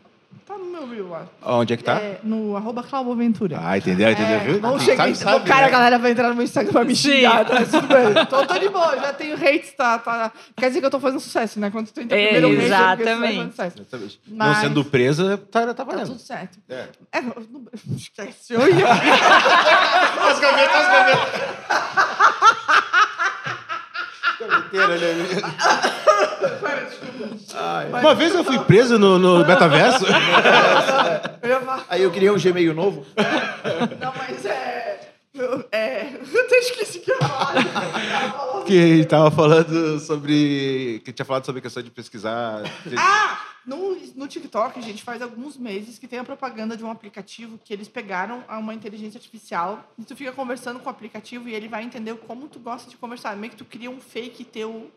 Tá no meu reel lá. Onde é que tá? É, no arroba Clauboventura. Ah, entendeu? Entendeu? É, viu? não Sabe, cheguei. sabe, cara, né? a galera vai entrar no meu Instagram pra me xingar. Tá, tudo bem. Tô, tô de boa, já tenho hates, tá, tá. Quer dizer que eu tô fazendo sucesso, né? Quando tu entra É, primeiro hate, exatamente. fazendo sucesso. Exatamente. Não Mas- sendo presa, tá, tá Tá valendo. tudo certo. É. É, eu não- esquece. Eu ia. As gavetas, as gavetas. Uma vez eu fui preso no, no metaverso. Falar. Aí eu queria um Gmail novo. Não, mas é. Eu, é, eu até esqueci que eu falou- que a gente tava falando sobre. Que tinha falado sobre a questão de pesquisar. Ah! No, no TikTok, a gente faz alguns meses que tem a propaganda de um aplicativo que eles pegaram a uma inteligência artificial e tu fica conversando com o aplicativo e ele vai entender como tu gosta de conversar. Meio que tu cria um fake teu.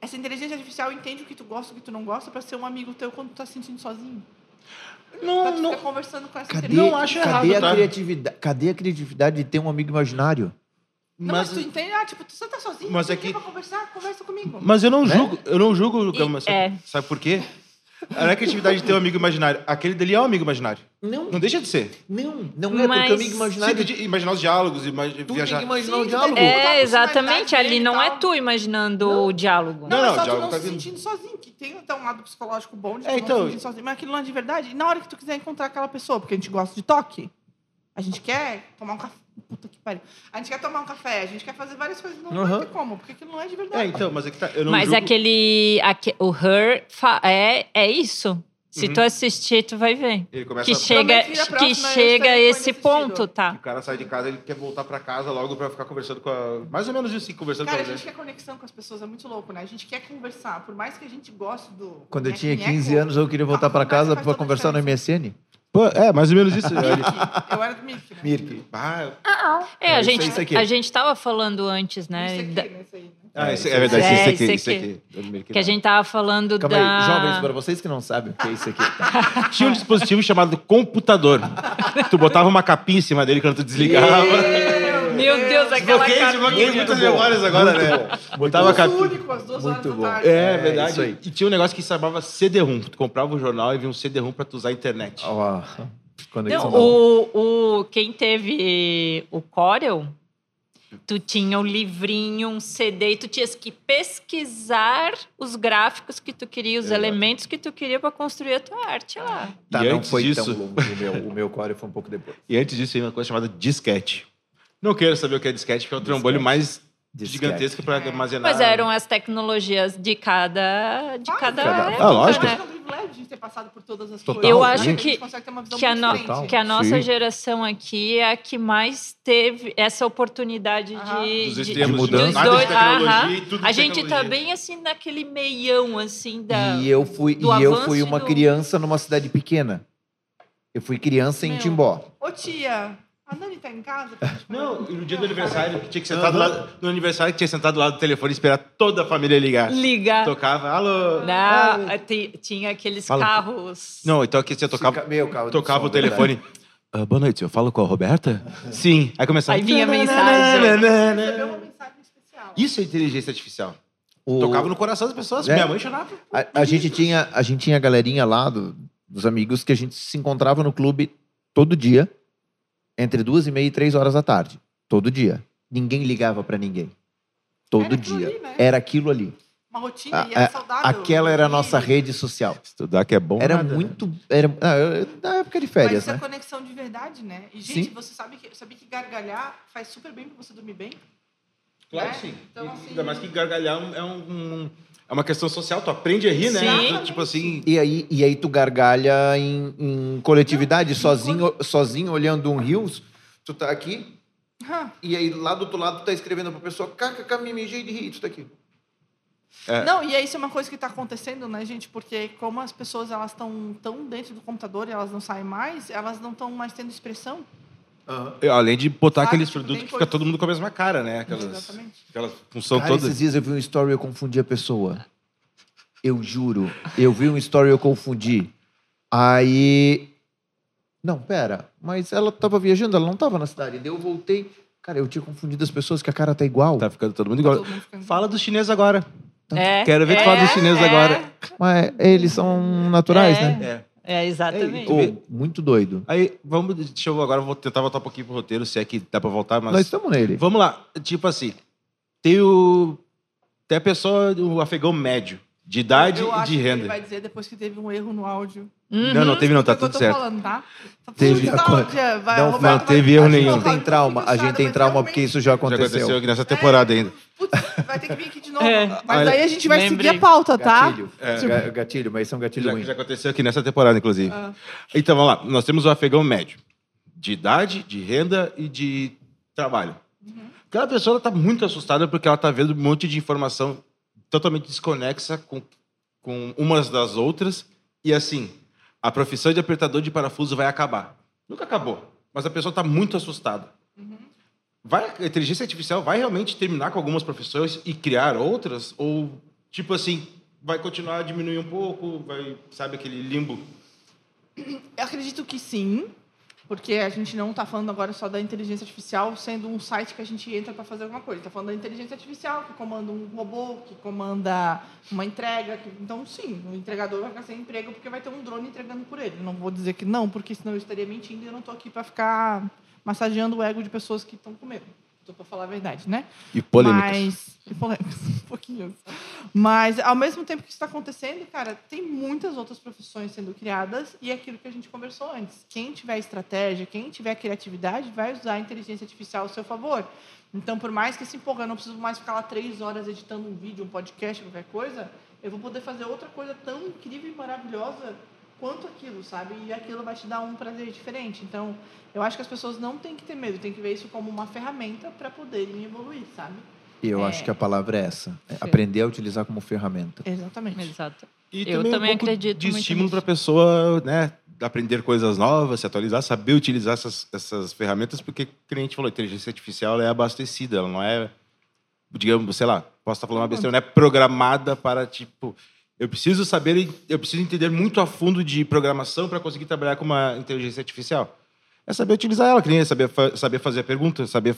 Essa inteligência artificial entende o que tu gosta e o que tu não gosta pra ser um amigo teu quando tu tá se sentindo sozinho. pra Não, tu não. conversando com essa Cadê, inteligência. Não acho cadê errado, a tá? criatividade? Cadê a criatividade de ter um amigo imaginário? Não, Mas, mas, tu entende? Ah, tipo, tu você tá sozinho, Mas é quer que- pra conversar, conversa comigo. mas eu não Né? julgo, eu não julgo, Gama, sabe, é. sabe por quê? Não é a criatividade de ter um amigo imaginário. Aquele dele é um amigo imaginário. Não, Não deixa de ser. não, não é Mas- porque amigo Sim, imaginário. de imaginar os diálogos, imagi Tu viajar. tem que imaginar Sim, o diálogo. É, exatamente. Ali não é tu imaginando Não. o diálogo. Não, Não, é não, só o tu diálogo não tá se vindo. sentindo sozinho, que tem até um lado psicológico bom de tu É, não então- se sentir sozinho, mas aquilo não é de verdade. E na hora que tu quiser encontrar aquela pessoa, porque a gente gosta de toque, a gente quer tomar um café. Puta que pariu. A gente quer tomar um café, a gente quer fazer várias coisas. Não vai ter como, porque aquilo não é de verdade. É, então, mas é que tá. Eu não Mas julgo. aquele, aque- O Her fa- é, é isso. Se Uhum. tu assistir, tu vai ver. Ele começa Que a... chega, que chega a com esse ponto, tá? O cara sai de casa, ele quer voltar pra casa logo pra ficar conversando com a. Mais ou menos isso, assim, conversando Cara, a com a gente quer conexão com as pessoas, é muito louco, né? A gente quer conversar, por mais que a gente goste do. Quando eu tinha nheco, 15 anos, eu queria voltar a pra conversa casa faz pra toda a conversar no. MSN. Pô, é, mais ou menos isso. Eu era do Mirk, né? Mirk. ah, É, a aí, gente, isso aqui. a gente tava falando antes, né? Isso da- aqui, né? Isso aí, né? ah, É, isso, é verdade, aí. isso É, aqui, isso isso aqui. aqui. que a gente tava falando Calma da... aí, jovens, para vocês que não sabem o que é isso aqui. tá? Tinha um dispositivo chamado computador. tu botava uma capinha em cima dele quando tu desligava. Meu Deus, aquela Desbloqueei, desbloqueei muitas memórias agora, né? Botava a Os capinha. únicos, às duas horas Muito da bom. tarde. É, É, verdade. isso aí. E tinha um negócio que se chamava CD-ROM. Tu comprava o jornal e vinha um CD-ROM pra tu usar a internet. Ó, conexão Não, o, o, quem teve o Corel, tu tinha um livrinho, um CD, e tu tinhas que pesquisar os gráficos que tu queria, os Exato. elementos que tu queria para construir a tua arte lá. Tá, E não antes foi disso- tão longo. O meu, o meu core foi um pouco depois. E antes disso, tinha uma coisa chamada disquete. Não quero saber o que é disquete, porque é o trambolho mais Disquete. gigantesco pra armazenar. Mas eram as tecnologias de cada, de cada, cada- época, Ah, lógico. né? É privilégio a gente ter passado por todas as Total, coisas. Eu né? acho a gente que- consegue ter uma visão que a, muito no- diferente. que a nossa Sim. geração aqui é a que mais teve essa oportunidade Aham. de, Dos de- extremos, de mudança. nada de dois- tecnologia aham. e tudo de A gente tá tecnologia. bem assim naquele meião assim da. E eu fui, do e eu avanço fui e uma do- criança numa cidade pequena. Eu fui criança em Meu. Timbó. Ô tia, a Nani tá em casa? Não, e no dia do aniversário, que tinha que sentar do lado, no aniversário que tinha sentado do lado do telefone e esperar toda a família ligar. Ligar. Tocava, alô. Não, ti- tinha aqueles Fala. carros. Não, então aqui você tocava, Meu carro tocava som, o telefone. Ah, boa noite, eu falo com a Roberta? Sim. Aí começava. Aí vinha a mensagem. Recebeu uma mensagem especial. Isso é inteligência artificial. O- Tocava no coração das pessoas. É. Minha mãe chorava. A, a gente tinha a gente tinha a galerinha lá do- dos amigos que a gente se encontrava no clube todo dia, entre duas e meia e três horas da tarde. Todo dia. Ninguém ligava pra ninguém. Todo Era aquilo dia. ali, né? Era aquilo ali. Uma rotina, A- e era saudável. Aquela era a nossa rede social. Estudar que é bom. Era muito. Era, ah, na época de Mas férias, isso é né? conexão de verdade, né? E, gente, Sim. você sabe que, sabia que gargalhar faz super bem pra você dormir bem? Claro né? que sim. Então, assim- Ainda mais que gargalhar é, um, um- é uma questão social. Tu aprende a rir, né? Sim. Tipo assim. E aí, e aí tu gargalha em, em coletividade, sozinho, sozinho olhando um rios. Tu tá aqui, e aí lá do outro lado tu tá escrevendo pra pessoa, kkk, me mijei de rir, tu tá aqui. É. Não, e isso é uma coisa que está acontecendo, né, gente? Porque como as pessoas elas estão tão dentro do computador e elas não saem mais, elas não estão mais tendo expressão. Além de botar Sabe, aqueles tipo, produtos que fica todo mundo com a mesma cara, né? Aquelas, Exatamente. aquela função Cara, toda. esses dias eu vi um story e eu confundi a pessoa. Eu juro. Eu vi um story e eu confundi. Aí. Não, pera. Mas ela tava viajando, ela não tava na cidade. Daí eu voltei. Cara, eu tinha confundido as pessoas que a cara tá igual. Tá ficando todo mundo igual. Todo mundo ficando- Fala dos chineses agora. É, Quero ver tu é, falar dos chineses é, agora. Mas eles são naturais, É. né? É. É, exatamente. Ô, muito doido. Aí, vamos. Deixa eu agora vou tentar voltar um pouquinho pro roteiro, se é que dá pra voltar, mas. Nós estamos nele. Vamos lá. Tipo assim, tem o. Tem a pessoa, o afegão médio, de idade Eu e acho de que renda. Ele vai dizer depois que teve um erro no áudio. Uhum. Não, não teve não, tá É eu tudo certo. falando, tá? Tá Teve- vai, Não, Roberto não teve erro nenhum. A não gente tem trauma, a gente tem trauma porque isso já Já aconteceu. aconteceu aqui nessa temporada ainda. Putz, vai ter que vir aqui de novo. É. Mas Olha, aí a gente vai lembrei. seguir a pauta, tá? Gatilho. Ga- Gatilho, mas isso é um gatilho Já, ruim. já aconteceu aqui nessa temporada, inclusive. Ah. Então, vamos lá. Nós temos o afegão médio. De idade, de renda e de trabalho. Aquela pessoa está muito assustada porque ela está vendo um monte de informação totalmente desconexa com, com umas das outras. E assim, a profissão de apertador de parafuso vai acabar. Nunca acabou, mas a pessoa está muito assustada. Vai, a inteligência artificial vai realmente terminar com algumas profissões e criar outras? Ou, tipo assim, vai continuar a diminuir um pouco? Vai, sabe, aquele limbo? Eu acredito que sim, porque a gente não está falando agora só da inteligência artificial sendo um site que a gente entra para fazer alguma coisa. Está falando da inteligência artificial que comanda um robô, que comanda uma entrega. que- Então, sim, o entregador vai ficar sem emprego porque vai ter um drone entregando por ele. Não vou dizer que não, porque senão eu estaria mentindo e eu não estou aqui para ficar massageando o ego de pessoas que estão com medo. Estou para falar a verdade, né? E polêmicas. Mas, e polêmicas, um pouquinho. Mas, ao mesmo tempo que isso está acontecendo, cara, tem muitas outras profissões sendo criadas e é aquilo que a gente conversou antes. Quem tiver estratégia, quem tiver criatividade, vai usar a inteligência artificial ao seu favor. Então, por mais que se empolgar, eu não preciso mais ficar lá três horas editando um vídeo, um podcast, qualquer coisa, eu vou poder fazer outra coisa tão incrível e maravilhosa quanto aquilo, sabe? E aquilo vai te dar um prazer diferente. Então, eu acho que as pessoas não têm que ter medo, têm que ver isso como uma ferramenta para poderem evoluir, sabe? E eu É. acho que a palavra é essa. é aprender a utilizar como ferramenta. Exatamente. Exato. E Eu um também pouco acredito de estímulo para a pessoa, né, aprender coisas novas, se atualizar, saber utilizar essas, essas ferramentas, porque, como a gente falou, a inteligência artificial ela é abastecida, ela não é, digamos, sei lá, posso estar falando uma besteira, não é programada para, tipo, eu preciso saber, eu preciso entender muito a fundo de programação para conseguir trabalhar com uma inteligência artificial. É saber utilizar ela, que nem é saber, fa- saber fazer a pergunta, saber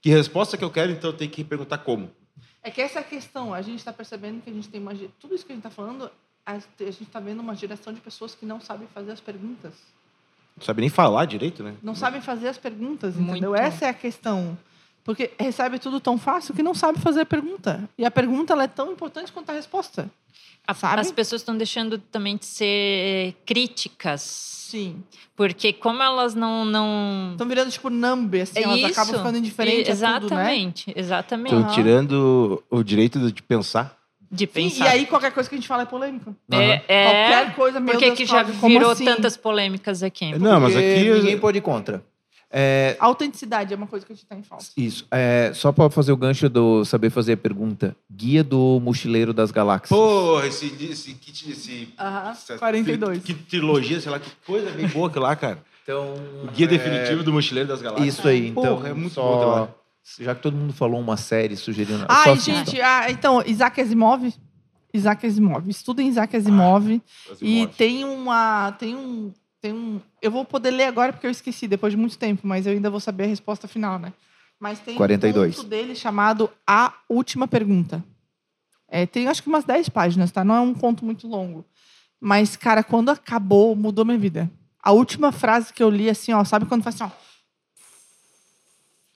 que resposta que eu quero, então eu tenho que perguntar como. É que essa é a questão. A gente está percebendo que a gente tem uma. Tudo isso que a gente está falando, a gente está vendo uma geração de pessoas que não sabem fazer as perguntas. Não sabe nem falar direito, né? Não sabem fazer as perguntas, Muito. entendeu? Essa é a questão. Porque recebe tudo tão fácil que não sabe fazer a pergunta. E a pergunta ela é tão importante quanto a resposta. A- Sabe? As pessoas estão deixando também de ser críticas. Sim. Porque como elas não. não... Estão virando tipo number, assim, É elas isso. acabam ficando indiferentes E- a tudo, né? Exatamente, exatamente. Estão tirando o direito de pensar. De Sim, pensar. e aí qualquer coisa que a gente fala é polêmico. É, é... Qualquer coisa, meu Por que, Deus, que já virou assim? tantas polêmicas aqui? Não, mas Porque aqui. ninguém pode ir contra. É, autenticidade é uma coisa que a gente está em falta. isso. É, só para fazer o gancho do saber fazer a pergunta. Guia do Mochileiro das Galáxias. Porra, esse, esse kit, esse. Aham, essa 42. Que trilogia, sei lá, que coisa bem boa aquilo lá, cara. Então, O guia é, definitivo do Mochileiro das Galáxias. Isso aí. Então, Porra, é muito só, bom lá. Já que todo mundo falou uma série sugerindo. só Ai, gente, ah, então, Isaac Asimov. Isaac Asimov. Estudem Isaac Asimov. e tem uma. Tem um. Tem um. Eu vou poder ler agora porque eu esqueci depois de muito tempo, mas eu ainda vou saber a resposta final, né? Mas tem 42. um conto dele chamado A Última Pergunta. É, tem acho que umas 10 páginas, tá? Não é um conto muito longo. Mas, cara, quando acabou, mudou minha vida. A última frase que eu li, assim, ó, sabe quando faz assim, ó?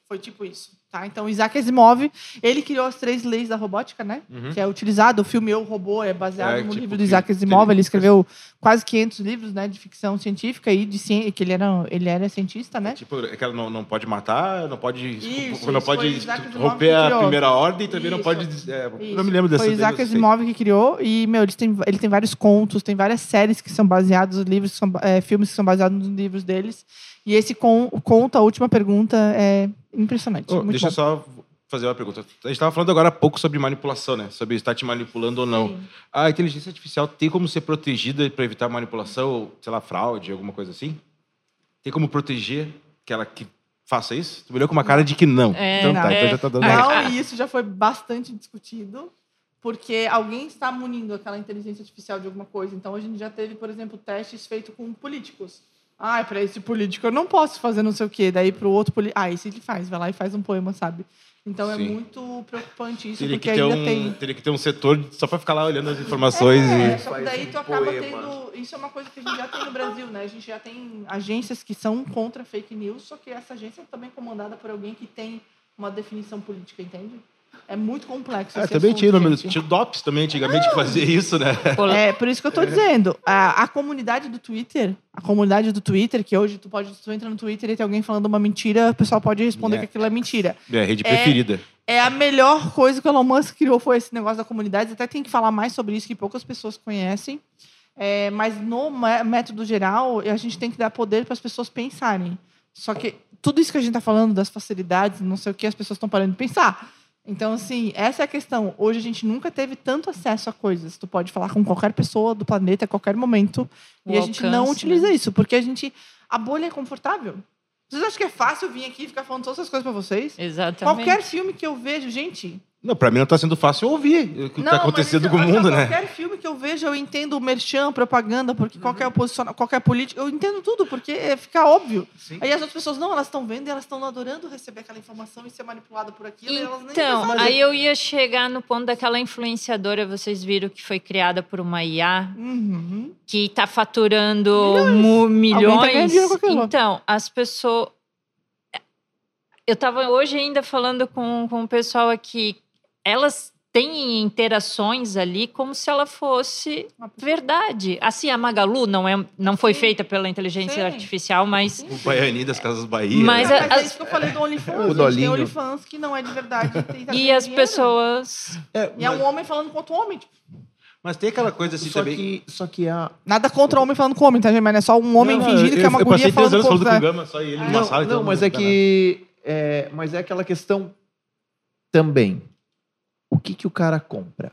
Foi tipo isso, tá? Então, Isaac Asimov, ele criou as três leis da robótica, né? Uhum. Que é utilizado. O filme Eu, Robô é baseado É, no tipo, livro do Isaac Asimov. ele- escreveu quase 500 livros, né? De ficção científica e de ciência, que ele era, ele era cientista, né? Tipo, é que ela não, não pode matar, não pode, Isso, não isso pode romper a primeira ordem e também não Isso. pode. é, não me lembro dessa Foi Isaac Asimov que criou e, meu, ele tem, ele tem vários contos, tem várias séries que são baseados em livros, que são, é, filmes que são baseados nos livros deles. E esse con, conto, a última pergunta, é impressionante. Oh, muito deixa eu bom. só fazer uma pergunta. A gente estava falando agora há pouco sobre manipulação, né? Sobre estar te manipulando ou não. Sim. A inteligência artificial tem como ser protegida para evitar manipulação, ou, sei lá, fraude, alguma coisa assim? Tem como proteger que ela que faça isso? Tu me olhou com uma cara de que não. É, então tá, não. então já tá dando. É. Não, e isso já foi bastante discutido. porque alguém está munindo aquela inteligência artificial de alguma coisa. Então, a gente já teve, por exemplo, testes feitos com políticos. Ah, para esse político eu não posso fazer não sei o quê. Daí para o outro político. Ah, esse ele faz, vai lá e faz um poema, sabe? Então é Sim. muito preocupante isso, Teria porque que, ter ainda um, tem. teria que ter um setor só para ficar lá olhando as informações É, e. só que Faz daí tu acaba poema. tendo. Isso é uma coisa que a gente já tem no Brasil, né? A gente já tem agências que são contra fake news, só que essa agência é também comandada por alguém que tem uma definição política, entende? É muito complexo. Esse também assunto, tinha, no- tinha o DOPS também antigamente que fazia isso, né? É, por isso que eu tô dizendo. A, a comunidade do Twitter, a comunidade do Twitter, que hoje tu pode, se tu entra no Twitter e tem alguém falando uma mentira, o pessoal pode responder É. que aquilo é mentira. Minha rede preferida. É a melhor coisa que o Elon Musk criou foi esse negócio da comunidade. Até tem que falar mais sobre isso, que poucas pessoas conhecem. É, mas no mé- método geral, a gente tem que dar poder para as pessoas pensarem. Só que tudo isso que a gente está falando das facilidades, não sei o que, as pessoas estão parando de pensar. Então, assim, essa é a questão. Hoje a gente nunca teve tanto acesso a coisas. Tu pode falar com qualquer pessoa do planeta a qualquer momento. O e a gente não alcance, utiliza né? isso, porque a gente. A bolha é confortável. Vocês acham que é fácil vir aqui e ficar falando todas essas coisas para vocês? Exatamente. Qualquer filme que eu vejo, gente. Não, pra mim não tá sendo fácil ouvir o que tá mas acontecendo isso- com o mundo, né? Qualquer filme que eu vejo, eu entendo o merchan, propaganda, porque qualquer oposição, qualquer política, eu entendo tudo, porque é- fica óbvio. Sim. Aí as outras pessoas, não, elas estão vendo e elas estão adorando receber aquela informação e ser manipulada por aquilo, e elas nem Então, aí eu ia chegar no ponto daquela influenciadora, vocês viram que foi criada por uma IA, Uhum. que está faturando Alguém tá milhões. aquilo. Então, as pessoas. Eu estava hoje ainda falando com, com o pessoal aqui. Elas têm interações ali como se ela fosse verdade. Assim, a Magalu não, é, não foi Sim. feita pela inteligência Sim. artificial, mas. O Baiani das Casas Bahia. Mas? É, mas é as- isso que eu falei do OnlyFans. O. Tem OnlyFans que não é de verdade. e tá E as dinheiro. pessoas. É, E é mas, um homem falando com outro homem. Tipo, mas tem aquela coisa assim Só também. que, só que a. nada contra o homem falando com homem, tá, gente? Mas é só um homem Não, não, fingindo eu, que é uma eu passei guria três falando anos com falando com o Gama, só ele Ah, numa Não, sala. não, mas é que. É, mas é aquela questão também. O que, que o cara compra?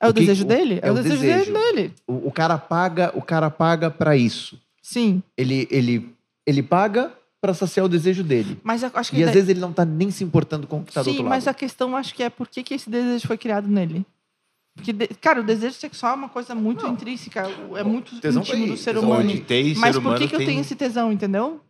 É o O que- desejo o- dele? É, é o o desejo, desejo. dele. O, o cara paga, o cara paga para isso. Sim. Ele, ele, ele paga para saciar o desejo dele. Mas eu acho que E às daí- vezes ele não tá nem se importando com o que tá do Sim, outro lado. mas a questão acho que é por que, que esse desejo foi criado nele. Porque, de- cara, o desejo sexual é uma coisa muito Não. intrínseca, é muito Tesão íntimo do ser tesão humano. Mas ser por humano que, que eu tenho esse tesão, entendeu?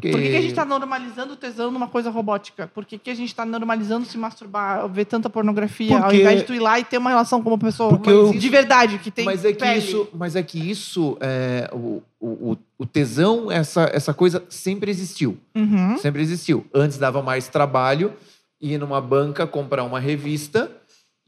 Porque- Por que, que a gente está normalizando o tesão numa coisa robótica? Por que, que a gente está normalizando se masturbar, ver tanta pornografia, ao Porque- invés de tu ir lá e ter uma relação com uma pessoa eu- de verdade, que tem mas é que pele? isso, mas é que isso, é, o, o, o- o tesão, essa, essa coisa sempre existiu. Uhum. Sempre existiu. Antes dava mais trabalho ir numa banca comprar uma revista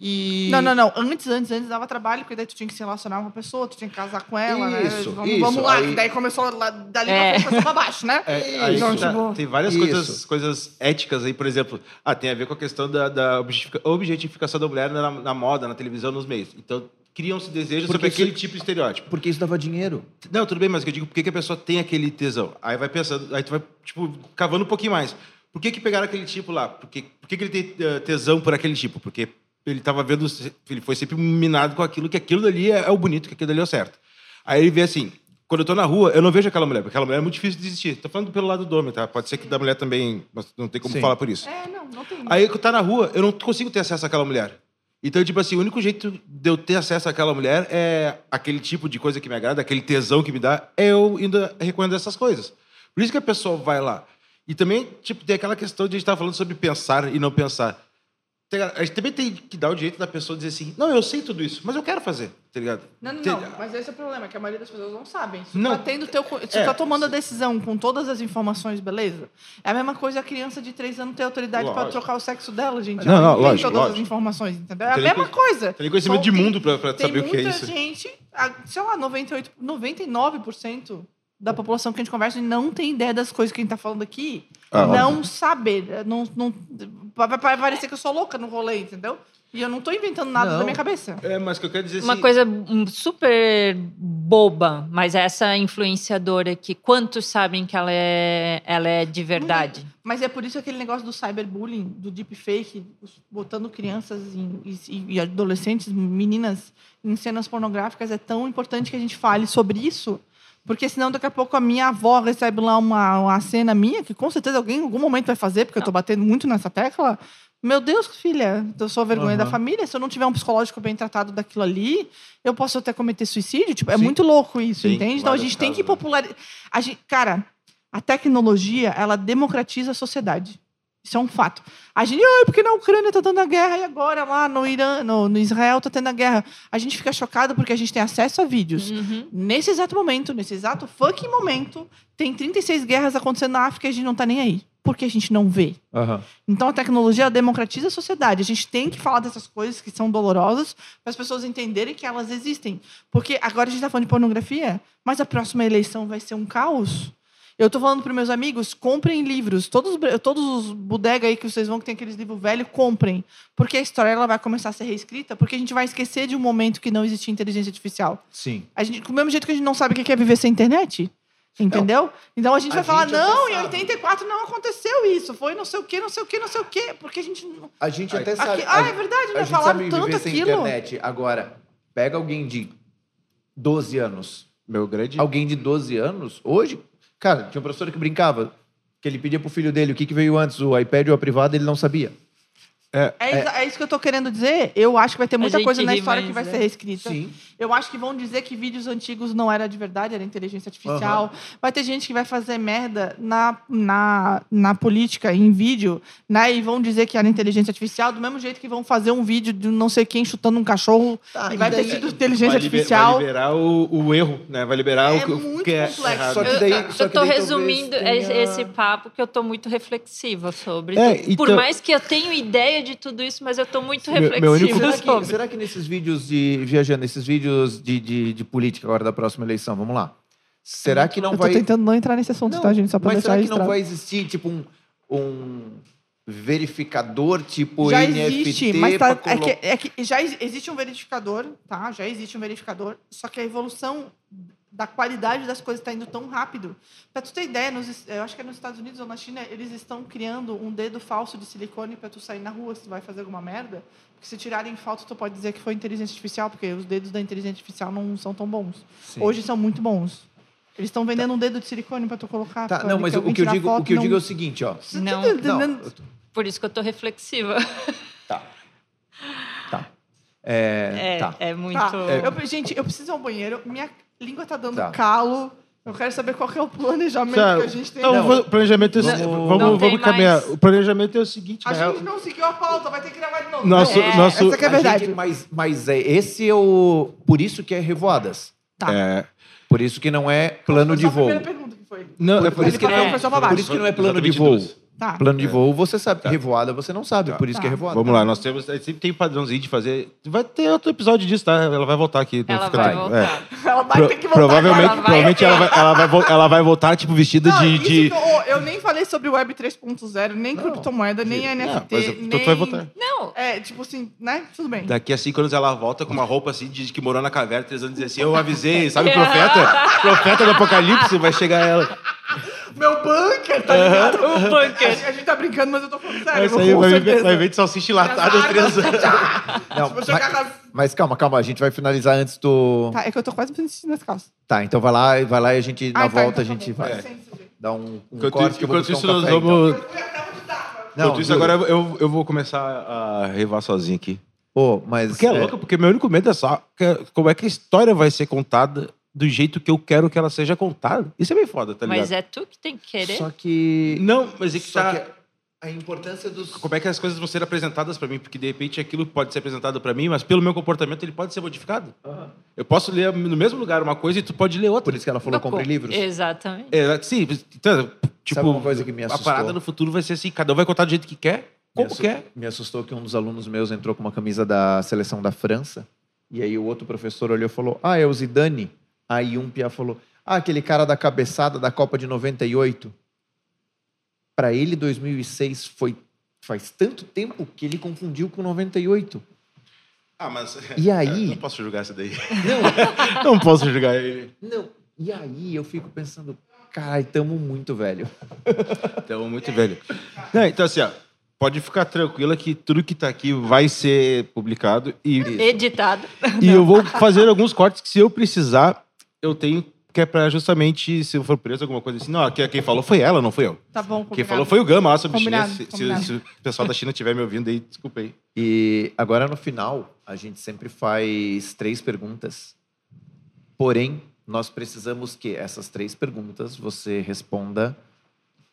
e Não, não, não. Antes, antes, antes dava trabalho, porque daí tu tinha que se relacionar com a pessoa, tu tinha que casar com ela, né? Isso, Vamos, isso. vamos lá, Aí- que daí começou lá, dali É. pra frente, pra baixo, né? É, aí Então, tá. tipo- Tem várias Isso. coisas, coisas éticas aí, por exemplo. Ah, tem a ver com a questão da, da objetifica- objetificação da mulher na, na moda, na televisão, nos meios. Então, criam-se desejos Porque sobre isso- aquele tipo de estereótipo. Porque isso dava dinheiro. Não, tudo bem, mas eu digo, por que, que a pessoa tem aquele tesão? Aí vai pensando, aí tu vai, tipo, cavando um pouquinho mais. Por que, que pegaram aquele tipo lá? Por que, por que, que ele tem eh, tesão por aquele tipo? Porque ele estava vendo, ele foi sempre minado com aquilo, que aquilo dali é, é o bonito, que aquilo dali é o certo. Aí ele vê assim, quando eu tô na rua, eu não vejo aquela mulher, porque aquela mulher é muito difícil de existir. Tô falando pelo lado do homem, tá? Pode ser que da mulher também, mas não tem como Sim. falar por isso. É, não, não tem. Aí que tá na rua, eu não consigo ter acesso àquela mulher. Então, tipo assim, o único jeito de eu ter acesso àquela mulher é aquele tipo de coisa que me agrada, aquele tesão que me dá, é eu indo reconhecendo essas coisas. Por isso que a pessoa vai lá. E também, tipo, tem aquela questão de a gente estar falando sobre pensar e não pensar. Tem- A gente também tem que dar o direito da pessoa dizer assim, não, eu sei tudo isso, mas eu quero fazer, tá ligado? Não, não, não, mas esse é o problema, que a maioria das pessoas não sabem. Se Não. tá tendo teu, se É. tá tomando a decisão com todas as informações, beleza? É a mesma coisa a criança de 3 anos ter autoridade para trocar o sexo dela, gente. Não, não, tem lógico, todas as lógico. informações, entendeu? É a Tem mesma que- coisa. Tem conhecimento Só de mundo Tem saber o que é muita isso. gente, a- sei lá, 98, 99% da população que a gente conversa não tem ideia das coisas que a gente tá falando aqui. Ah, não saber. Não, não, vai parecer que eu sou louca no rolê, entendeu? E eu não tô inventando nada Não. da minha cabeça. É, mas o que eu quero dizer Uma assim... coisa super boba, mas essa influenciadora aqui, quantos sabem que ela é, ela é de verdade? Mas é por isso aquele negócio do cyberbullying, do deepfake, botando crianças em- e, e adolescentes, meninas, em cenas pornográficas, é tão importante que a gente fale sobre isso. Porque senão daqui a pouco a minha avó recebe lá uma, uma cena minha, que com certeza alguém em algum momento vai fazer, porque eu tô batendo muito nessa tecla. Meu Deus, filha, eu sou a vergonha da Aham. família. Se eu não tiver um psicológico bem tratado daquilo ali, eu posso até cometer suicídio. Tipo, é Sim. muito louco isso, Sim, entende? Então a gente tem que casos, né? popularizar. A gente, cara, a tecnologia, ela democratiza a sociedade. Isso é um fato. A gente, ai, porque na Ucrânia tá dando a guerra e agora lá no Irã, no, no Israel tá tendo a guerra. A gente fica chocado porque a gente tem acesso a vídeos. Uhum. Nesse exato momento, nesse exato fucking momento, tem 36 guerras acontecendo na África e a gente não tá nem aí. Porque a gente não vê. Aham. Então a tecnologia democratiza a sociedade. A gente tem que falar dessas coisas que são dolorosas para as pessoas entenderem que elas existem. Porque agora a gente está falando de pornografia, mas a próxima eleição vai ser um caos. Eu estou falando para meus amigos, comprem livros. Todos, todos os bodega aí que vocês vão que tem aqueles livros velhos, comprem. Porque a história ela vai começar a ser reescrita, porque a gente vai esquecer de um momento que não existia inteligência artificial. Sim. A gente, do mesmo jeito que a gente não sabe o que é viver sem internet. Entendeu? Então a gente a vai falar, gente não, em sabe. 84 não aconteceu isso. Foi não sei o quê, não sei o quê, não sei o quê. Porque a gente. não- A gente até Aqui- sabe. ah, é verdade, A né? gente Falaram sabe tanto viver sem aquilo. internet. Agora, pega alguém de 12 anos. Meu grande. Alguém de 12 anos, hoje, cara, tinha um professor que brincava, que ele pedia pro filho dele o que, que veio antes, o iPad ou a privada, ele não sabia. É, exa- é isso que eu tô querendo dizer. Eu acho que vai ter muita coisa na ri, história mas que vai é. ser reescrita. Sim. Eu acho que vão dizer que vídeos antigos não era de verdade, era inteligência artificial. Vai ter gente que vai fazer merda na, na, na política, em vídeo, né? E vão dizer que era inteligência artificial, do mesmo jeito que vão fazer um vídeo de não sei quem chutando um cachorro Tá, e vai ter sido inteligência vai liber- artificial. Vai liberar o, o erro, né? Vai liberar É o que- o muito que é complexo. errado. Só que Eu, daí- eu- só eu tô daí resumindo tenha- esse- papo que eu tô muito reflexiva sobre. É. Por então- mais que eu tenha ideia de tudo isso, mas eu tô muito Meu- reflexiva meu único- Será que, será que nesses vídeos de. Viajando, nesses vídeos de, de, de política agora da próxima eleição, vamos lá. Será que não eu tô vai. tentando não entrar nesse assunto, Não, tá, gente? Só pra mas será que não vai existir, tipo, um, um verificador tipo já NFT existe, mas tá, é, colo- que, é que já ex- existe um verificador, tá? Já existe um verificador, só que a evolução da qualidade das coisas está indo tão rápido. Pra tu ter ideia, nos, eu acho que é nos Estados Unidos ou na China, eles estão criando um dedo falso de silicone para tu sair na rua se tu vai fazer alguma merda. Porque se tirarem foto, tu pode dizer que foi inteligência artificial, porque os dedos da inteligência artificial não são tão bons. Sim. Hoje são muito bons. Eles estão vendendo um dedo de silicone para tu colocar. Tá, não, mas o que eu digo, o foto, que eu não- digo é o seguinte, ó. Não, Não, por isso que eu tô reflexiva. tá. Tá. É, É, tá. é muito. Tá. Eu- gente, eu preciso ir ao banheiro. Minha língua tá dando Tá. calo. Eu quero saber qual que é o planejamento Sabe, que a gente tem. Então, Não. vou- planejamento é, o Vamos- vamos, vamos, caminhar. mais. O planejamento é o seguinte, A gente não seguiu a pauta, vai ter que gravar de novo. Nosso- Não, nosso- Essa que é a verdade. gente- mas, mas é, esse é o. Por isso que é revoadas. Tá. é, Por isso que não é plano de voo. primeira pergunta que foi. não, é Por, por por isso que é- não, foi só pra por isso que não é plano de voo. Tá. Plano de voo você sabe. Revoada você não sabe. Por isso Tá. que é revoada. Vamos lá, nós temos. Sempre tem padrãozinho de fazer. Vai ter outro episódio disso, tá? Ela vai voltar aqui. não Ela vai tranquilo. voltar. Ela vai Pro- ter que voltar provavelmente, agora. vai. provavelmente ela, vai, ela, vai, ela vai voltar, tipo, vestida Não, de. de- eu, eu nem falei sobre Web 3.0, nem criptomoeda, nem Não, NFT, mas eu- nem... então tu vai votar. Não, É, tipo assim, né? Tudo bem. Daqui a cinco anos ela volta com uma roupa assim de que morou na caverna, três anos e diz assim: Eu avisei, sabe o profeta? profeta do apocalipse, vai chegar ela. Meu bunker, tá ligado? o A, bunker. gente- a gente tá brincando, mas eu tô falando sério. Vai eu vou sair, com vai, ver- vai ver de salsicha enlatada aos três anos. Não, mas, calma, calma. A gente vai finalizar antes do. Tá, é que eu tô quase xixi nas calças. Tá, então vai lá, vai lá e a gente, na Ah, tá, volta, então a tá gente vai gente. dar um, um Enquanto, corte que eu vou enquanto buscar isso, um nós café, então. vamos. Tava. Não, enquanto isso, agora eu, eu vou começar a revar sozinho aqui. Pô, mas... Porque é louco, porque meu único medo é só que- como é que a história vai ser contada do jeito que eu quero que ela seja contada. Isso é bem foda, tá ligado? mas é tu que tem que querer. Só que... Não, mas é que Só tá. que a importância dos... Como é que as coisas vão ser apresentadas pra mim? Porque de repente aquilo pode ser apresentado pra mim, mas pelo meu comportamento ele pode ser modificado. Eu posso ler no mesmo lugar uma coisa e tu pode ler outra. Por isso que ela falou compre livros. Exatamente. É, sim, então, tipo, Sabe uma coisa que me a assustou? parada no futuro vai ser assim, cada um vai contar do jeito que quer, Me como assu- quer. Me assustou que um dos alunos meus entrou com uma camisa da seleção da França. E aí o outro professor olhou e falou: Ah, é o Zidane. Aí um pia falou: Ah, aquele cara da cabeçada da Copa de 98. Para ele, 2006 foi faz tanto tempo que ele confundiu com 98. Ah, mas E aí? não posso julgar isso daí. Não, não posso julgar ele. Não. E aí eu fico pensando: Carai, tamo muito velho. Então, muito velho. Não, então, assim, ó, pode ficar tranquila que tudo que tá aqui vai ser publicado e, Editado. e eu vou fazer alguns cortes que, se eu precisar, eu tenho que é pra justamente, se eu for preso, alguma coisa assim. Não, quem quem falou foi ela, não foi eu. Tá bom, Quem combinado. falou foi o Gama lá sobre Combinado, China. Se, se- combinado. se o pessoal da China estiver me ouvindo aí, desculpa aí. E agora no final, a gente sempre faz três perguntas. Porém, nós precisamos que essas três perguntas você responda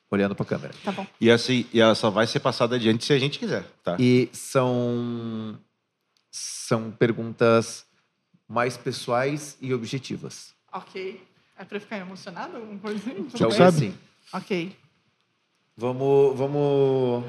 olhando para a câmera. Tá bom. E, assim, e ela só vai ser passada adiante se a gente quiser, tá? E são são perguntas mais pessoais e objetivas. Ok. É pra ficar emocionado? Alguma coisa assim? Bem? sabe. sim. Ok. Vamos, vamos,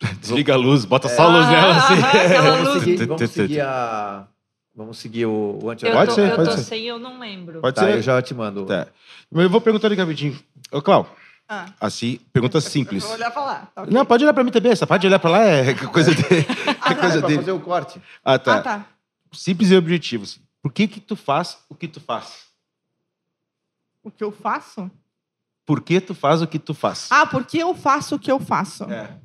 Desliga a luz, bota só a luz Ah, nela assim. aquela vamos luz. seguir, vamos seguir a vamos seguir o, o Eu. Pode tô, ser, eu pode tô ser. sem, eu não lembro. Pode Tá, ser. eu já te mando. Tá. Mas eu vou perguntar ali rapidinho. Ô, Clau, Ah, assim, pergunta simples. eu vou olhar pra lá. Tá, ok. Não, pode olhar pra mim também. Essa parte de olhar pra lá é coisa dele. Ah, É coisa é pra dele. fazer o corte. Ah, tá. Ah, tá. Simples e objetivos. Por que que tu faz o que tu faz? O que eu faço? Por que tu faz o que tu faz? Ah, por que eu faço o que eu faço? É.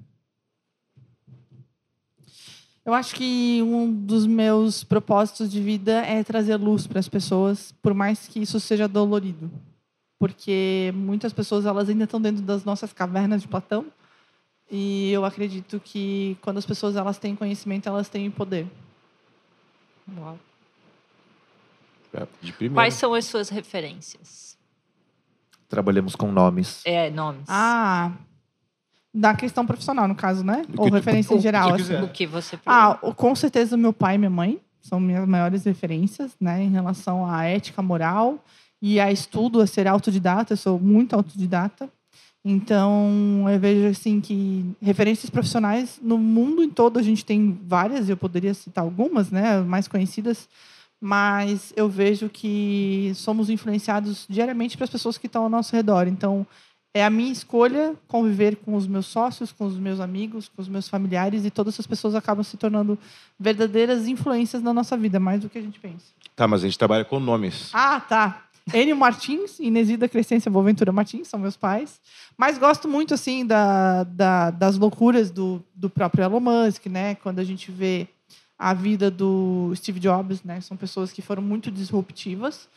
Eu acho que um dos meus propósitos de vida é trazer luz para as pessoas, por mais que isso seja dolorido. Porque muitas pessoas elas ainda estão dentro das nossas cavernas de Platão. E eu acredito que quando as pessoas elas têm conhecimento, elas têm poder. Uau. É, De primeiro. Quais são as suas referências? Trabalhamos com nomes. É, nomes. Ah, da questão profissional, no caso, né? Que Ou tu- referência ou em o que geral. tu assim. O que você Ah, com certeza meu pai e minha mãe são minhas maiores referências, né, em relação à ética moral e a estudo, a ser autodidata. Eu sou muito autodidata. Então, eu vejo assim que referências profissionais no mundo em todo a gente tem várias, eu poderia citar algumas, né, mais conhecidas, mas eu vejo que somos influenciados diariamente para as pessoas que estão ao nosso redor. Então, é a minha escolha conviver com os meus sócios, com os meus amigos, com os meus familiares e todas essas pessoas acabam se tornando verdadeiras influências na nossa vida, mais do que a gente pensa. Tá, mas a gente trabalha com nomes. Ah, tá. Enio Martins e Inesida Crescência Boaventura Martins são meus pais. Mas gosto muito, assim, da, da- das loucuras do, do próprio Elon Musk, né? Quando a gente vê a vida do Steve Jobs, né? São pessoas que foram muito disruptivas.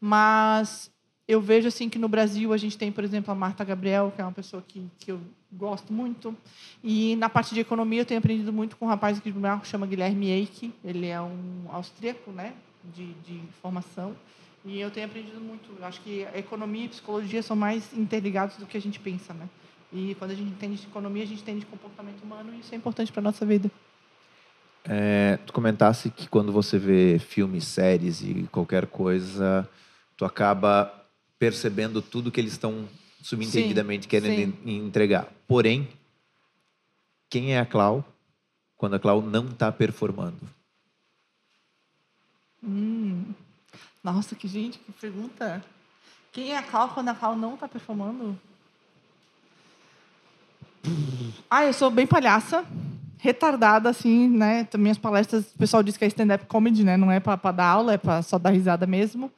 Mas eu vejo, assim, que no Brasil a gente tem, por exemplo, a Marta Gabriel, que é uma pessoa que, que eu gosto muito. E na parte de economia eu tenho aprendido muito com um rapaz que chama Guilherme Eike. Ele é um austríaco, né? De, de formação. E eu tenho aprendido muito. Eu acho que economia e psicologia são mais interligados do que a gente pensa, né? E quando a gente entende de economia, a gente entende de comportamento humano e isso é importante para nossa vida. É, tu comentasse que quando você vê filmes, séries e qualquer coisa, tu acaba percebendo tudo que eles estão subentendidamente Sim, querendo sim. en- entregar. Porém, quem é a Clau quando a Clau não está performando? Hum. Nossa, que gente, que pergunta. Quem é a Cal quando a Cal não está performando? Ah, eu sou bem palhaça, retardada, assim, né? Minhas palestras, o pessoal diz que é stand-up comedy, né? Não é para dar aula, é para só dar risada mesmo.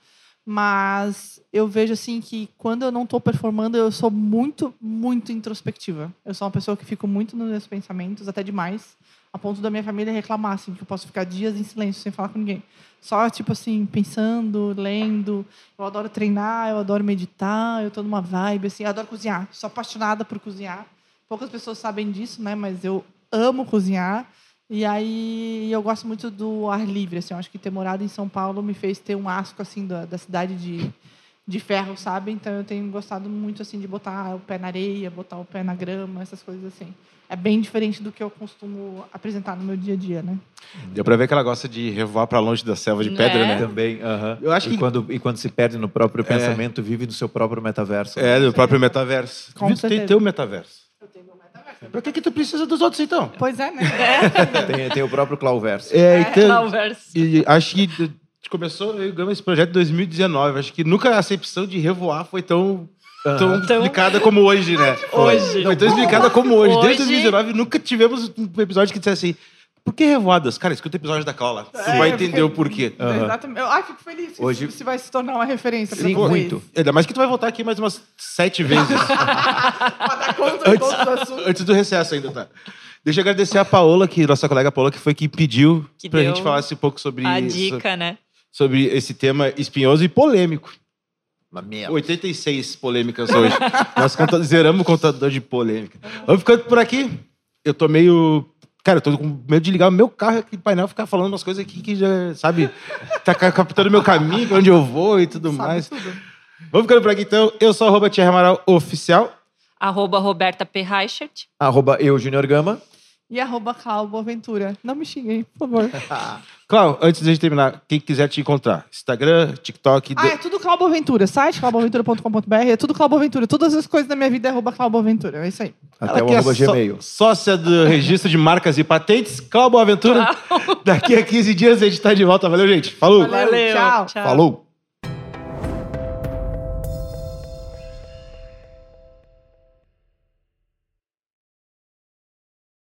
Mas eu vejo, assim, que quando eu não estou performando, eu sou muito, muito introspectiva. Eu sou uma pessoa que fico muito nos meus pensamentos, até demais, a ponto da minha família reclamar, assim, que eu posso ficar dias em silêncio, sem falar com ninguém. Só, tipo assim, pensando, lendo. Eu adoro treinar, eu adoro meditar, eu estou numa vibe, assim, eu adoro cozinhar. Sou apaixonada por cozinhar. Poucas pessoas sabem disso, né? Mas eu amo cozinhar. E aí eu gosto muito do ar livre, assim. Eu acho que ter morado em São Paulo me fez ter um asco, assim, da, da cidade de, de ferro, sabe? Então eu tenho gostado muito, assim, de botar o pé na areia, botar o pé na grama, essas coisas assim. É bem diferente do que eu costumo apresentar no meu dia a dia, né? Deu pra ver que ela gosta de revoar pra longe da selva de pedra, É. né? Também, aham. Eu acho e que- quando e quando se perde no próprio pensamento, vive no seu próprio metaverso. É, do próprio metaverso. Com tu tem teu metaverso. Pra que, que tu precisa dos outros, então? Pois é, né? Tem, tem o próprio Clauverso. É, então, Clauverso. e acho que a gente começou esse projeto em 2019. Acho que nunca a acepção de revoar foi tão, tão explicada como hoje, né? Hoje. Foi tão explicada como hoje. Hoje- Desde 2019 nunca tivemos um episódio que dissesse assim. Por que revoadas? Cara, escuta o episódio da Cláudia. Tu É, vai entender fiquei- o porquê. Exatamente. Eu, ai, fico feliz que Hoje- isso vai se tornar uma referência Sim, muito. Ainda mais que tu vai voltar aqui mais umas sete vezes. Para dar conta de todos os assuntos. Antes do recesso ainda, tá? Deixa eu agradecer a Paola, que, nossa colega Paola, que foi que pediu Que pra gente falasse um pouco sobre, A dica, né? sobre esse tema espinhoso e polêmico. Uma merda. 86 polêmicas hoje. Nós conta- zeramos o contador de polêmica. Vamos ficando por aqui. Eu tô meio. Cara, eu tô com medo de ligar o meu carro aqui no painel e ficar falando umas coisas aqui que já, sabe, tá ca- captando meu caminho, pra onde eu vou e tudo Sabe mais. tudo. Vamos ficando por aqui então. Eu sou arroba Thierry Amaral Oficial. Arroba Roberta P. Reichert. Arroba eu, Junior Gama. E arroba Clau Boaventura. Não me xinguem, por favor. Clau, antes de a gente terminar, quem quiser te encontrar, Instagram, TikTok. Ah, é tudo Clau Boaventura. Site clauboaventura.com.br. É tudo Clau Boaventura. Todas as coisas da minha vida é arroba Clau Boaventura. É isso aí. Até Ela o é arroba só- Gmail. Sócia do registro de marcas e patentes, Clau Boaventura. Daqui a 15 dias a gente tá de volta. Valeu, gente. Falou. Valeu, tchau. Falou!